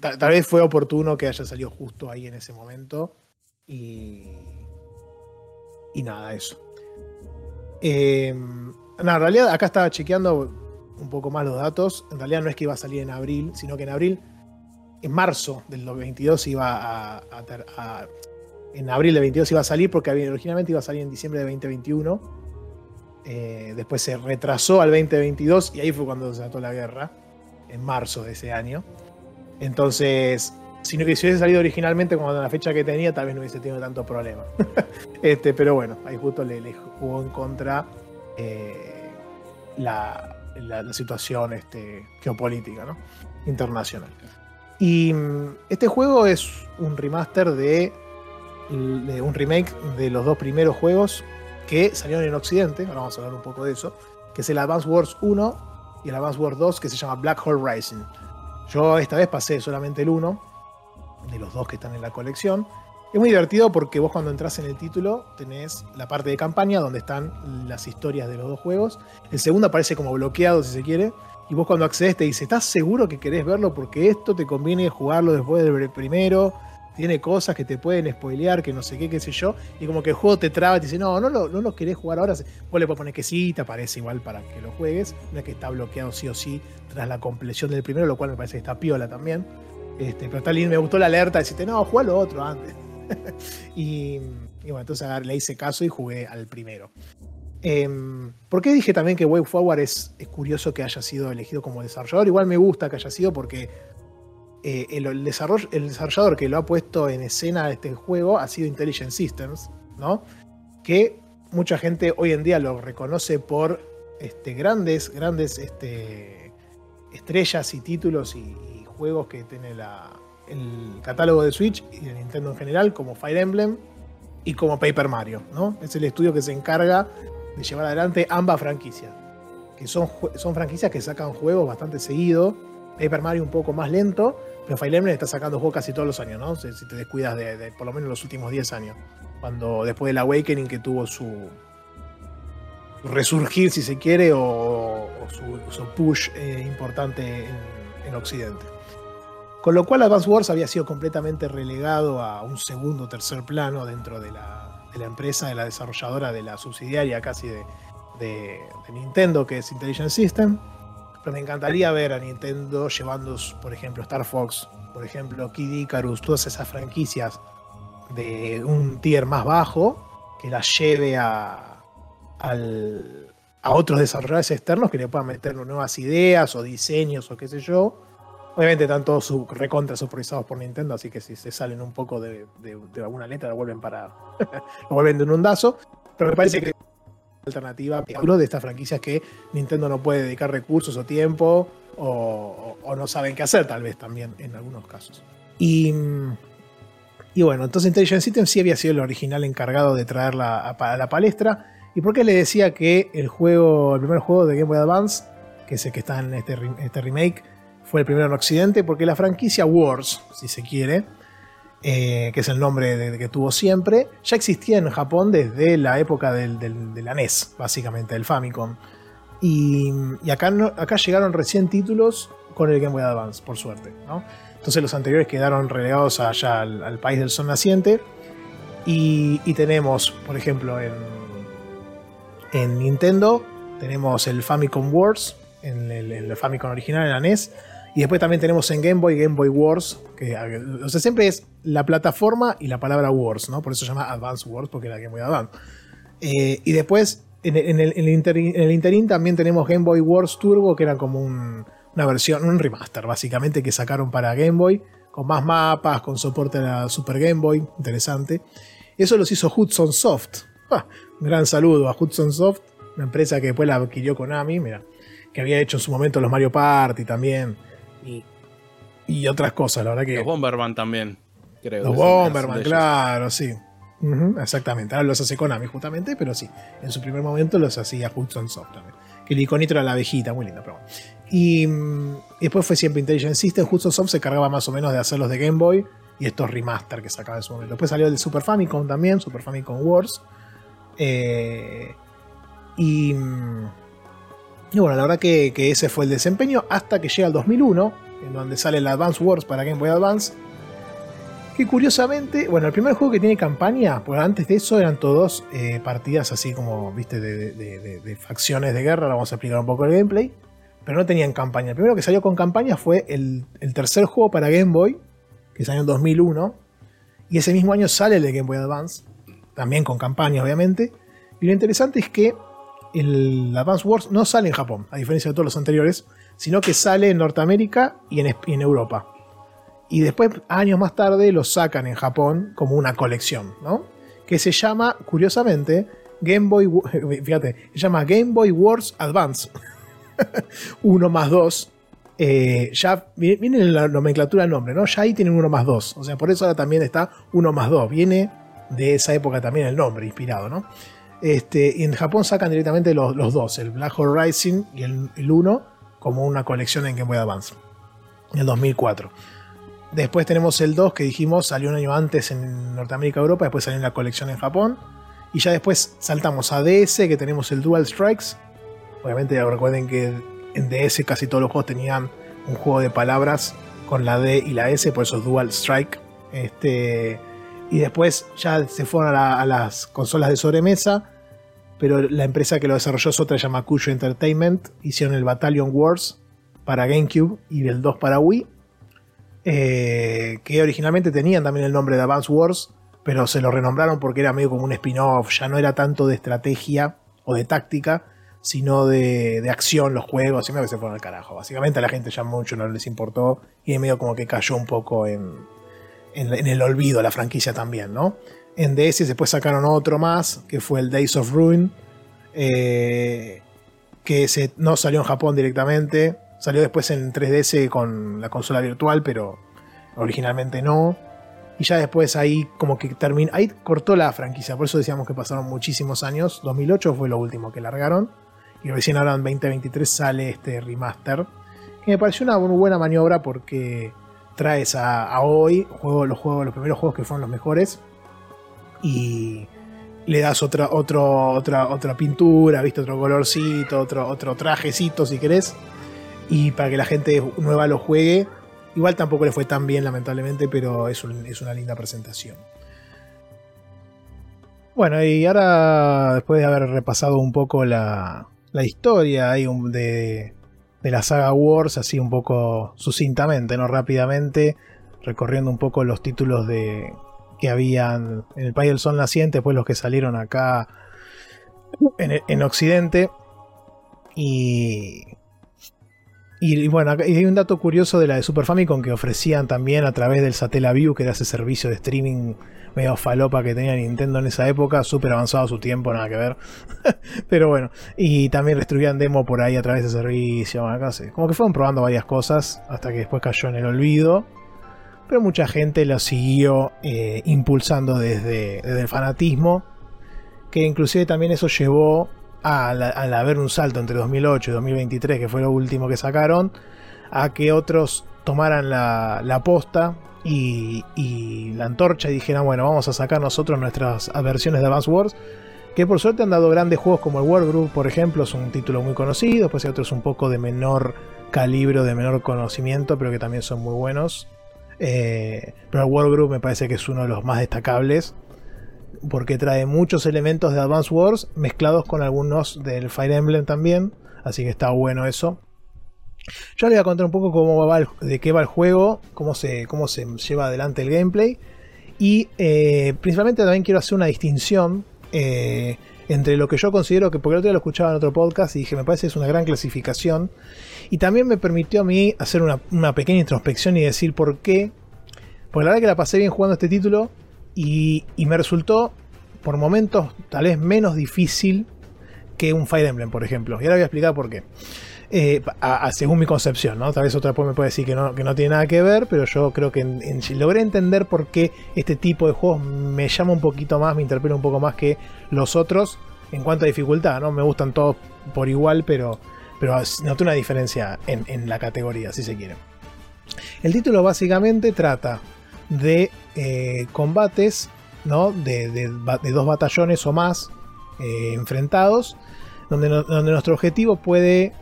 ta- tal vez fue oportuno que haya salido justo ahí en ese momento. Y. Y nada, eso. Eh, en realidad acá estaba chequeando un poco más los datos. En realidad no es que iba a salir en abril, sino que en abril, en marzo del 22 iba a, en abril del 22 iba a salir porque originalmente iba a salir en diciembre de 2021. Eh, después se retrasó al 2022 y ahí fue cuando se ató la guerra, en marzo de ese año. Entonces, si no que si hubiese salido originalmente cuando la fecha que tenía, tal vez no hubiese tenido tanto problema. (laughs) este, pero bueno, ahí justo le, le jugó en contra eh, la, la- situación este, geopolítica internacional. Y mm, este juego es un remaster de, de un remake de los dos primeros juegos que salieron en Occidente, ahora vamos a hablar un poco de eso, que es el Advance Wars 1 y el Advance Wars 2 que se llama Black Hole Rising. Yo esta vez pasé solamente el 1, de los dos que están en la colección. Es muy divertido porque vos cuando entras en el título tenés la parte de campaña donde están las historias de los dos juegos. El segundo aparece como bloqueado si se quiere. Y vos cuando accedes te dice, ¿estás seguro que querés verlo? Porque esto te conviene jugarlo después del primero. Tiene cosas que te pueden spoilear, que no sé qué, qué sé yo. Y como que el juego te traba y te dice, no, no lo, no lo querés jugar ahora. Vos le puedes poner que sí, te aparece igual para que lo juegues. No es que está bloqueado sí o sí tras la compleción del primero, lo cual me parece que está piola también. Este, pero está lindo, me gustó la alerta, decirte, no, juega lo otro antes. (laughs) y, bueno, entonces le hice caso y jugué al primero. Em, ¿Por qué dije también que Way Forward es, es curioso que haya sido elegido como desarrollador? Igual me gusta que haya sido porque eh, el, el desarroll- el desarrollador que lo ha puesto en escena este juego ha sido Intelligent Systems, ¿no? Que mucha gente hoy en día lo reconoce por este, grandes, grandes este, estrellas y títulos y juegos que tiene la- el catálogo de Switch y de Nintendo en general, como Fire Emblem y como Paper Mario, ¿no? Es el estudio que se encarga de llevar adelante ambas franquicias. Que son, son franquicias que sacan juegos bastante seguido. Paper Mario un poco más lento, pero Fire Emblem está sacando juegos casi todos los años, ¿no? Si, te descuidas de, por lo menos los últimos 10 años. Cuando después del Awakening que tuvo su, su resurgir, si se quiere, o, su, push eh, importante en Occidente. Con lo cual Advance Wars había sido completamente relegado a un segundo o tercer plano dentro de la, empresa, de la desarrolladora, de la subsidiaria casi de, Nintendo, que es Intelligent System. Pero me encantaría ver a Nintendo llevando, por ejemplo, Star Fox, por ejemplo, Kid Icarus, todas esas franquicias de un tier más bajo que la lleve a otros desarrolladores externos que le puedan meter nuevas ideas o diseños o qué sé yo. Obviamente están todos su, recontra supervisados por Nintendo, así que si se salen un poco de, alguna letra, lo vuelven para. (laughs) lo vuelven de un ondazo. Pero me parece que alternativa de estas franquicias que Nintendo no puede dedicar recursos o tiempo o, no saben qué hacer, tal vez también en algunos casos. Y, y bueno, entonces Intelligent System sí había sido el original encargado de traerla a, la palestra. ¿Y por qué le decía que el juego, el primer juego de Game Boy Advance, que es el que está en este, este remake, fue el primero en Occidente? Porque la franquicia Wars, si se quiere, eh, que es el nombre que tuvo siempre, ya existía en Japón desde la época del, de la NES, básicamente, del Famicom. Y, acá, acá llegaron recién títulos con el Game Boy Advance, por suerte. Entonces los anteriores quedaron relegados allá al, país del sol naciente. Y, tenemos, por ejemplo, en, en Nintendo, tenemos el Famicom Wars, en el, el Famicom original, en la NES, y después también tenemos en Game Boy Game Boy Wars, que o sea, siempre es la plataforma y la palabra Wars, ¿no? Por eso se llama Advance Wars, porque era Game Boy Advance. Eh, y después, en, el, en, interín, también tenemos Game Boy Wars Turbo, que era como una versión, un remaster, básicamente, que sacaron para Game Boy, con más mapas, con soporte a la Super Game Boy, interesante. Eso los hizo Hudson Soft. un gran saludo a Hudson Soft, una empresa que después la adquirió Konami, mira, que había hecho en su momento los Mario Party también y, otras cosas, la verdad que. Los Bomberman también, creo. Los Bomberman, claro, sí. exactamente. Ahora los hace Konami justamente, pero sí. En su primer momento los hacía Hudson Soft también. Que el iconito era la abejita, muy lindo, pero y, después fue siempre Intelligent System. Hudson Soft se cargaba más o menos de hacer los de Game Boy y estos remaster que sacaba en su momento. Después salió el de Super Famicom también, Super Famicom Wars. Eh, y y bueno, la verdad que, ese fue el desempeño hasta que llega el 2001, en donde sale el Advance Wars para Game Boy Advance. Que curiosamente, bueno, el primer juego que tiene campaña, pues antes de eso eran todos eh, partidas así como, viste, de, facciones de guerra, vamos a explicar un poco el gameplay, pero no tenían campaña. El primero que salió con campaña fue el, el tercer juego para Game Boy, que salió en 2001, y ese mismo año sale el de Game Boy Advance, también con campaña obviamente, y lo interesante es que el Advance Wars no sale en Japón, a diferencia de todos los anteriores, sino que sale en Norteamérica y en, Europa. Y después, años más tarde, lo sacan en Japón como una colección, ¿no? Que se llama, curiosamente, Game Boy. (laughs) Fíjate, se llama Game Boy Wars Advance. (laughs) 1 más 2. Eh, ya viene en la nomenclatura el nombre, ¿no? Ya ahí tienen 1 más 2. O sea, por eso ahora también está 1 más 2. Viene de esa época también el nombre, inspirado, ¿no? Este, y en Japón sacan directamente los, dos, el Black Hole Rising y el, 1, como una colección en Game Boy Advance, en el 2004. Después tenemos el 2 que dijimos salió un año antes en Norteamérica y Europa, después salió en la colección en Japón. Y ya después saltamos a DS, que tenemos el Dual Strikes. Obviamente recuerden que en DS casi todos los juegos tenían un juego de palabras con la D y la S, por eso es Dual Strike. Este, y después ya se fueron a, las consolas de sobremesa, pero la empresa que lo desarrolló es otra, llama Cuyo Entertainment. Hicieron el Battalion Wars para GameCube y el 2 para Wii. Eh, que originalmente tenían también el nombre de Advance Wars, pero se lo renombraron porque era medio como un spin-off, ya no era tanto de estrategia o de táctica, sino de, acción los juegos, medio que se fueron al carajo. Básicamente a la gente ya mucho no les importó y medio como que cayó un poco en, en, el olvido la franquicia también, ¿no? En DS después sacaron otro más, que fue el Days of Ruin, eh, que se, no salió en Japón directamente, salió después en 3DS con la consola virtual, pero originalmente no. Y ya después ahí como que terminó, ahí cortó la franquicia, por eso decíamos que pasaron muchísimos años, 2008 fue lo último que largaron, y recién ahora en 2023 sale este remaster, que me pareció una buena maniobra porque traes a, hoy los juegos, los primeros juegos que fueron los mejores y le das otra, otro, otra, otra pintura, ¿viste? otro colorcito, otro, otro trajecito si querés, y para que la gente nueva lo juegue. Igual tampoco le fue tan bien, lamentablemente, pero es, es una linda presentación. Bueno, y ahora, después de haber repasado un poco la, la historia de, de la saga Wars, así un poco sucintamente, no rápidamente, recorriendo un poco los títulos de, que habían en el país del sol naciente, pues los que salieron acá en, en Occidente. Y, y, bueno, hay un dato curioso de la de Super Famicom que ofrecían también a través del Satellaview, que era ese servicio de streaming medio falopa que tenía Nintendo en esa época, súper avanzado su tiempo, nada que ver. (laughs) Pero bueno, y también distribuían demo por ahí a través de servicio, Como que fueron probando varias cosas hasta que después cayó en el olvido. Pero mucha gente lo siguió eh, impulsando desde, desde el fanatismo, que inclusive también eso llevó al, haber un salto entre 2008 y 2023, que fue lo último que sacaron, a que otros tomaran la, la posta y, la antorcha y dijeran, bueno, vamos a sacar nosotros nuestras versiones de Advance Wars, que por suerte han dado grandes juegos como el World Group, por ejemplo, es un título muy conocido, después hay otros un poco de menor calibre, de menor conocimiento, pero que también son muy buenos. Eh, pero el World Group me parece que es uno de los más destacables porque trae muchos elementos de Advance Wars mezclados con algunos del Fire Emblem también, así que está bueno eso. Yo les voy a contar un poco cómo de qué va el juego, cómo se, cómo se lleva adelante el gameplay y eh, principalmente también quiero hacer una distinción eh, entre lo que yo considero que, porque el otro día lo escuchaba en otro podcast y dije, me parece que es una gran clasificación y también me permitió a mí hacer una, una pequeña introspección y decir por qué, porque la verdad que la pasé bien jugando este título y, me resultó, por momentos, tal vez menos difícil que un Fire Emblem, por ejemplo. Y ahora voy a explicar por qué. Eh, según mi concepción, ¿no? Tal vez otra me puede decir que no, que no tiene nada que ver, pero yo creo que logré entender por qué este tipo de juegos me llama un poquito más, me interpela un poco más que los otros en cuanto a dificultad, ¿no? Me gustan todos por igual, pero, pero noté una diferencia en, en la categoría, si se quiere. El título básicamente trata de eh, combates ¿no? de, dos batallones o más eh, enfrentados, donde, donde, nuestro objetivo puede...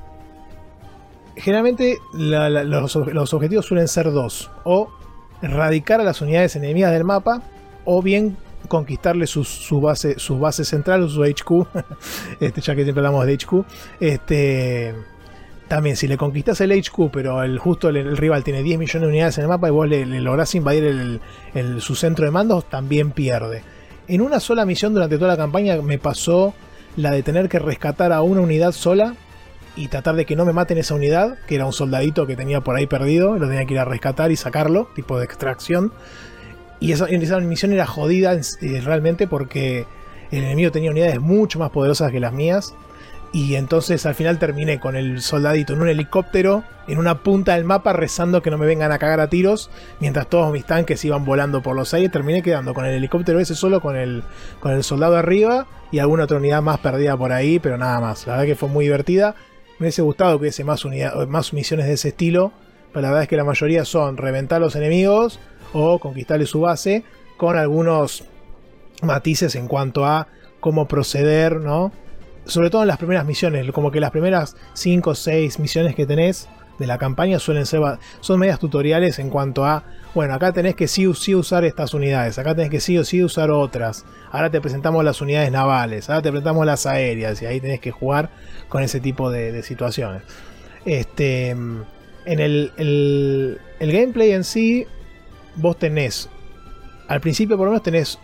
Generalmente los, objetivos suelen ser dos, o erradicar a las unidades enemigas del mapa, o bien conquistarle su, base, su base central, su HQ, este, ya que siempre hablamos de HQ, este, también, si le conquistas el HQ, pero el, justo el, rival tiene 10 millones de unidades en el mapa y vos le, lográs invadir el, su centro de mandos, también pierde. En una sola misión durante toda la campaña me pasó la de tener que rescatar a una unidad sola y tratar de que no me maten esa unidad, que era un soldadito que tenía por ahí perdido, lo tenía que ir a rescatar y sacarlo, tipo de extracción. Y esa, esa misión era jodida eh, realmente porque el enemigo tenía unidades mucho más poderosas que las mías y entonces al final terminé con el soldadito en un helicóptero, en una punta del mapa, rezando que no me vengan a cagar a tiros, mientras todos mis tanques iban volando por los aires. Terminé quedando con el helicóptero ese solo, con el, con el soldado arriba y alguna otra unidad más perdida por ahí, pero nada más. La verdad que fue muy divertida. Me hubiese gustado que hubiese más, más misiones de ese estilo, pero la verdad es que la mayoría son reventar a los enemigos o conquistarle su base, con algunos matices en cuanto a cómo proceder, ¿no? Sobre todo en las primeras misiones, como que las primeras 5 o 6 misiones que tenés de la campaña suelen ser son medias tutoriales en cuanto a bueno acá tenés que sí o sí usar estas unidades acá tenés que sí o sí usar otras ahora te presentamos las unidades navales ahora te presentamos las aéreas y ahí tenés que jugar con ese tipo de, situaciones. Este en el, el, gameplay en sí vos tenés al principio por lo menos tenés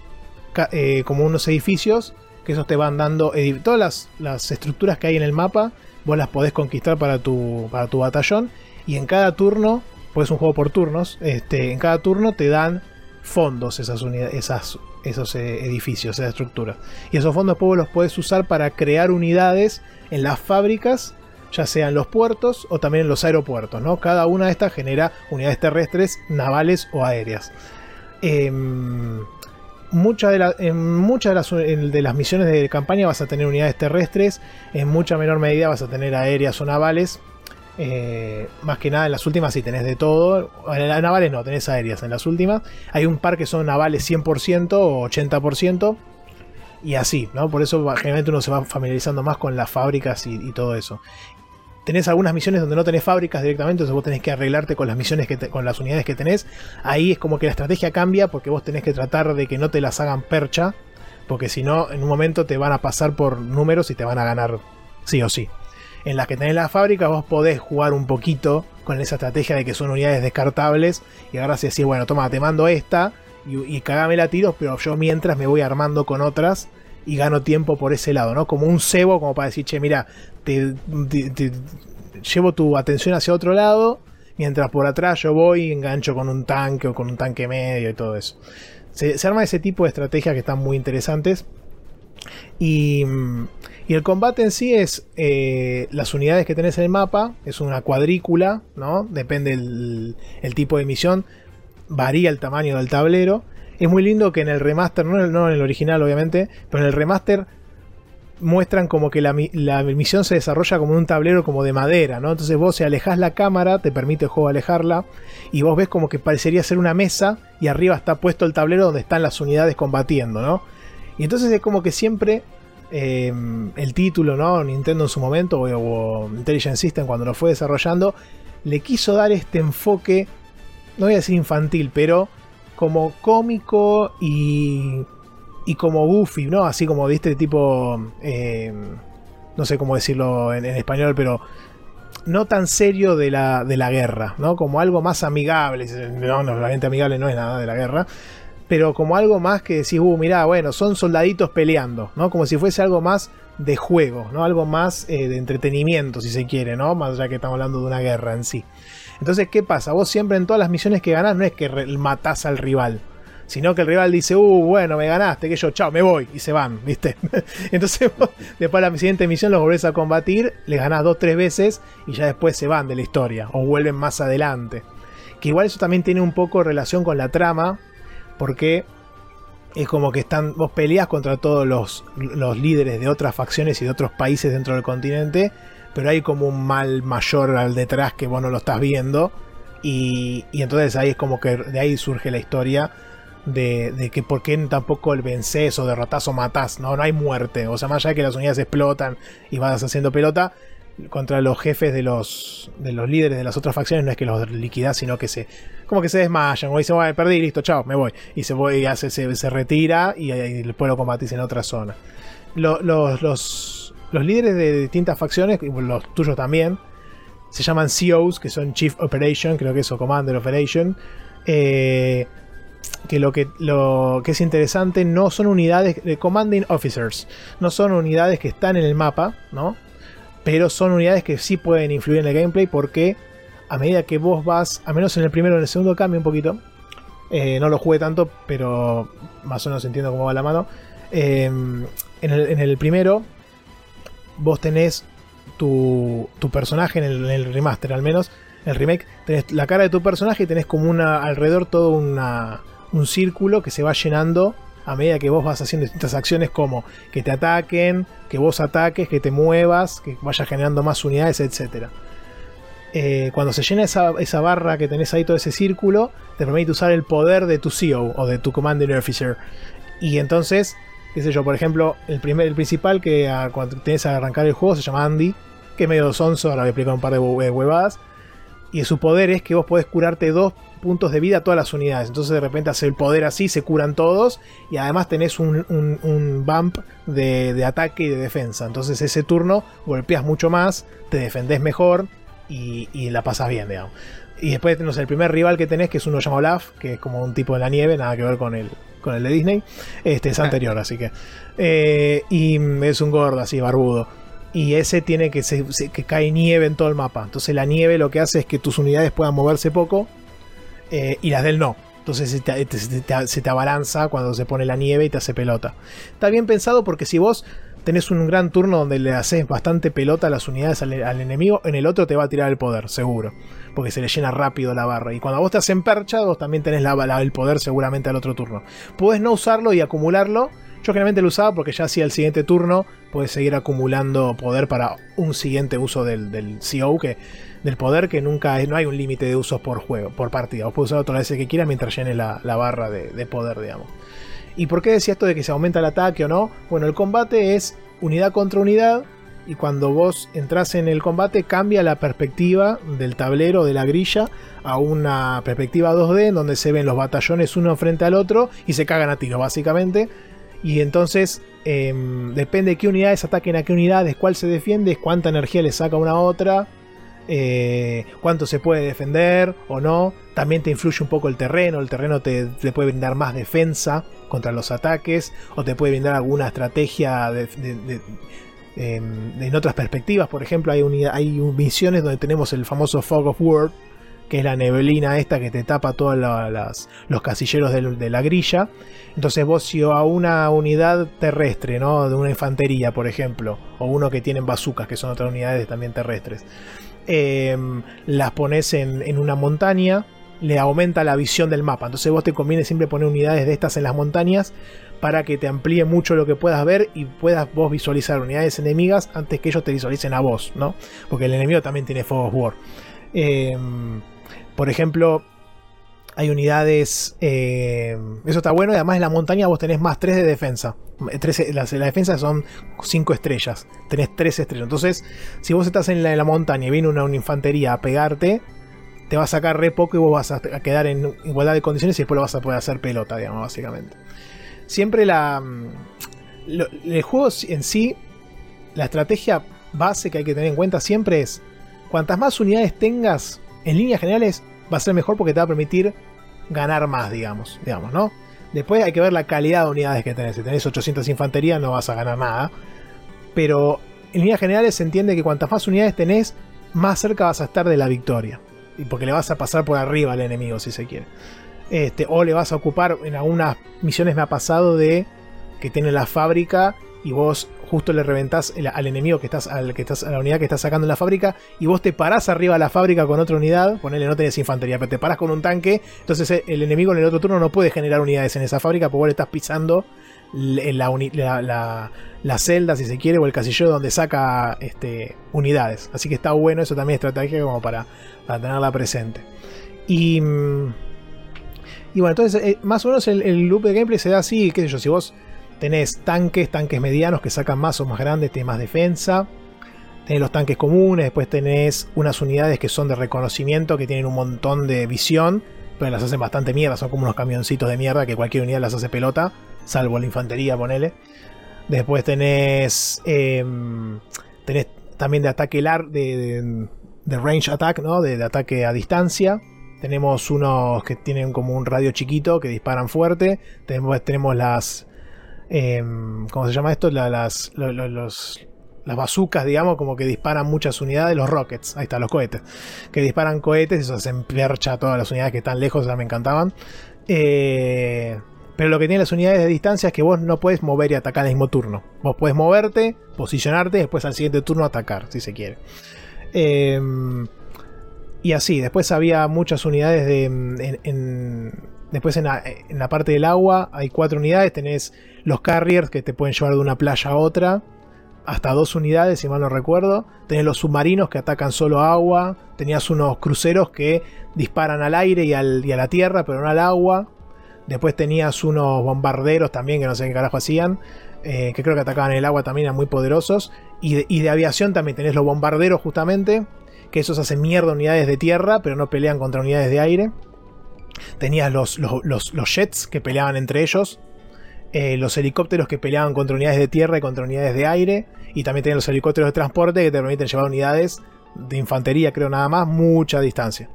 eh, como unos edificios que esos te van dando todas las, estructuras que hay en el mapa, vos las podés conquistar para tu, para tu batallón y en cada turno, pues es un juego por turnos, este, en cada turno te dan fondos esas unidades, esas, esos eh, edificios, esas estructuras. Y esos fondos después los puedes usar para crear unidades en las fábricas, ya sea en los puertos o también en los aeropuertos. ¿no? Cada una de estas genera unidades terrestres, navales o aéreas. Em, de en muchas de las, de las misiones de campaña vas a tener unidades terrestres, en mucha menor medida vas a tener aéreas o navales. Eh, más que nada en las últimas sí tenés de todo. En las navales no, tenés aéreas en las últimas. Hay un par que son navales 100% o 80%. Y así, ¿no? Por eso generalmente uno se va familiarizando más con las fábricas y todo eso tenés algunas misiones donde no tenés fábricas directamente, entonces vos tenés que arreglarte con las misiones que con las unidades que tenés. Ahí es como que la estrategia cambia porque vos tenés que tratar de que no te las hagan percha, porque si no, en un momento te van a pasar por números y te van a ganar sí o sí. En las que tenés las fábricas vos podés jugar un poquito con esa estrategia de que son unidades descartables y ahora si decís, bueno, toma, te mando esta y, y cagame la tiros, pero yo mientras me voy armando con otras y gano tiempo por ese lado, ¿no? Como un cebo, como para decir, che, mira, te, llevo tu atención hacia otro lado, mientras por atrás yo voy y engancho con un tanque o con un tanque medio y todo eso. Se, arma ese tipo de estrategias que están muy interesantes. Y, y el combate en sí es eh, las unidades que tenés en el mapa, es una cuadrícula, ¿no? Depende el tipo de misión, varía el tamaño del tablero. Es muy lindo que en el remaster, no en el, original obviamente, pero en el remaster muestran como que la, misión se desarrolla como un tablero como de madera, ¿no? Entonces vos si alejas la cámara, te permite el juego alejarla, y vos ves como que parecería ser una mesa y arriba está puesto el tablero donde están las unidades combatiendo, ¿no? Y entonces es como que siempre eh, el título, ¿no? Nintendo en su momento, o, o Intelligent System cuando lo fue desarrollando, le quiso dar este enfoque, no voy a decir infantil, pero como cómico y, y como goofy, ¿no? Así como, viste, tipo, eh, no sé cómo decirlo en, español, pero no tan serio de la, de la guerra, ¿no? Como algo más amigable. No, no, la gente amigable no es nada de la guerra. Pero como algo más que decís, uh, mirá, bueno, son soldaditos peleando, ¿no? Como si fuese algo más de juego, ¿no? Algo más eh, de entretenimiento, si se quiere, ¿no? Más allá que estamos hablando de una guerra en sí. Entonces, ¿qué pasa? Vos siempre en todas las misiones que ganás no es que matás al rival, sino que el rival dice, uh, bueno, me ganaste, que yo, chao, me voy, y se van, ¿viste? (laughs) Entonces, vos, después de la siguiente misión los volvés a combatir, les ganás dos, tres veces, y ya después se van de la historia, o vuelven más adelante. Que igual eso también tiene un poco relación con la trama, porque es como que están, vos peleas contra todos los, los líderes de otras facciones y de otros países dentro del continente, pero hay como un mal mayor al detrás que vos no lo estás viendo. Y, y entonces ahí es como que de ahí surge la historia de, que por qué tampoco el vences o derrotás o matás, ¿no? No hay muerte. O sea, más allá de que las unidades explotan y vas haciendo pelota, contra los jefes de los, de los líderes de las otras facciones no es que los liquidás, sino que se como que se desmayan o dicen, bueno, perdí, listo, chao, me voy. Y se, voy, y hace, se, se retira y, y, después lo combatís en otra zona. los, los los líderes de distintas facciones, los tuyos también, se llaman COs, que son Chief Operation, creo que es Commander Operation. Eh, que lo que, lo que es interesante no son unidades de Commanding Officers, no son unidades que están en el mapa, ¿no? Pero son unidades que sí pueden influir en el gameplay porque a medida que vos vas, a menos en el primero o en el segundo cambia un poquito. Eh, no lo jugué tanto, pero más o menos entiendo cómo va la mano. Eh, en, el, en, el, primero vos tenés tu, personaje en el, remaster, al menos, el remake, tenés la cara de tu personaje y tenés como una alrededor todo una, un círculo que se va llenando a medida que vos vas haciendo distintas acciones como que te ataquen, que vos ataques, que te muevas, que vayas generando más unidades, etc. Eh, cuando se llena esa, esa, barra que tenés ahí, todo ese círculo, te permite usar el poder de tu CEO o de tu Commander Officer. Y entonces qué sé yo, por ejemplo, el, primer, el principal que cuando tienes a arrancar el juego se llama Andy, que es medio sonso, ahora voy a explicar un par de huevadas. Y su poder es que vos podés curarte dos puntos de vida a todas las unidades. Entonces de repente hace el poder así, se curan todos. Y además tenés un, un, bump de, ataque y de defensa. Entonces ese turno golpeas mucho más, te defendés mejor y, y la pasas bien, digamos. Y después, sé, el primer rival que tenés, que es uno llamado Olaf, que es como un tipo de la nieve, nada que ver con el, con el de Disney. Este es anterior, así que. Eh, y es un gordo así, barbudo. Y ese tiene que, se, que cae nieve en todo el mapa. Entonces la nieve lo que hace es que tus unidades puedan moverse poco eh, y las del no. Entonces se te, te, abalanza cuando se pone la nieve y te hace pelota. Está bien pensado porque si vos tenés un gran turno donde le haces bastante pelota a las unidades al, enemigo, en el otro te va a tirar el poder, seguro. Porque se le llena rápido la barra. Y cuando vos te hacen percha, vos también tenés la, el poder seguramente al otro turno. Puedes no usarlo y acumularlo. Yo generalmente lo usaba porque ya hacía el siguiente turno puedes seguir acumulando poder para un siguiente uso del, del CO, que, del poder que nunca no hay un límite de usos por juego, por partida. Vos puedes usarlo todas las veces que quieras mientras llene la, barra de, de poder, digamos. ¿Y por qué decía esto de que se aumenta el ataque o no? Bueno, el combate es unidad contra unidad y cuando vos entras en el combate cambia la perspectiva del tablero de la grilla a una perspectiva 2D en donde se ven los batallones uno frente al otro y se cagan a tiro básicamente y entonces em, depende de qué unidades ataquen a qué unidades, cuál se defiende, cuánta energía le saca una a otra eh, cuánto se puede defender o no. También te influye un poco el terreno, el terreno te, puede brindar más defensa contra los ataques o te puede brindar alguna estrategia em, en otras perspectivas. Por ejemplo, hay, hay misiones donde tenemos el famoso Fog of War, que es la neblina esta que te tapa todos los casilleros de, la grilla. Entonces vos si a una unidad terrestre, ¿no? De una infantería, por ejemplo, o uno que tienen bazucas, que son otras unidades también terrestres, em, las pones en, una montaña, le aumenta la visión del mapa. Entonces vos te conviene siempre poner unidades de estas en las montañas para que te amplíe mucho lo que puedas ver y puedas vos visualizar unidades enemigas antes que ellos te visualicen a vos, ¿no? Porque el enemigo también tiene Fog War. Em, por ejemplo, hay unidades. Eh, eso está bueno. Y además en la montaña vos tenés más 3 de defensa. la, defensa son 5 estrellas. Tenés 3 estrellas. Entonces, si vos estás en la, montaña y viene una, infantería a pegarte, te va a sacar re poco y vos vas a, quedar en igualdad de condiciones y después lo vas a poder hacer pelota, digamos, básicamente. Siempre la. Mm, el juego en sí, la estrategia base que hay que tener en cuenta siempre es: cuantas más unidades tengas, en líneas generales va a ser mejor porque te va a permitir ganar más, digamos, digamos, ¿no? Después hay que ver la calidad de unidades que tenés. Si tenés 800 infantería no vas a ganar nada. Pero en líneas generales se entiende que cuantas más unidades tenés, más cerca vas a estar de la victoria. Y porque le vas a pasar por arriba al enemigo, si se quiere. Este, o le vas a ocupar, en algunas misiones me ha pasado de que tiene la fábrica y vos justo le reventás al enemigo que estás, al que estás, a la unidad que estás sacando en la fábrica, y vos te parás arriba de la fábrica con otra unidad, ponele no tenés infantería, pero te parás con un tanque, entonces eh, el enemigo en el otro turno no puede generar unidades en esa fábrica, porque vos le estás pisando la, la, celda, si se quiere, o el casillero donde saca este, unidades. Así que está bueno, eso también es estrategia como para, tenerla presente. Y. Mm, y bueno, entonces, eh, más o menos el, el loop de gameplay se da así, qué sé yo, si vos Tenés tanques, tanques medianos que sacan más o más grandes, tienen más defensa. Tenés los tanques comunes, después tenés unas unidades que son de reconocimiento, que tienen un montón de visión, pero las hacen bastante mierda, son como unos camioncitos de mierda que cualquier unidad las hace pelota, salvo la infantería, ponele. Después tenés, em, tenés también de ataque lar, de, de, range attack, ¿no? De, de, ataque a distancia. Tenemos unos que tienen como un radio chiquito que disparan fuerte. Tenemos, tenemos las Em, ¿cómo se llama esto? las, las bazucas, digamos, como que disparan muchas unidades, los rockets, ahí están los cohetes, que disparan cohetes eso se percha a todas las unidades que están lejos, ya me encantaban. Eh, pero lo que tienen las unidades de distancia es que vos no puedes mover y atacar al mismo turno. Vos puedes moverte, posicionarte y después al siguiente turno atacar, si se quiere. Em, y así, después había muchas unidades de, en, Después en la, parte del agua hay cuatro unidades. Tenés los carriers que te pueden llevar de una playa a otra. Hasta dos unidades, si mal no recuerdo. Tenés los submarinos que atacan solo agua. Tenías unos cruceros que disparan al aire y, a la tierra, pero no al agua. Después tenías unos bombarderos también, que no sé qué carajo hacían. Eh, que creo que atacaban el agua también, eran muy poderosos. Y de, y de aviación también tenés los bombarderos justamente. Que esos hacen mierda unidades de tierra, pero no pelean contra unidades de aire. Tenías los, los, jets que peleaban entre ellos. Eh, los helicópteros que peleaban contra unidades de tierra y contra unidades de aire. Y también tenías los helicópteros de transporte que te permiten llevar unidades de infantería, creo nada más, mucha distancia.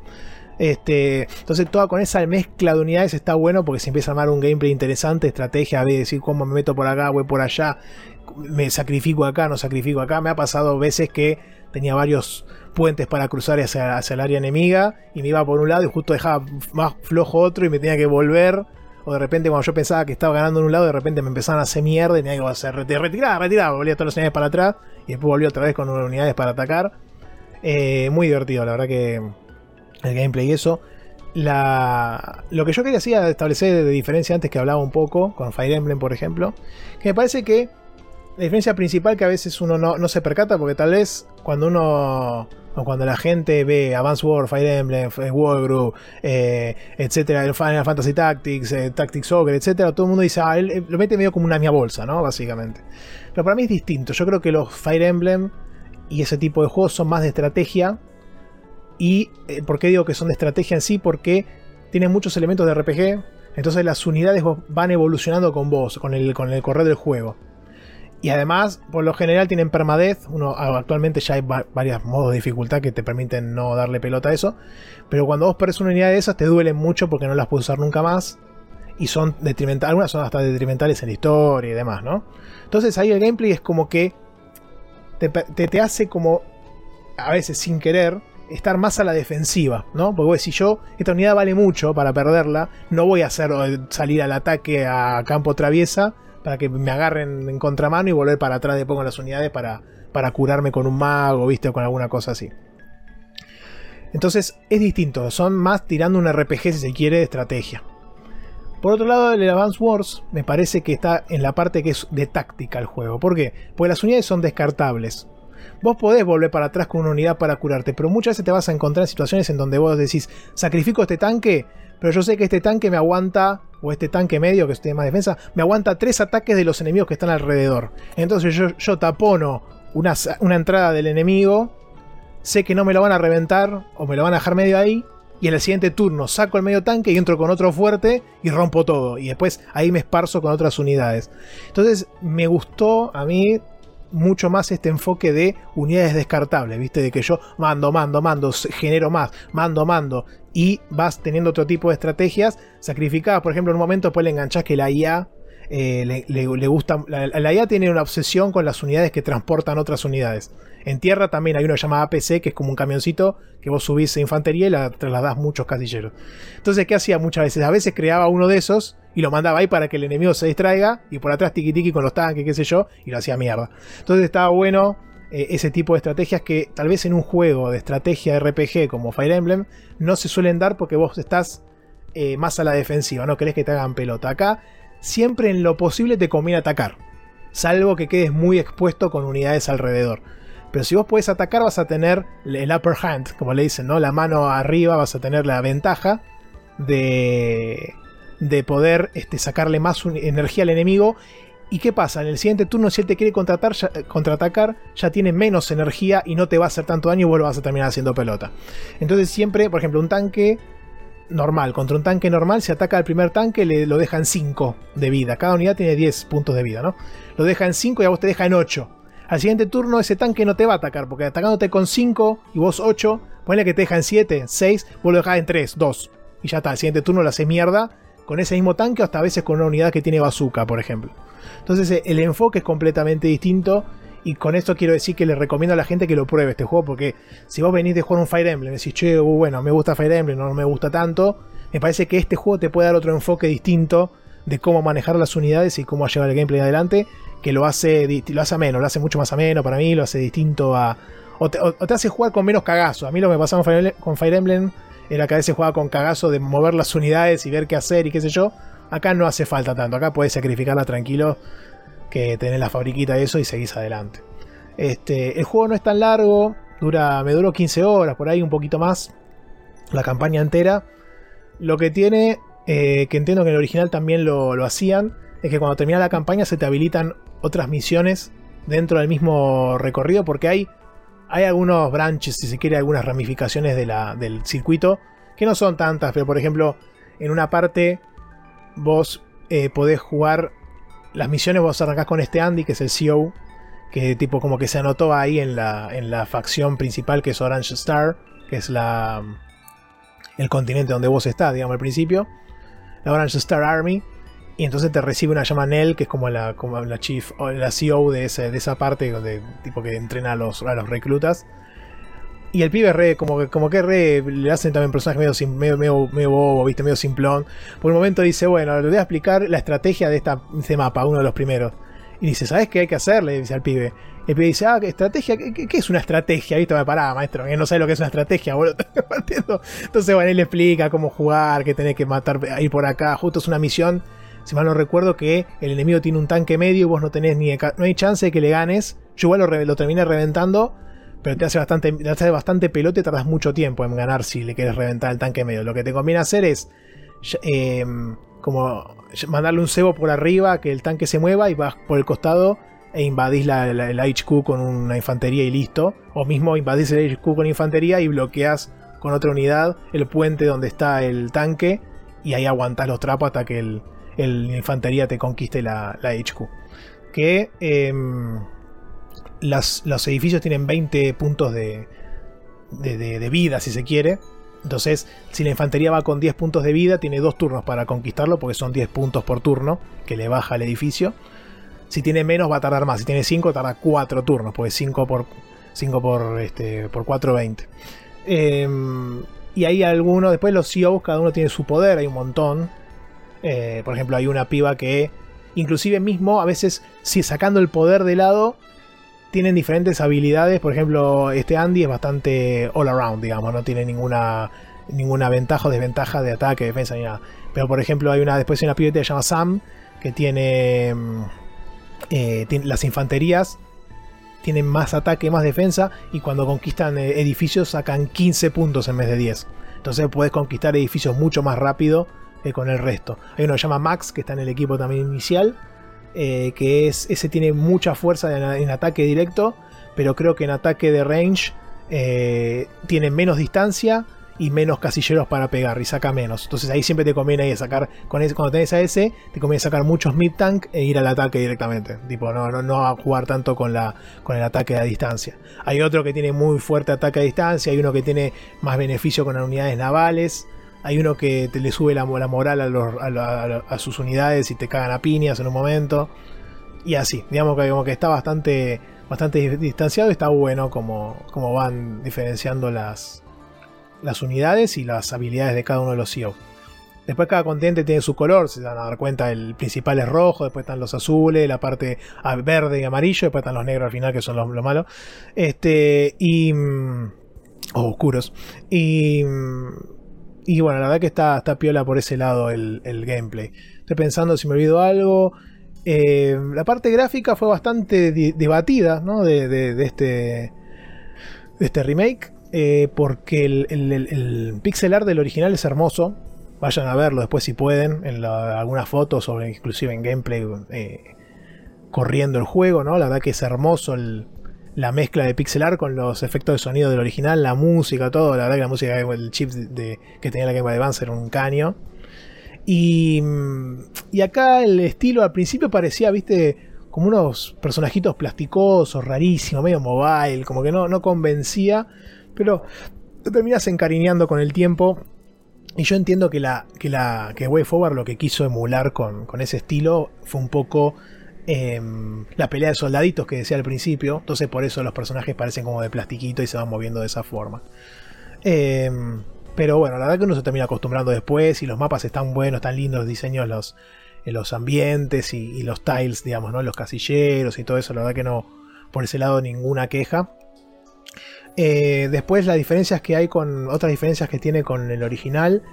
Este, entonces, toda con esa mezcla de unidades está bueno porque se empieza a armar un gameplay interesante, estrategia, ver, decir cómo me meto por acá, voy por allá, me sacrifico acá, no sacrifico acá. Me ha pasado veces que tenía varios puentes para cruzar hacia, el área enemiga y me iba por un lado y justo dejaba más flojo otro y me tenía que volver. O de repente cuando yo pensaba que estaba ganando en un lado, de repente me empezaban a hacer mierda y tenía que hacer retirar, retirar, volvía todas las unidades para atrás y después volví otra vez con unidades para atacar. Eh, muy divertido, la verdad que el gameplay y eso. La, lo que yo quería decir establecer de diferencia antes que hablaba un poco con Fire Emblem, por ejemplo, que me parece que la diferencia principal que a veces uno no, no se percata, porque tal vez cuando uno o cuando la gente ve Advance War, Fire Emblem, Wargroup, eh, etcétera, Final Fantasy Tactics, eh, Tactics Ogre, etcétera, todo el mundo dice, ah, él, lo mete medio como una mía bolsa, ¿no? Básicamente. Pero para mí es distinto. Yo creo que los Fire Emblem y ese tipo de juegos son más de estrategia. ¿Y eh, por qué digo que son de estrategia en sí? Porque tienen muchos elementos de RPG. Entonces las unidades van evolucionando con vos, con el, con el correr del juego. Y además, por lo general tienen permadez. Uno, actualmente ya hay varios modos de dificultad que te permiten no darle pelota a eso. Pero cuando vos perdés una unidad de esas, te duelen mucho porque no las puedes usar nunca más. Y son detrimentales, algunas son hasta detrimentales en la historia y demás, ¿no? Entonces ahí el gameplay es como que te, te, hace como, a veces sin querer, estar más a la defensiva, ¿no? Porque si yo, esta unidad vale mucho para perderla, no voy a hacer salir al ataque a campo traviesa para que me agarren en contramano y volver para atrás de pongo las unidades para, para curarme con un mago, ¿viste? O con alguna cosa así. Entonces es distinto, son más tirando un RPG si se quiere de estrategia. Por otro lado, el Advance Wars me parece que está en la parte que es de táctica el juego. ¿Por qué? Porque las unidades son descartables. Vos podés volver para atrás con una unidad para curarte, pero muchas veces te vas a encontrar en situaciones en donde vos decís, sacrifico este tanque, pero yo sé que este tanque me aguanta, o este tanque medio que tiene más defensa, me aguanta tres ataques de los enemigos que están alrededor. Entonces yo, yo tapono una, una entrada del enemigo, sé que no me lo van a reventar, o me lo van a dejar medio ahí, y en el siguiente turno saco el medio tanque y entro con otro fuerte y rompo todo. Y después ahí me esparzo con otras unidades. Entonces me gustó a mí mucho más este enfoque de unidades descartables, ¿viste? De que yo mando, mando, mando, genero más, mando, mando. Y vas teniendo otro tipo de estrategias sacrificadas. Por ejemplo, en un momento después le enganchás que la IA eh, le, gusta. La, IA tiene una obsesión con las unidades que transportan otras unidades. En tierra también hay uno llamado APC, que es como un camioncito que vos subís infantería y la trasladás muchos casilleros. Entonces, ¿qué hacía muchas veces? A veces creaba uno de esos y lo mandaba ahí para que el enemigo se distraiga y por atrás tiki tiki con los tanques, qué sé yo, y lo hacía mierda. Entonces estaba bueno eh, ese tipo de estrategias que tal vez en un juego de estrategia RPG como Fire Emblem no se suelen dar porque vos estás eh, más a la defensiva, no querés que te hagan pelota. Acá siempre en lo posible te conviene atacar, salvo que quedes muy expuesto con unidades alrededor. Pero si vos puedes atacar, vas a tener el upper hand, como le dicen, ¿no? La mano arriba, vas a tener la ventaja de, de poder este, sacarle más energía al enemigo. ¿Y qué pasa? En el siguiente turno, si él te quiere contratar, ya, contraatacar, ya tiene menos energía y no te va a hacer tanto daño y vos lo vas a terminar haciendo pelota. Entonces, siempre, por ejemplo, un tanque normal contra un tanque normal, si ataca al primer tanque, le lo deja en 5 de vida. Cada unidad tiene 10 puntos de vida, ¿no? Lo deja en 5 y a vos te deja en 8. Al siguiente turno ese tanque no te va a atacar, porque atacándote con 5 y vos 8, ponle que te deja en 7, 6, vos lo dejás en 3, 2. Y ya está, al siguiente turno lo hace mierda con ese mismo tanque o hasta a veces con una unidad que tiene bazooka, por ejemplo. Entonces eh, el enfoque es completamente distinto y con esto quiero decir que le recomiendo a la gente que lo pruebe este juego porque si vos venís de jugar un Fire Emblem y decís, che, uh, bueno, me gusta Fire Emblem, no me gusta tanto, me parece que este juego te puede dar otro enfoque distinto de cómo manejar las unidades y cómo llevar el gameplay adelante, que lo hace, lo hace ameno, lo hace mucho más ameno para mí, lo hace distinto a... O te, hace jugar con menos cagazo. A mí lo que me pasaba con Fire Emblem era que a veces jugaba con cagazo de mover las unidades y ver qué hacer y qué sé yo. Acá no hace falta tanto, acá puedes sacrificarla tranquilo, que tenés la fabriquita de eso y seguís adelante. Este, el juego no es tan largo, dura, me duró 15 horas, por ahí un poquito más, la campaña entera. Lo que tiene eh, que entiendo que en el original también lo, hacían, es que cuando termina la campaña se te habilitan otras misiones dentro del mismo recorrido, porque hay, hay algunos branches, si se quiere, algunas ramificaciones de la, del circuito, que no son tantas, pero por ejemplo, en una parte vos eh, podés jugar las misiones, vos arrancás con este Andy, que es el CEO, que tipo como que se anotó ahí en la, en la facción principal, que es Orange Star, que es la el continente donde vos estás, digamos, al principio la Orange Star Army. Y entonces te recibe una llama Nell, que es como la, como la chief o la CEO de, ese, de esa parte, donde, tipo que entrena a los, a los reclutas. Y el pibe re, como que, como que re, le hacen también personajes medio, medio, medio, bobo, viste, medio simplón. Por un momento dice, bueno, le voy a explicar la estrategia de esta, este mapa, uno de los primeros. Y dice, ¿sabes qué hay que hacer? Le dice al pibe. El pibe dice, ah, ¿estrategia? ¿Qué, qué es una estrategia? Viste, me pará, maestro, que no sabe lo que es una estrategia, (laughs) boludo. Entonces, bueno, él le explica cómo jugar, que tenés que matar, ir por acá. Justo es una misión, si mal no recuerdo, que el enemigo tiene un tanque medio y vos no tenés ni. No hay chance de que le ganes. Yo igual lo, lo terminé reventando, pero te hace bastante, te hace bastante pelote y tardas mucho tiempo en ganar si le quieres reventar el tanque medio. Lo que te conviene hacer es. Eh, como mandarle un cebo por arriba, que el tanque se mueva y vas por el costado e invadís la, HQ con una infantería y listo. O mismo invadís el HQ con infantería y bloqueas con otra unidad el puente donde está el tanque y ahí aguantás los trapos hasta que el, infantería te conquiste la, HQ. que em, los edificios tienen 20 puntos de, de, vida, si se quiere. Entonces, si la infantería va con 10 puntos de vida, tiene dos turnos para conquistarlo, porque son 10 puntos por turno que le baja al edificio. Si tiene menos, va a tardar más. Si tiene 5, tarda 4 turnos, porque 5 por, 5 por, este, por 4, 20. Em, y hay algunos, después los CEOs, cada uno tiene su poder, hay un montón. Eh, por ejemplo, hay una piba que, inclusive mismo, a veces, si sacando el poder de lado, tienen diferentes habilidades. Por ejemplo, este Andy es bastante all around, digamos, no tiene ninguna ninguna ventaja o desventaja de ataque, defensa ni nada. Pero por ejemplo, hay una después hay una pibeta que se llama Sam que tiene, mm, eh, tiene las infanterías tienen más ataque, más defensa y cuando conquistan eh, edificios sacan 15 puntos en vez de 10. Entonces puedes conquistar edificios mucho más rápido con el resto. Hay uno que se llama Max que está en el equipo también inicial eh, que es ese tiene mucha fuerza en, ataque directo, pero creo que en ataque de range eh, tiene menos distancia y menos casilleros para pegar y saca menos. Entonces ahí siempre te conviene sacar, con ese, cuando tenés a ese, te conviene sacar muchos mid tank e ir al ataque directamente. Tipo, no, no, no a jugar tanto con, la, con el ataque a distancia. Hay otro que tiene muy fuerte ataque a distancia, hay uno que tiene más beneficio con las unidades navales. Hay uno que te le sube la, moral a, sus unidades y te cagan a piñas en un momento. Y así, digamos que, que está bastante, distanciado y está bueno como, van diferenciando las, unidades y las habilidades de cada uno de los CEO. Después cada continente tiene su color, se van a dar cuenta, el principal es rojo, después están los azules, la parte verde y amarillo, después están los negros al final, que son los, los malos. Este, y... Mm, oscuros. Y... Y bueno, la verdad que está, está piola por ese lado el, gameplay. Estoy pensando si me olvido algo. Eh, la parte gráfica fue bastante debatida ¿no? de, este, de este remake. Eh, porque el, pixel art del original es hermoso. Vayan a verlo después si pueden. En algunas fotos o inclusive en gameplay eh, corriendo el juego. ¿no? La verdad que es hermoso el, la mezcla de pixelar con los efectos de sonido del original, la música, todo. La verdad que la música, el chip de, que tenía la Game Boy Advance era un caño. Y, mm, y acá el estilo al principio parecía, viste, como unos personajitos plasticosos, rarísimos, medio mobile, como que no, no convencía, pero te terminas encariñando con el tiempo. Y yo entiendo que la que la que Way Forward lo que quiso emular con, con ese estilo fue un poco Em, la pelea de soldaditos que decía al principio. Entonces por eso los personajes parecen como de plastiquito y se van moviendo de esa forma. Em, pero bueno, la verdad que uno se termina acostumbrando después y los mapas están buenos, están lindos los diseños, los, los ambientes y, los tiles, digamos, ¿no? los casilleros y todo eso. La verdad que no, por ese lado ninguna queja. Eh, después las diferencias que hay con, otras diferencias que tiene con el original,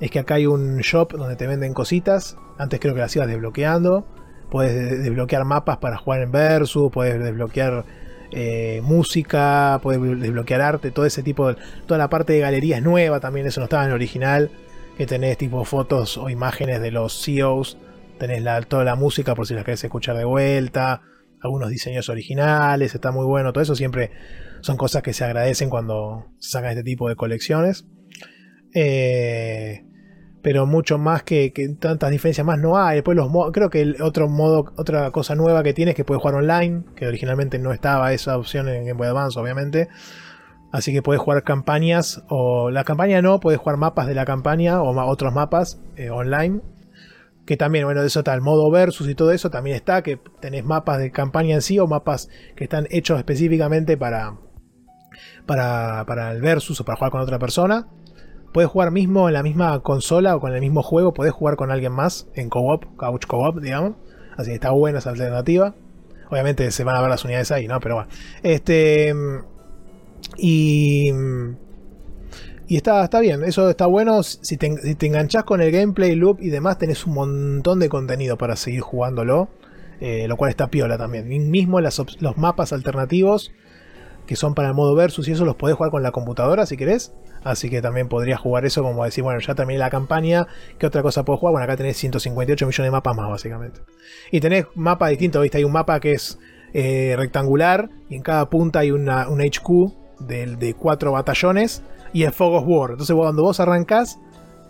es que acá hay un shop donde te venden cositas. Antes creo que las ibas desbloqueando. Puedes desbloquear mapas para jugar en Versus, puedes desbloquear eh, música, puedes desbloquear arte, todo ese tipo de. Toda la parte de galerías nueva también, eso no estaba en el original. Que tenés tipo fotos o imágenes de los CEOs, tenés toda la música por si las querés escuchar de vuelta, algunos diseños originales, está muy bueno, todo eso siempre son cosas que se agradecen cuando se sacan este tipo de colecciones. Eh, pero mucho más que, tantas diferencias más no hay. Después los creo que el otro modo, otra cosa nueva que tiene es que puedes jugar online, que originalmente no estaba esa opción en Game Boy Advance, obviamente. Así que puedes jugar campañas, o la campaña no, puedes jugar mapas de la campaña o otros mapas eh, online. Que también, bueno, de eso está el modo versus y todo eso también está, que tenés mapas de campaña en sí o mapas que están hechos específicamente para, para, para el versus o para jugar con otra persona. Puedes jugar mismo en la misma consola o con el mismo juego, puedes jugar con alguien más en co-op, couch co-op, digamos. Así que está buena esa alternativa. Obviamente se van a ver las unidades ahí, ¿no? Pero bueno. Este. Y. Y está, está bien, eso está bueno. Si te, si enganchás con el gameplay, loop y demás, tenés un montón de contenido para seguir jugándolo. Eh, lo cual está piola también. Mismo los mapas alternativos que son para el modo versus y eso los podés jugar con la computadora si querés. Así que también podrías jugar eso como decir, bueno, ya terminé la campaña, ¿qué otra cosa puedo jugar? Bueno, acá tenés 158 millones de mapas más, básicamente. Y tenés mapas distintos, ¿viste? Hay un mapa que es eh, rectangular y en cada punta hay una, un HQ de, de cuatro batallones y es Fog of War. Entonces cuando vos arrancás,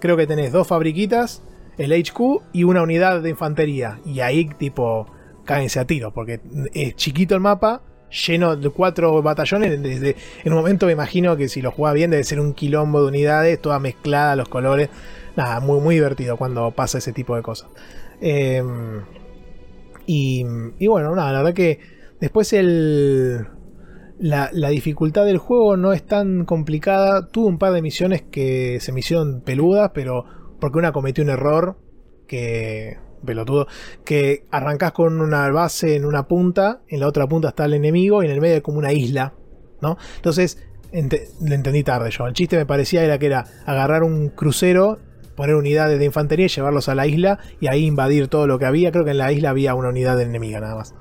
creo que tenés dos fabriquitas, el HQ y una unidad de infantería. Y ahí tipo cáense a tiro, porque es chiquito el mapa, lleno de cuatro batallones. Desde, en un momento me imagino que si lo juega bien debe ser un quilombo de unidades, toda mezclada, los colores. Nada, muy, muy divertido cuando pasa ese tipo de cosas. Em, y, y, bueno, nada, la verdad que después el, la, la, dificultad del juego no es tan complicada. Tuve un par de misiones que se me hicieron peludas, pero porque una cometió un error que pelotudo, que arrancas con una base en una punta, en la otra punta está el enemigo y en el medio hay como una isla, ¿no? Entonces, le entendí tarde yo. El chiste me parecía era que era agarrar un crucero, poner unidades de infantería y llevarlos a la isla y ahí invadir todo lo que había. Creo que en la isla había una unidad enemiga nada más.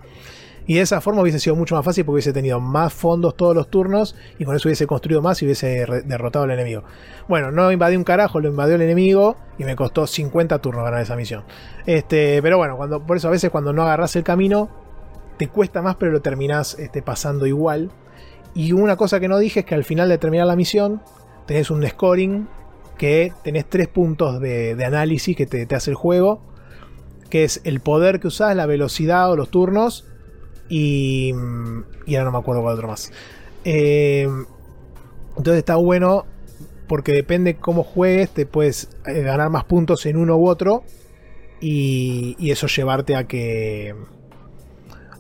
Y de esa forma hubiese sido mucho más fácil porque hubiese tenido más fondos todos los turnos y con eso hubiese construido más y hubiese derrotado al enemigo. Bueno, no invadí un carajo, lo invadió el enemigo y me costó 50 turnos ganar esa misión. Este, pero bueno, cuando, por eso a veces cuando no agarras el camino te cuesta más pero lo terminás este, pasando igual. Y una cosa que no dije es que al final de terminar la misión tenés un scoring que tenés tres puntos de, análisis que te, te hace el juego. Que es el poder que usás, la velocidad o los turnos y, y ahora no me acuerdo cuál otro más. Eh, entonces está bueno porque depende cómo juegues, te puedes eh, ganar más puntos en uno u otro y, y, eso llevarte a que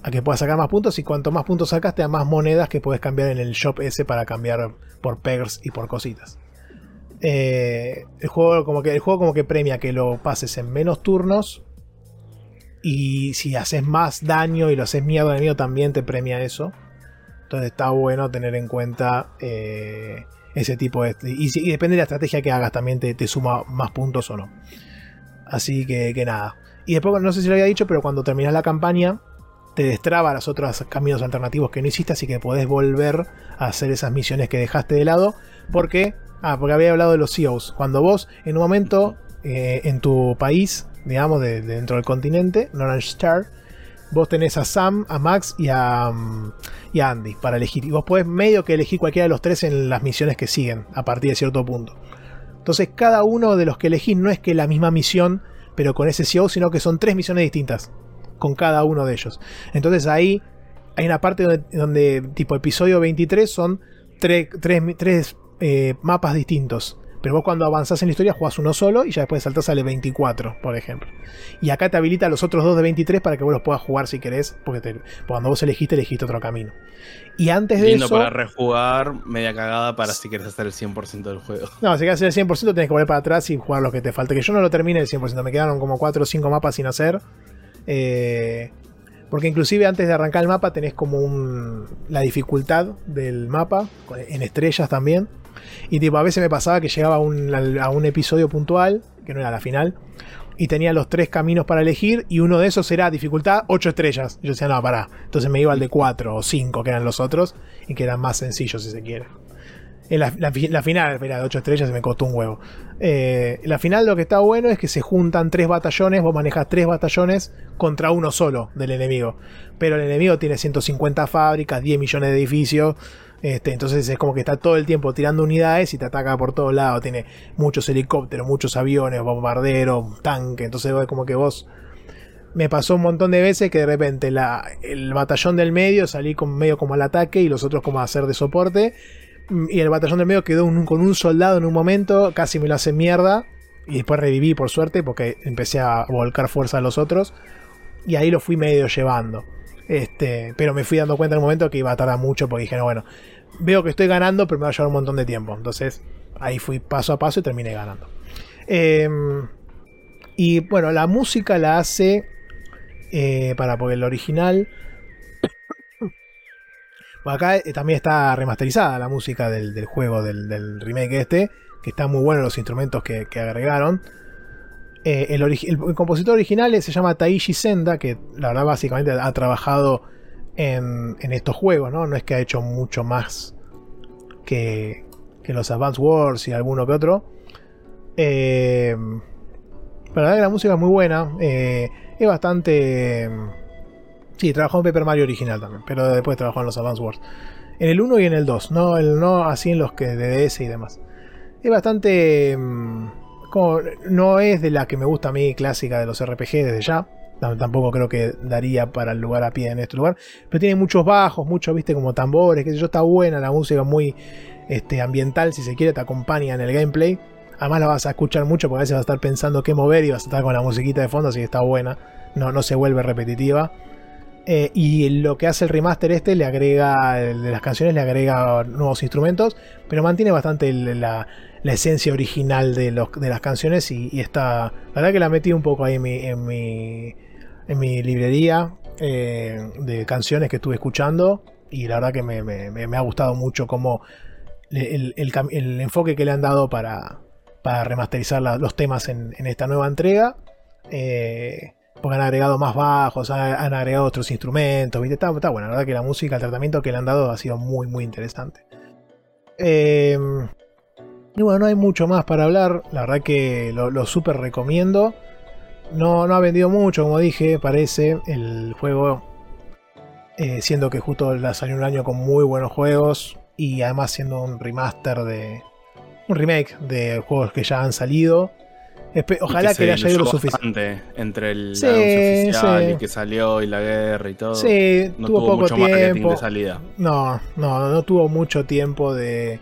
a que puedas sacar más puntos y cuanto más puntos sacas te da más monedas que puedes cambiar en el shop ese para cambiar por pegs y por cositas. Eh, el, juego como que, el juego como que premia que lo pases en menos turnos y si haces más daño y lo haces miedo al enemigo, también te premia eso. Entonces está bueno tener en cuenta eh, ese tipo de. Y, depende de la estrategia que hagas, también te, suma más puntos o no. Así que, que, nada. Y después, no sé si lo había dicho, pero cuando terminas la campaña, te destraba los otros caminos alternativos que no hiciste, así que podés volver a hacer esas misiones que dejaste de lado. Porque, ah, porque había hablado de los CEOs. Cuando vos, en un momento, eh, en tu país, digamos, de, de dentro del continente, Orange Star, vos tenés a Sam, a Max y a, um, y Andy para elegir. Y vos podés medio que elegir cualquiera de los tres en las misiones que siguen, a partir de cierto punto. Entonces, cada uno de los que elegís no es que la misma misión, pero con ese CEO, sino que son tres misiones distintas, con cada uno de ellos. Entonces ahí hay una parte donde, donde tipo episodio 23, son tres, tres, tres eh, mapas distintos. Pero vos cuando avanzás en la historia jugás uno solo y ya después saltás sale 24, por ejemplo. Y acá te habilita los otros dos de 23 para que vos los puedas jugar si querés, porque, te, cuando vos elegiste, elegiste otro camino. Y antes de Lindo eso... para rejugar, media cagada para si querés hacer el 100% del juego. No, si querés hacer el 100% tenés que volver para atrás y jugar lo que te falta. Que yo no lo termine el 100%, me quedaron como 4 o 5 mapas sin hacer. Eh, porque inclusive antes de arrancar el mapa tenés como un, la dificultad del mapa, en estrellas también. Y tipo, a veces me pasaba que llegaba a un, episodio puntual, que no era la final, y tenía los tres caminos para elegir, y uno de esos era dificultad 8 estrellas. Yo decía, no, pará. Entonces me iba al de 4 o 5, que eran los otros, y que eran más sencillos si se quiere. En la, la, la, final, era de 8 estrellas, me costó un huevo. Eh, la final lo que está bueno es que se juntan tres batallones, vos manejas tres batallones contra uno solo del enemigo. Pero el enemigo tiene 150 fábricas, 10 millones de edificios. Este, entonces es como que está todo el tiempo tirando unidades y te ataca por todos lados. Tiene muchos helicópteros, muchos aviones, bombarderos, tanque. Entonces es como que vos. Me pasó un montón de veces que de repente el batallón del medio salí con, medio como al ataque y los otros como a hacer de soporte. Y el batallón del medio quedó con un soldado en un momento, casi me lo hace mierda. Y después reviví por suerte porque empecé a volcar fuerza a los otros. Y ahí lo fui medio llevando. Este, pero me fui dando cuenta en un momento que iba a tardar mucho porque dije, no, bueno, veo que estoy ganando, pero me va a llevar un montón de tiempo. Entonces ahí fui paso a paso y terminé ganando. Eh, y bueno, la música la hace eh, para porque el original. (coughs) Acá eh, también está remasterizada la música del, del juego, del, del, remake este, que está muy bueno los instrumentos que, que agregaron. Eh, el, compositor original se llama Taishi Senda, que la verdad básicamente ha trabajado en, estos juegos, ¿no? No es que ha hecho mucho más que, que los Advance Wars y alguno que otro. Eh, la verdad que la música es muy buena. Eh, es bastante... Sí, trabajó en Paper Mario original también, pero después trabajó en los Advance Wars. En el 1 y en el 2, no, el, no así en los que de DS y demás. Es bastante... No es de la que me gusta a mí clásica de los RPG desde ya. tampoco creo que daría para el lugar a pie en este lugar. Pero tiene muchos bajos, muchos, viste, como tambores, que yo, está buena, la música muy este, ambiental, si se quiere, te acompaña en el gameplay. Además la vas a escuchar mucho porque a veces vas a estar pensando qué mover y vas a estar con la musiquita de fondo, así que está buena. No, no se vuelve repetitiva. Eh, y lo que hace el remaster este le agrega, de las canciones le agrega nuevos instrumentos, pero mantiene bastante la, esencia original de, los, de las canciones y, está, la verdad que la metí un poco ahí en mi, en mi, librería eh, de canciones que estuve escuchando y la verdad que me, ha gustado mucho como el, el, enfoque que le han dado para, para remasterizar los temas en, esta nueva entrega. Eh, porque han agregado más bajos, han, agregado otros instrumentos, ¿viste? Está, está bueno, la verdad que la música, el tratamiento que le han dado ha sido muy, muy interesante. Em, y bueno, no hay mucho más para hablar, la verdad que lo, lo súper recomiendo. No, no ha vendido mucho, como dije, parece el juego, eh, siendo que justo la salió un año con muy buenos juegos y además siendo un remaster de... un remake de juegos que ya han salido Ojalá que, le haya ido lo suficiente. Entre el oficial y que salió y la guerra y todo. Sí, no tuvo, poco mucho tiempo. de salida. No, no, no tuvo mucho tiempo de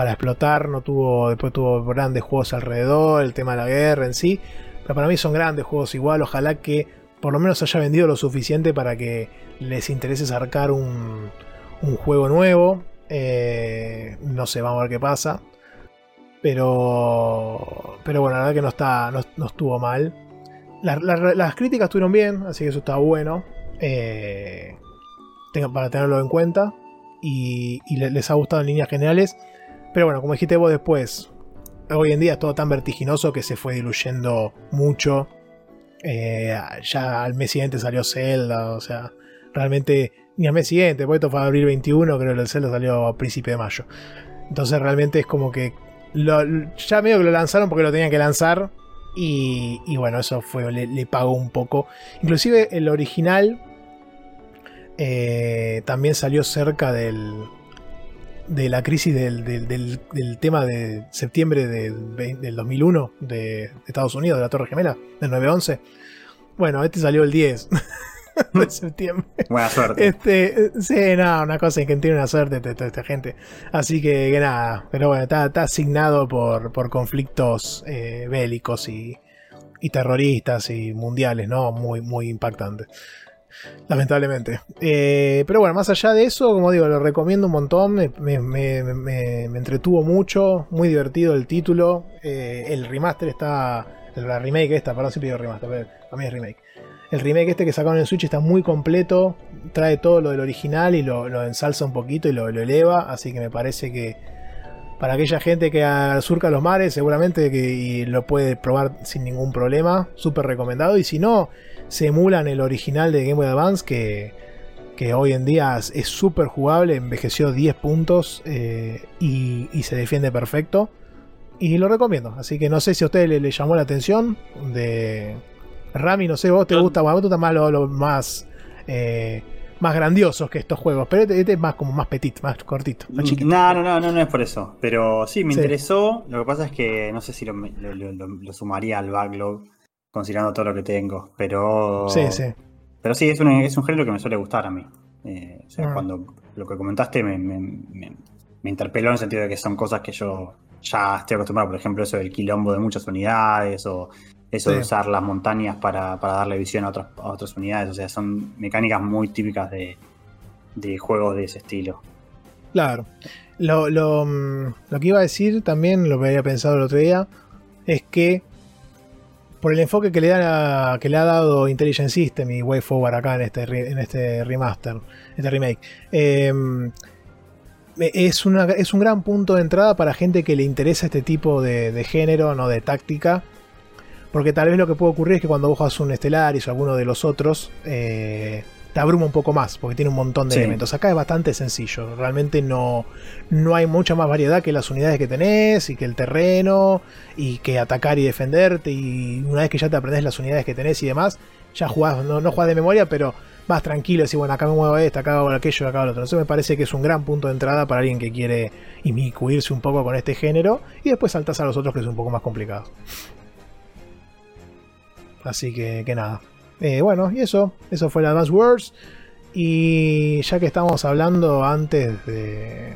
para explotar, no tuvo, después tuvo grandes juegos alrededor, el tema de la guerra en sí. Pero para mí son grandes juegos igual, ojalá que por lo menos haya vendido lo suficiente para que les interese sacar un, un juego nuevo. Eh, no sé, vamos a ver qué pasa. Pero, pero bueno, la verdad que no, está, no, estuvo mal. las críticas estuvieron bien, así que eso está bueno. Eh, para tenerlo en cuenta. Y, les ha gustado en líneas generales. Pero bueno, como dijiste vos después, hoy en día es todo tan vertiginoso que se fue diluyendo mucho. Eh, ya al mes siguiente salió Zelda, o sea, realmente ni al mes siguiente, porque esto fue abril 21, creo que el Zelda salió a principio de mayo. Entonces realmente es como que ya medio que lo lanzaron porque lo tenían que lanzar. Y, bueno, eso fue, le, pagó un poco. Inclusive el original eh, también salió cerca del, de la crisis del, tema de septiembre del 2001 de, Estados Unidos, de la Torre Gemela, del 9-11. Bueno, este salió el 10. (laughs) de septiembre. Buena suerte. Este, sí, nada, una cosa en que tiene una suerte toda esta gente. Así que, nada, pero bueno, está, asignado por, por conflictos eh, bélicos y, y, terroristas y mundiales, ¿no? Muy, muy impactante. Lamentablemente. Eh, pero bueno, más allá de eso, como digo, lo recomiendo un montón. Me, entretuvo mucho. Muy divertido el título. Eh, el remaster está. La remake esta, perdón, remaster, pero mí es remake. El remake este que sacaron en Switch está muy completo, trae todo lo del original y lo, ensalza un poquito y lo, eleva, así que me parece que para aquella gente que surca los mares seguramente que lo puede probar sin ningún problema, súper recomendado y si no, se emulan el original de Game Boy Advance que, que hoy en día es súper jugable, envejeció 10 puntos eh, y, se defiende perfecto. Y lo recomiendo. Así que no sé si a usted le llamó la atención de, Rami, no sé, vos te gusta, vos te gusta más los más eh, más grandiosos que estos juegos, pero este, este, es más como más petit, más cortito, más chiquito. No, no, no, no, es por eso. Pero sí, me interesó. Lo que pasa es que no sé si lo, sumaría al backlog, considerando todo lo que tengo. Pero. Sí, sí. Pero sí, es un, es un género que me suele gustar a mí. Eh, o sea, ah. cuando lo que comentaste me, me, me, interpeló en el sentido de que son cosas que yo ya estoy acostumbrado. Por ejemplo, eso del quilombo de muchas unidades o eso de usar las montañas para, darle visión a, otras a otras unidades. O sea, son mecánicas muy típicas de, juegos de ese estilo. Claro. Lo, lo, mm, lo, que iba a decir también, lo que había pensado el otro día, es que por el enfoque que le, da que le ha dado Intelligent System y Way Forward acá en este, en este remaster, este remake, em, es, una, es un gran punto de entrada para gente que le interesa este tipo de, género, no de táctica. Porque tal vez lo que puede ocurrir es que cuando vos juegas un Stellaris o alguno de los otros, eh, te abruma un poco más, porque tiene un montón de elementos. Acá es bastante sencillo, realmente no, no hay mucha más variedad que las unidades que tenés y que el terreno y que atacar y defenderte. Y una vez que ya te aprendes las unidades que tenés y demás, ya jugás, no, no jugás de memoria, pero vas tranquilo, decís, bueno, acá me muevo esto, acá hago aquello, acá hago lo otro. Entonces me parece que es un gran punto de entrada para alguien que quiere inmiscuirse un poco con este género y después saltas a los otros que es un poco más complicado. Así que, que nada. Eh, bueno, y eso, eso fue la Advance Wars. Y ya que estamos hablando antes de,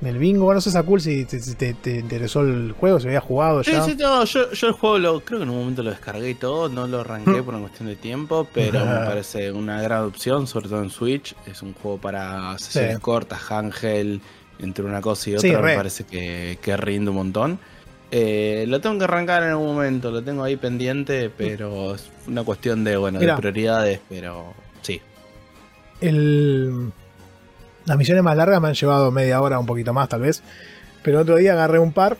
del bingo, no sé, cool si te, te, interesó el juego, si había jugado ya. Sí, sí, no, yo, yo, el juego lo, creo que en un momento lo descargué y todo, no lo arranqué por una cuestión de tiempo, pero me (laughs) parece una gran opción, sobre todo en Switch. Es un juego para sesiones cortas, Ángel, entre una cosa y otra, me parece que, que rinde un montón. Eh, lo tengo que arrancar en algún momento, lo tengo ahí pendiente, pero es una cuestión de, bueno, de prioridades, pero sí. El... Las misiones más largas me han llevado media hora, un poquito más tal vez, pero otro día agarré un par.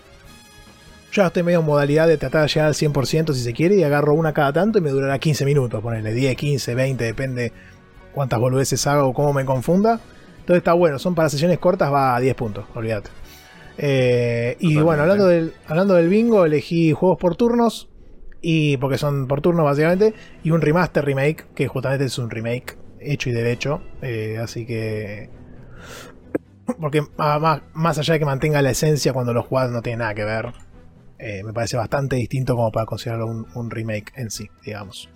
Yo estoy medio en modalidad de tratar de llegar al 100% si se quiere y agarro una cada tanto y me durará 15 minutos, ponerle 10, 15, 20, depende cuántas boludeces hago o cómo me confunda. Entonces está bueno, son para sesiones cortas, va a 10 puntos, olvídate. Eh, y bueno, hablando del, hablando del bingo, elegí juegos por turnos. Y porque son por turnos básicamente. Y un remaster remake, que justamente es un remake hecho y derecho. Eh, así que. Porque más, allá de que mantenga la esencia cuando lo jugás no tiene nada que ver. Eh, me parece bastante distinto como para considerarlo un, remake en sí, digamos.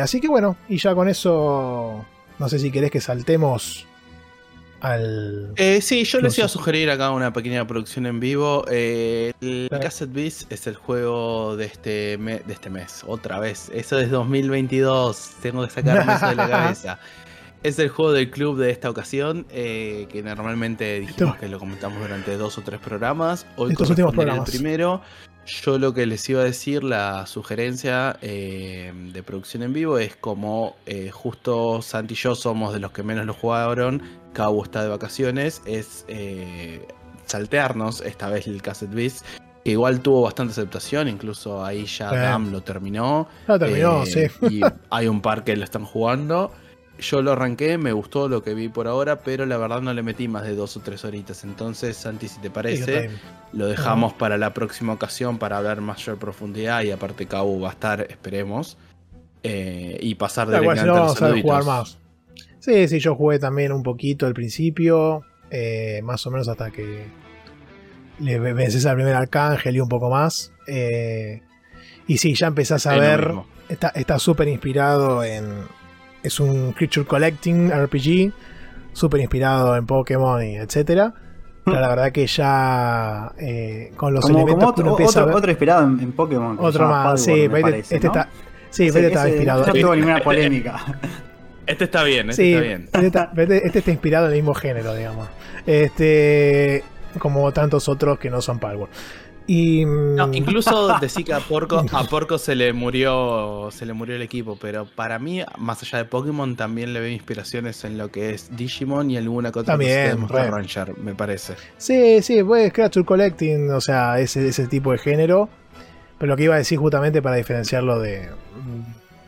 así que bueno, y ya con eso. No sé si querés que saltemos eh, sí, yo les iba a sugerir acá una pequeña producción en vivo. Eh, el Cassette Beast es el juego de este, de este mes, otra vez. Eso es 2022, tengo que sacarme eso de la (laughs) cabeza. Es el juego del club de esta ocasión, eh, que normalmente dijimos que lo comentamos durante dos o tres programas. Hoy Estos últimos programas. el primero. Yo lo que les iba a decir, la sugerencia eh, de producción en vivo es como eh, justo Santi y yo somos de los que menos lo jugaron, Cabo está de vacaciones, es eh, saltearnos esta vez el Cassette Beast, que igual tuvo bastante aceptación, incluso ahí ya Dam lo terminó. Lo terminó, sí. Y hay un par que lo están jugando. Yo lo arranqué, me gustó lo que vi por ahora, pero la verdad no le metí más de dos o tres horitas. Entonces, Santi, si te parece, lo dejamos para la próxima ocasión para hablar mayor profundidad y aparte Cabo va a estar, esperemos, eh, y pasar de si no, a jugar más. Sí, sí, yo jugué también un poquito al principio, eh, más o menos hasta que le vences al primer arcángel y un poco más. Eh, y sí, ya empezás a ver, está súper inspirado en es un Creature Collecting RPG, súper inspirado en Pokémon y etcétera. Pero la verdad que ya eh, con los elementos otro, otro, inspirado en, Pokémon. Otro más, sí, este, este está, sí, este está inspirado. No tuvo ninguna (laughs) polémica. Este está bien, este está bien. Este está, este está, inspirado en el mismo género, digamos. Este, como tantos otros que no son Palworld. Y, no, mm, incluso (laughs) decir que a Porco, a Porco se le murió se le murió el equipo, pero para mí, más allá de Pokémon, también le veo inspiraciones en lo que es Digimon y alguna cosa también, de Ranger, me parece. Sí, sí, pues Creature Collecting, o sea, ese, ese tipo de género. Pero lo que iba a decir justamente para diferenciarlo de,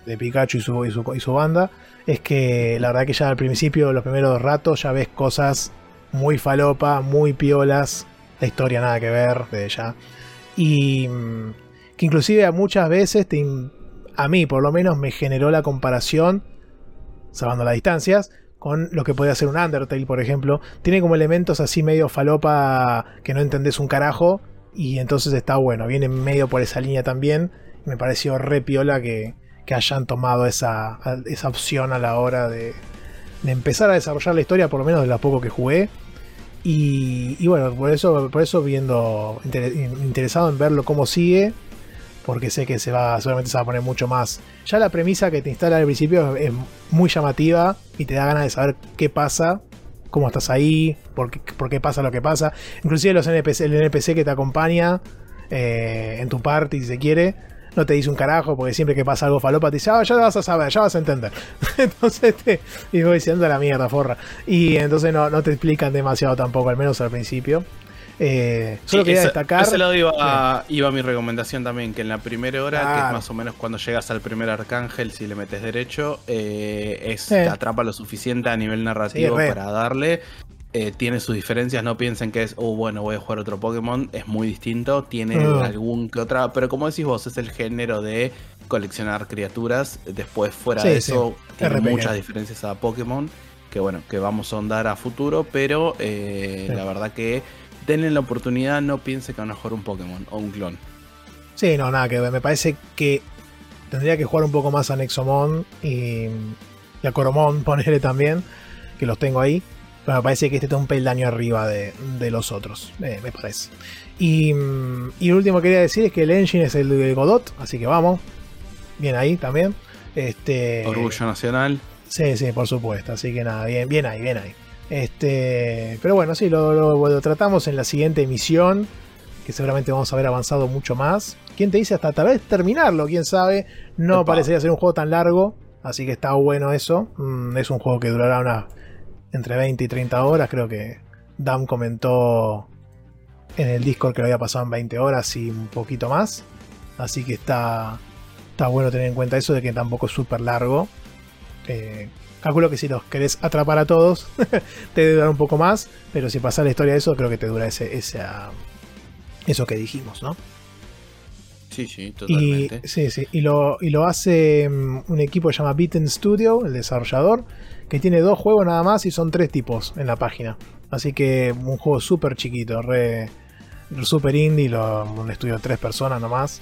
de Pikachu y su, y su, y su banda, es que la verdad que ya al principio, los primeros ratos, ya ves cosas muy falopa, muy piolas, la historia nada que ver de ella. Y mm, que inclusive muchas veces, a mí por lo menos, me generó la comparación, salvando las distancias, con lo que puede hacer un Undertale, por ejemplo. Tiene como elementos así medio falopa que no entendés un carajo. Y entonces está bueno, viene medio por esa línea también. me pareció re piola que, que hayan tomado esa, esa opción a la hora de, de empezar a desarrollar la historia, por lo menos de la poco que jugué. Y, bueno, por eso, por eso viendo interesado en verlo cómo sigue, porque sé que se va, seguramente se va a poner mucho más. Ya la premisa que te instala al principio es, muy llamativa y te da ganas de saber qué pasa, cómo estás ahí, por qué, pasa lo que pasa. Inclusive los NPC, el NPC que te acompaña eh, en tu party, si se quiere, no te dice un carajo, porque siempre que pasa algo falopa te dice, ah, ya vas a saber, ya vas a entender. (laughs) entonces te digo diciendo la mierda, forra. Y entonces no, no te explican demasiado tampoco, al menos al principio. Eh, solo quería destacar. Ese lado iba, iba mi recomendación también, que en la primera hora, que es más o menos cuando llegas al primer arcángel, si le metes derecho, eh, es, te atrapa lo suficiente a nivel narrativo para darle. Eh, tiene sus diferencias, no piensen que es, oh, bueno, voy a jugar otro Pokémon, es muy distinto, tiene ah. algún que otra, pero como decís vos, es el género de coleccionar criaturas, después fuera de eso, tiene muchas diferencias a Pokémon, que bueno, que vamos a ahondar a futuro, pero eh, la verdad que denle la oportunidad, no piensen que van a jugar un Pokémon o un clon. Sí, no, nada que ver, me parece que Tendría que jugar un poco más a Nexomon y, y a Coromon, (laughs) ponerle también, que los tengo ahí. Pero me parece que este está un peldaño arriba de, de los otros, eh, me parece. Y, mm, y lo último que quería decir es que el engine es el de Godot, así que vamos. Bien ahí también. Este, Orgullo nacional. Sí, sí, por supuesto. Así que nada, bien, bien ahí, bien ahí. Este, pero bueno, sí, lo, lo- lo tratamos en la siguiente emisión, que seguramente vamos a haber avanzado mucho más. ¿Quién te dice hasta tal vez terminarlo? ¿Quién sabe? No Epa. parecería ser un juego tan largo, así que está bueno eso. Mm, es un juego que durará unas entre 20 y 30 horas, creo que Dam comentó en el Discord que lo había pasado en 20 horas y un poquito más. Así que está, está bueno tener en cuenta eso de que tampoco es súper largo. Eh, calculo que si los querés atrapar a todos, (laughs) te debe durar un poco más, pero si pasas la historia de eso, creo que te dura ese, eso que dijimos, ¿no? Sí, sí, Y, totalmente. sí, sí, y, lo, y lo hace mm, un equipo que se llama Beaten Studio, el desarrollador, que tiene dos juegos nada más y son tres tipos en la página. Así que un juego súper chiquito, re, super indie, lo- un estudio de tres personas nomás.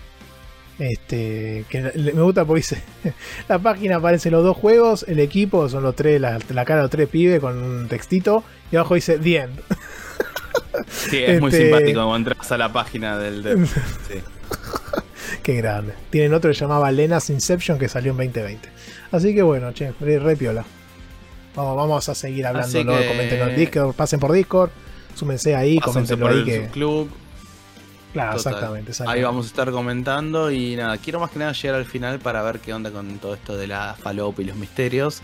Este, que me gusta porque dice, (laughs) la página aparecen los dos juegos, el equipo son los tres, la, la cara de los tres pibes con un textito y abajo dice The End. (laughs) Sí, es muy este- simpático cuando entras a la página del. del- (laughs) sí. Qué grande. Tienen otro que se llamaba Lena's Inception que salió en 2020. Así que bueno, che, re, re piola. Vamos, vamos a seguir hablando. Que- Comenten en Discord, pasen por Discord, súmense ahí, coméntenlo por ahí el que. subclub. Claro, Total. exactamente, Ahí exactamente. vamos a estar comentando y nada, quiero más que nada llegar al final para ver qué onda con todo esto de la falop y los misterios.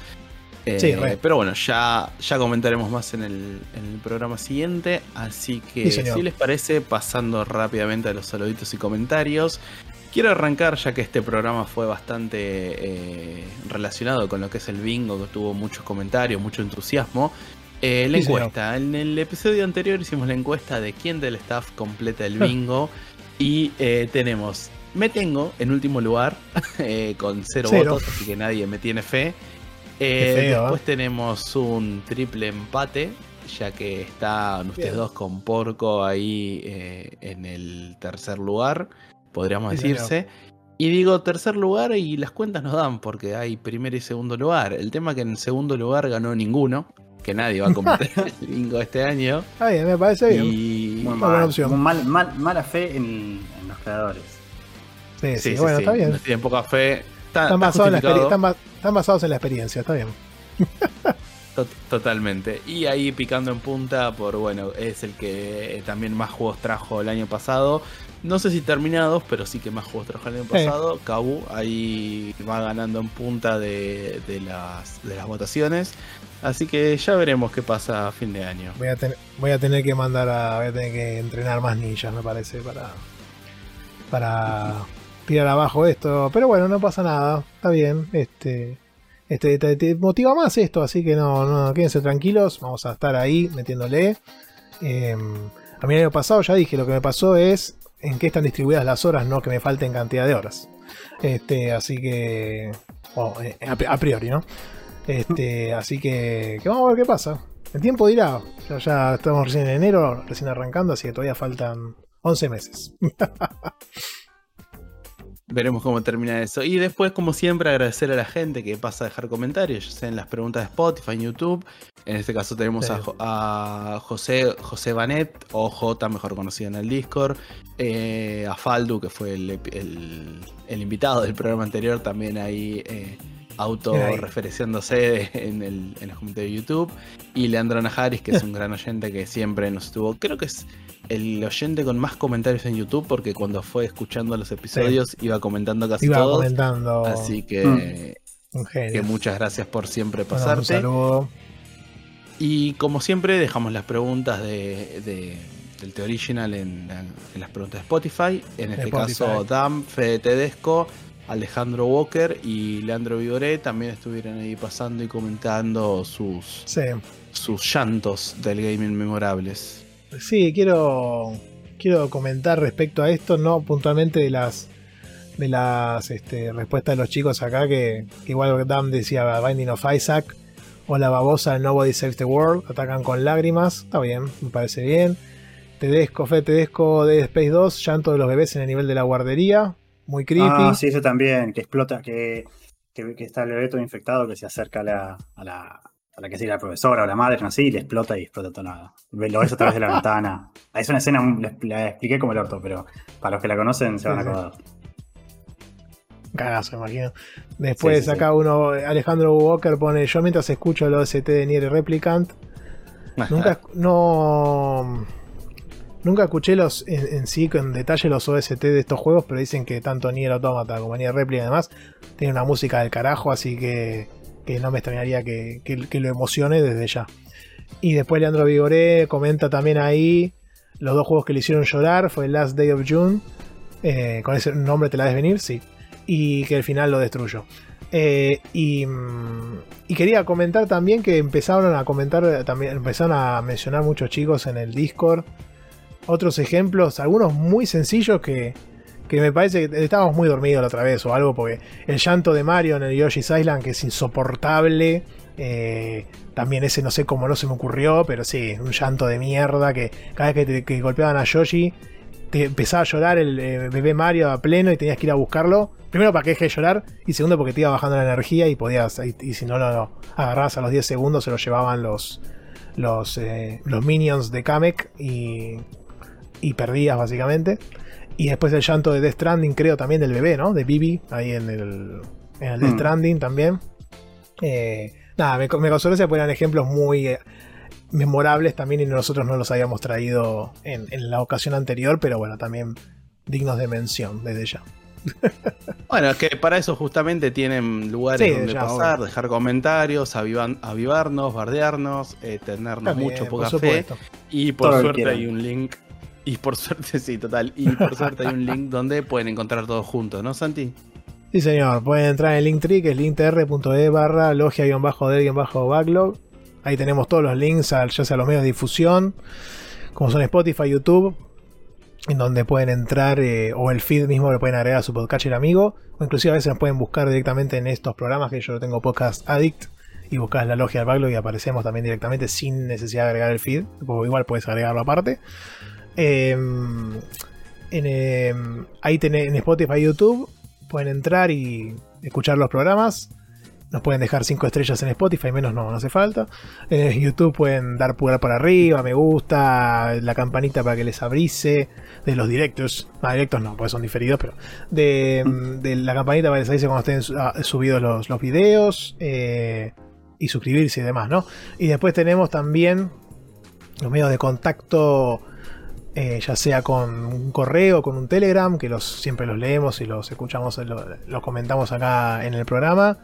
Eh, Sí, pero bueno, ya, ya comentaremos más en el, en el programa siguiente. Así que, Sí, si les parece, pasando rápidamente a los saluditos y comentarios. Quiero arrancar, ya que este programa fue bastante eh, relacionado con lo que es el bingo, que tuvo muchos comentarios, mucho entusiasmo. Eh, la Sí, señor. encuesta. En el episodio anterior hicimos la encuesta de quién del staff completa el bingo. y eh, tenemos. Me tengo en último lugar (laughs) con cero, Cero. votos, así que nadie me tiene fe. Feo, después tenemos un triple empate, ya que están ustedes Bien. dos con Porco ahí en el tercer lugar, podríamos Sí, decirse. Y digo tercer lugar y las cuentas nos dan porque hay primer y segundo lugar. El tema que en segundo lugar ganó ninguno, que nadie va a comentar (laughs) el bingo este año. Está bien, me parece bien. Y Muy Una buena mal, opción. muy mal- mal- mala fe en, en los creadores. Sí, sí, sí, sí, bueno, sí, está bien. tienen poca fe. Está, Están está basados, están ba- están basados en la experiencia, está bien. (laughs) Tot- Totalmente. Y ahí picando en punta por, bueno, es el que también más juegos trajo el año pasado. No sé si terminados, pero sí que más juegos trajo el año Sí. pasado. Kabu ahí va ganando en punta de, de las, de las votaciones. Así que ya veremos qué pasa a fin de año. Voy a, tener, voy a tener que mandar a. Voy a tener que entrenar más ninjas, me parece, para. Para tirar abajo esto. Pero bueno, no pasa nada. Está bien. Este. Este, te, te motiva más esto, así que no, no, quédense tranquilos. Vamos a estar ahí metiéndole. Eh, a mí el año pasado ya dije, lo que me pasó es en qué están distribuidas las horas, no que me falten cantidad de horas. Este, así que. eh, a priori, ¿no? Este, (laughs) así que, que vamos a ver qué pasa. El tiempo dirá. Ya, ya estamos recién en enero, recién arrancando, así que todavía faltan 11 meses. (laughs) Veremos cómo termina eso. Y después, como siempre, agradecer a la gente que pasa a dejar comentarios, ya sea en las preguntas de Spotify, en YouTube. En este caso tenemos Sí. a, a José, José Banet, o J, mejor conocido en el Discord. eh, a Faldu, que fue el- el invitado del programa anterior, también ahí eh, autorreferenciándose en, el- en los comentarios de YouTube. Y Leandro Najaris, que es un gran oyente que siempre nos estuvo. Creo que es el oyente con más comentarios en YouTube, porque cuando fue escuchando los episodios iba comentando casi Iba todos. comentando Así que, Mm. que muchas gracias por siempre Bueno, un pasarte. saludo. Y como siempre, dejamos las preguntas de, de- del The Original en, en las preguntas de Spotify. En este Spotify. caso, Dam, Fede Tedesco, Alejandro Walker y Leandro Vigoré también estuvieron ahí pasando y comentando sus, Sí. sus llantos del gaming memorables. Sí, quiero, quiero comentar respecto a esto, no puntualmente de las de las este, respuestas de los chicos acá, que, que igual Dam decía Binding of Isaac o la babosa de Nobody Saves the World, atacan con lágrimas, está bien, me parece bien. Tedesco, Fe Tedesco de Space 2, llanto de los bebés en el nivel de la guardería, muy creepy. Ah, sí, eso también, que explota, que, que, que está el bebé todo infectado que se acerca a la, a la, a la que sería la profesora o la madre, no sé, y le explota y explota todo nada. Lo ves a través de la (laughs) ventana. Es una escena, la, expliqué como el orto, pero para los que la conocen se van a acordar. Cagazo, imagino. Después Sí, sí, acá uno, Alejandro Walker pone, yo mientras escucho el OST de Nier Replicant, (laughs) nunca, no, nunca escuché los en, sí en detalle los OST de estos juegos, pero dicen que tanto Nier Automata como Nier Replicant además tienen una música del carajo, así que, que no me extrañaría que, que- lo emocione desde ya. Y después Leandro Vigoré comenta también ahí los dos juegos que le hicieron llorar, fue Last Day of June, eh, con ese nombre te la des venir, sí, y que al final lo destruyó. Eh, y, mm, y quería comentar también que empezaron a comentar, también empezaron a mencionar muchos chicos en el Discord otros ejemplos, algunos muy sencillos que, que me parece que estábamos muy dormidos la otra vez o algo, porque el llanto de Mario en el Yoshi's Island, que es insoportable, eh, también ese no sé cómo no se me ocurrió, pero sí, un llanto de mierda que cada vez que, golpeaban a Yoshi, te empezaba a llorar el eh, bebé Mario a pleno y tenías que ir a buscarlo. Primero para que deje de llorar y segundo porque te iba bajando la energía y podías, y, y si no lo agarrabas a los 10 segundos se lo llevaban los, los, eh, los minions de Kamek y, y perdías básicamente. Y después el llanto de Death Stranding, creo también del bebé, ¿no? De Bibi, ahí en el, en el Death Mm. Stranding también. Eh, nada, me, me causó gracia porque eran ejemplos muy eh, memorables también y nosotros no los habíamos traído en, en la ocasión anterior, pero bueno, también dignos de mención desde ya. (laughs) Bueno, es que para eso justamente tienen lugares Sí, donde ya, pasar, dejar comentarios, avivan- avivarnos, bardearnos, eh, tenernos También, mucho, poca fe. Y por Todo suerte hay un link. Y por (laughs) suerte, sí, total. Y por suerte hay un link (laughs) donde pueden encontrar todo juntos, ¿no, Santi? Sí, señor. Pueden entrar en el Linktree, que es linktr.e barra logia-del-backlog. Ahí tenemos todos los links, al- ya sea a los medios de difusión, como son Spotify, YouTube, en donde pueden entrar, eh, o el feed mismo lo pueden agregar a su podcatcher amigo, o inclusive a veces nos pueden buscar directamente en estos programas, que yo tengo Podcast Addict, y buscas la logia del backlog y aparecemos también directamente sin necesidad de agregar el feed, igual puedes agregarlo aparte. Em, em, ahí tenés en Spotify y YouTube pueden entrar y escuchar los programas. Nos pueden dejar 5 estrellas en Spotify, menos no, no hace falta. En YouTube pueden dar pulgar para arriba, me gusta, la campanita para que les abrise. De los directos, no, directos no, porque son diferidos, pero de, de la campanita para que les avise cuando estén ah, subidos los, los videos. eh, y suscribirse y demás, ¿no? Y después tenemos también los medios de contacto eh, ya sea con un correo, con un telegram, que siempre los leemos y los escuchamos, lo- los comentamos acá en el programa.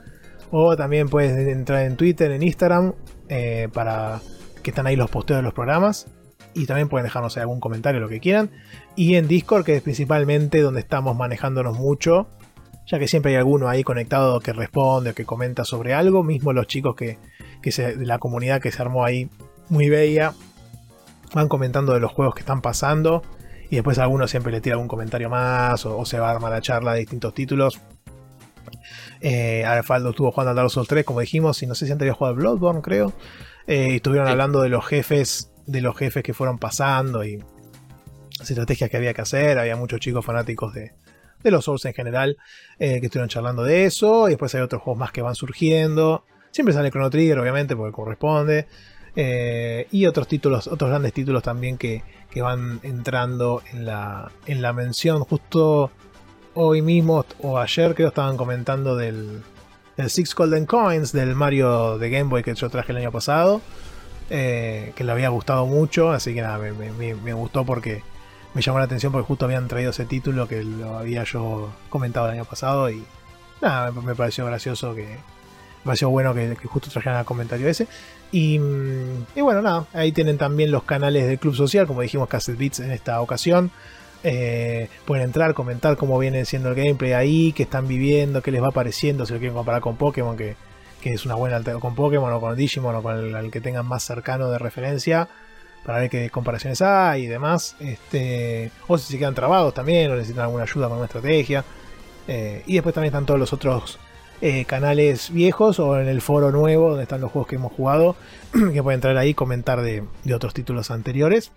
O también puedes entrar en Twitter, en Instagram, eh, para que están ahí los posteos de los programas. Y también pueden dejarnos algún comentario, lo que quieran. Y en Discord, que es principalmente donde estamos manejándonos mucho. Ya que siempre hay alguno ahí conectado que responde o que comenta sobre algo. Mismo los chicos que, de la comunidad que se armó ahí muy bella van comentando de los juegos que están pasando y después alguno siempre le tira algún comentario más o, o se va a armar la charla de distintos títulos. Eh, Alfaldo estuvo jugando al Dark Souls 3, como dijimos, y no sé si antes había jugado al Bloodborne, creo. Eh, y estuvieron Sí. hablando de los jefes, de los jefes que fueron pasando y las estrategias que había que hacer. Había muchos chicos fanáticos de, de los Souls en general eh, que estuvieron charlando de eso. Y después hay otros juegos más que van surgiendo. Siempre sale Chrono Trigger, obviamente, porque corresponde. Eh, y otros títulos, otros grandes títulos también que, que van entrando en la, en la mención. Justo hoy mismo o ayer creo estaban comentando del, del Six Golden Coins del Mario de Game Boy que yo traje el año pasado. eh, que le había gustado mucho, así que nada, me, me- gustó porque me llamó la atención porque justo habían traído ese título que lo había yo comentado el año pasado y nada, me, me pareció gracioso que, me pareció bueno que, que justo trajeran el comentario ese. Y, y bueno, nada, ahí tienen también los canales del Club Social, como dijimos, Cassette Beats en esta ocasión. Eh, pueden entrar, comentar cómo viene siendo el gameplay ahí, qué están viviendo, qué les va pareciendo, si lo quieren comparar con Pokémon, que, que es una buena alternativa con Pokémon o con Digimon o con el, el que tengan más cercano de referencia, para ver qué comparaciones hay y demás. Este, o si se quedan trabados también, o necesitan alguna ayuda con una estrategia. Eh, y después también están todos los otros eh, canales viejos o en el foro nuevo donde están los juegos que hemos jugado, (clears throat) que pueden entrar ahí y comentar de, otros títulos anteriores.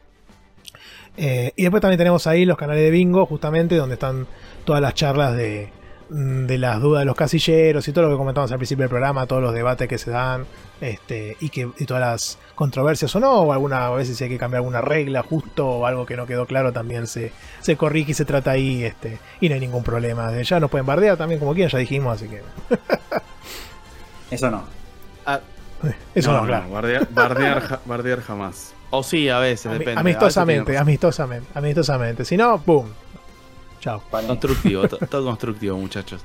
Eh, y después también tenemos ahí los canales de bingo, justamente, donde están todas las charlas de, de las dudas de los casilleros y todo lo que comentamos al principio del programa, todos los debates que se dan este, y, que, y todas las controversias o no, o alguna a veces si hay que cambiar alguna regla justo o algo que no quedó claro, también se, se corrige y se trata ahí este, y no hay ningún problema. Ya nos pueden bardear también como quieran, ya dijimos, así que... (laughs) Eso no. Ah, (laughs) Eso no, no, claro. bardear, bardear ja- bardear jamás. O sí, a veces, Ami- depende. amistosamente, A veces amistosamente, amistosamente. Si no, ¡pum! Chao. razón. Constructivo, to- todo constructivo, muchachos.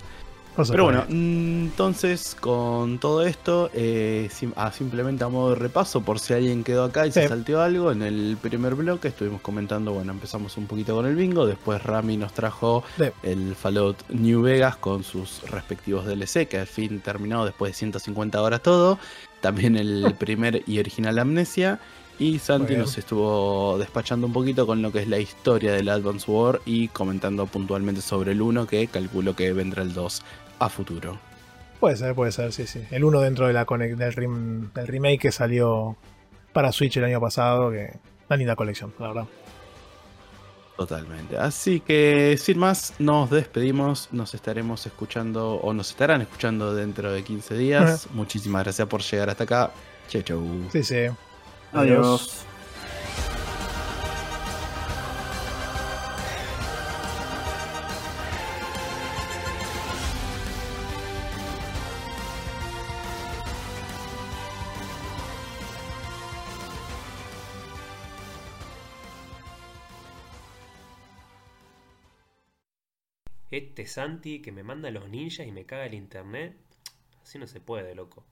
Pero bueno, mm, entonces con todo esto, eh, sim- ah, simplemente a modo de repaso, por si alguien quedó acá y se salteó algo, en el primer bloque estuvimos comentando, bueno, empezamos un poquito con el bingo, después Rami nos trajo Sí. el Fallout New Vegas con sus respectivos DLC, que al fin terminó después de 150 horas todo, también el (laughs) primer y original Amnesia, y Santi nos estuvo despachando un poquito con lo que es la historia del Advance War y comentando puntualmente sobre el 1, que calculo que vendrá el 2 a futuro. Puede ser, puede ser, sí, sí. El uno dentro de la conec- del, rem- del remake que salió para Switch el año pasado, que una linda colección, la verdad. Totalmente. Así que sin más, nos despedimos. Nos estaremos escuchando o nos estarán escuchando dentro de 15 días. Muchísimas gracias por llegar hasta acá. Chau, chau. Sí, sí. Adiós. Este Santi que me manda los ninjas y me caga el internet. Así no se puede, loco.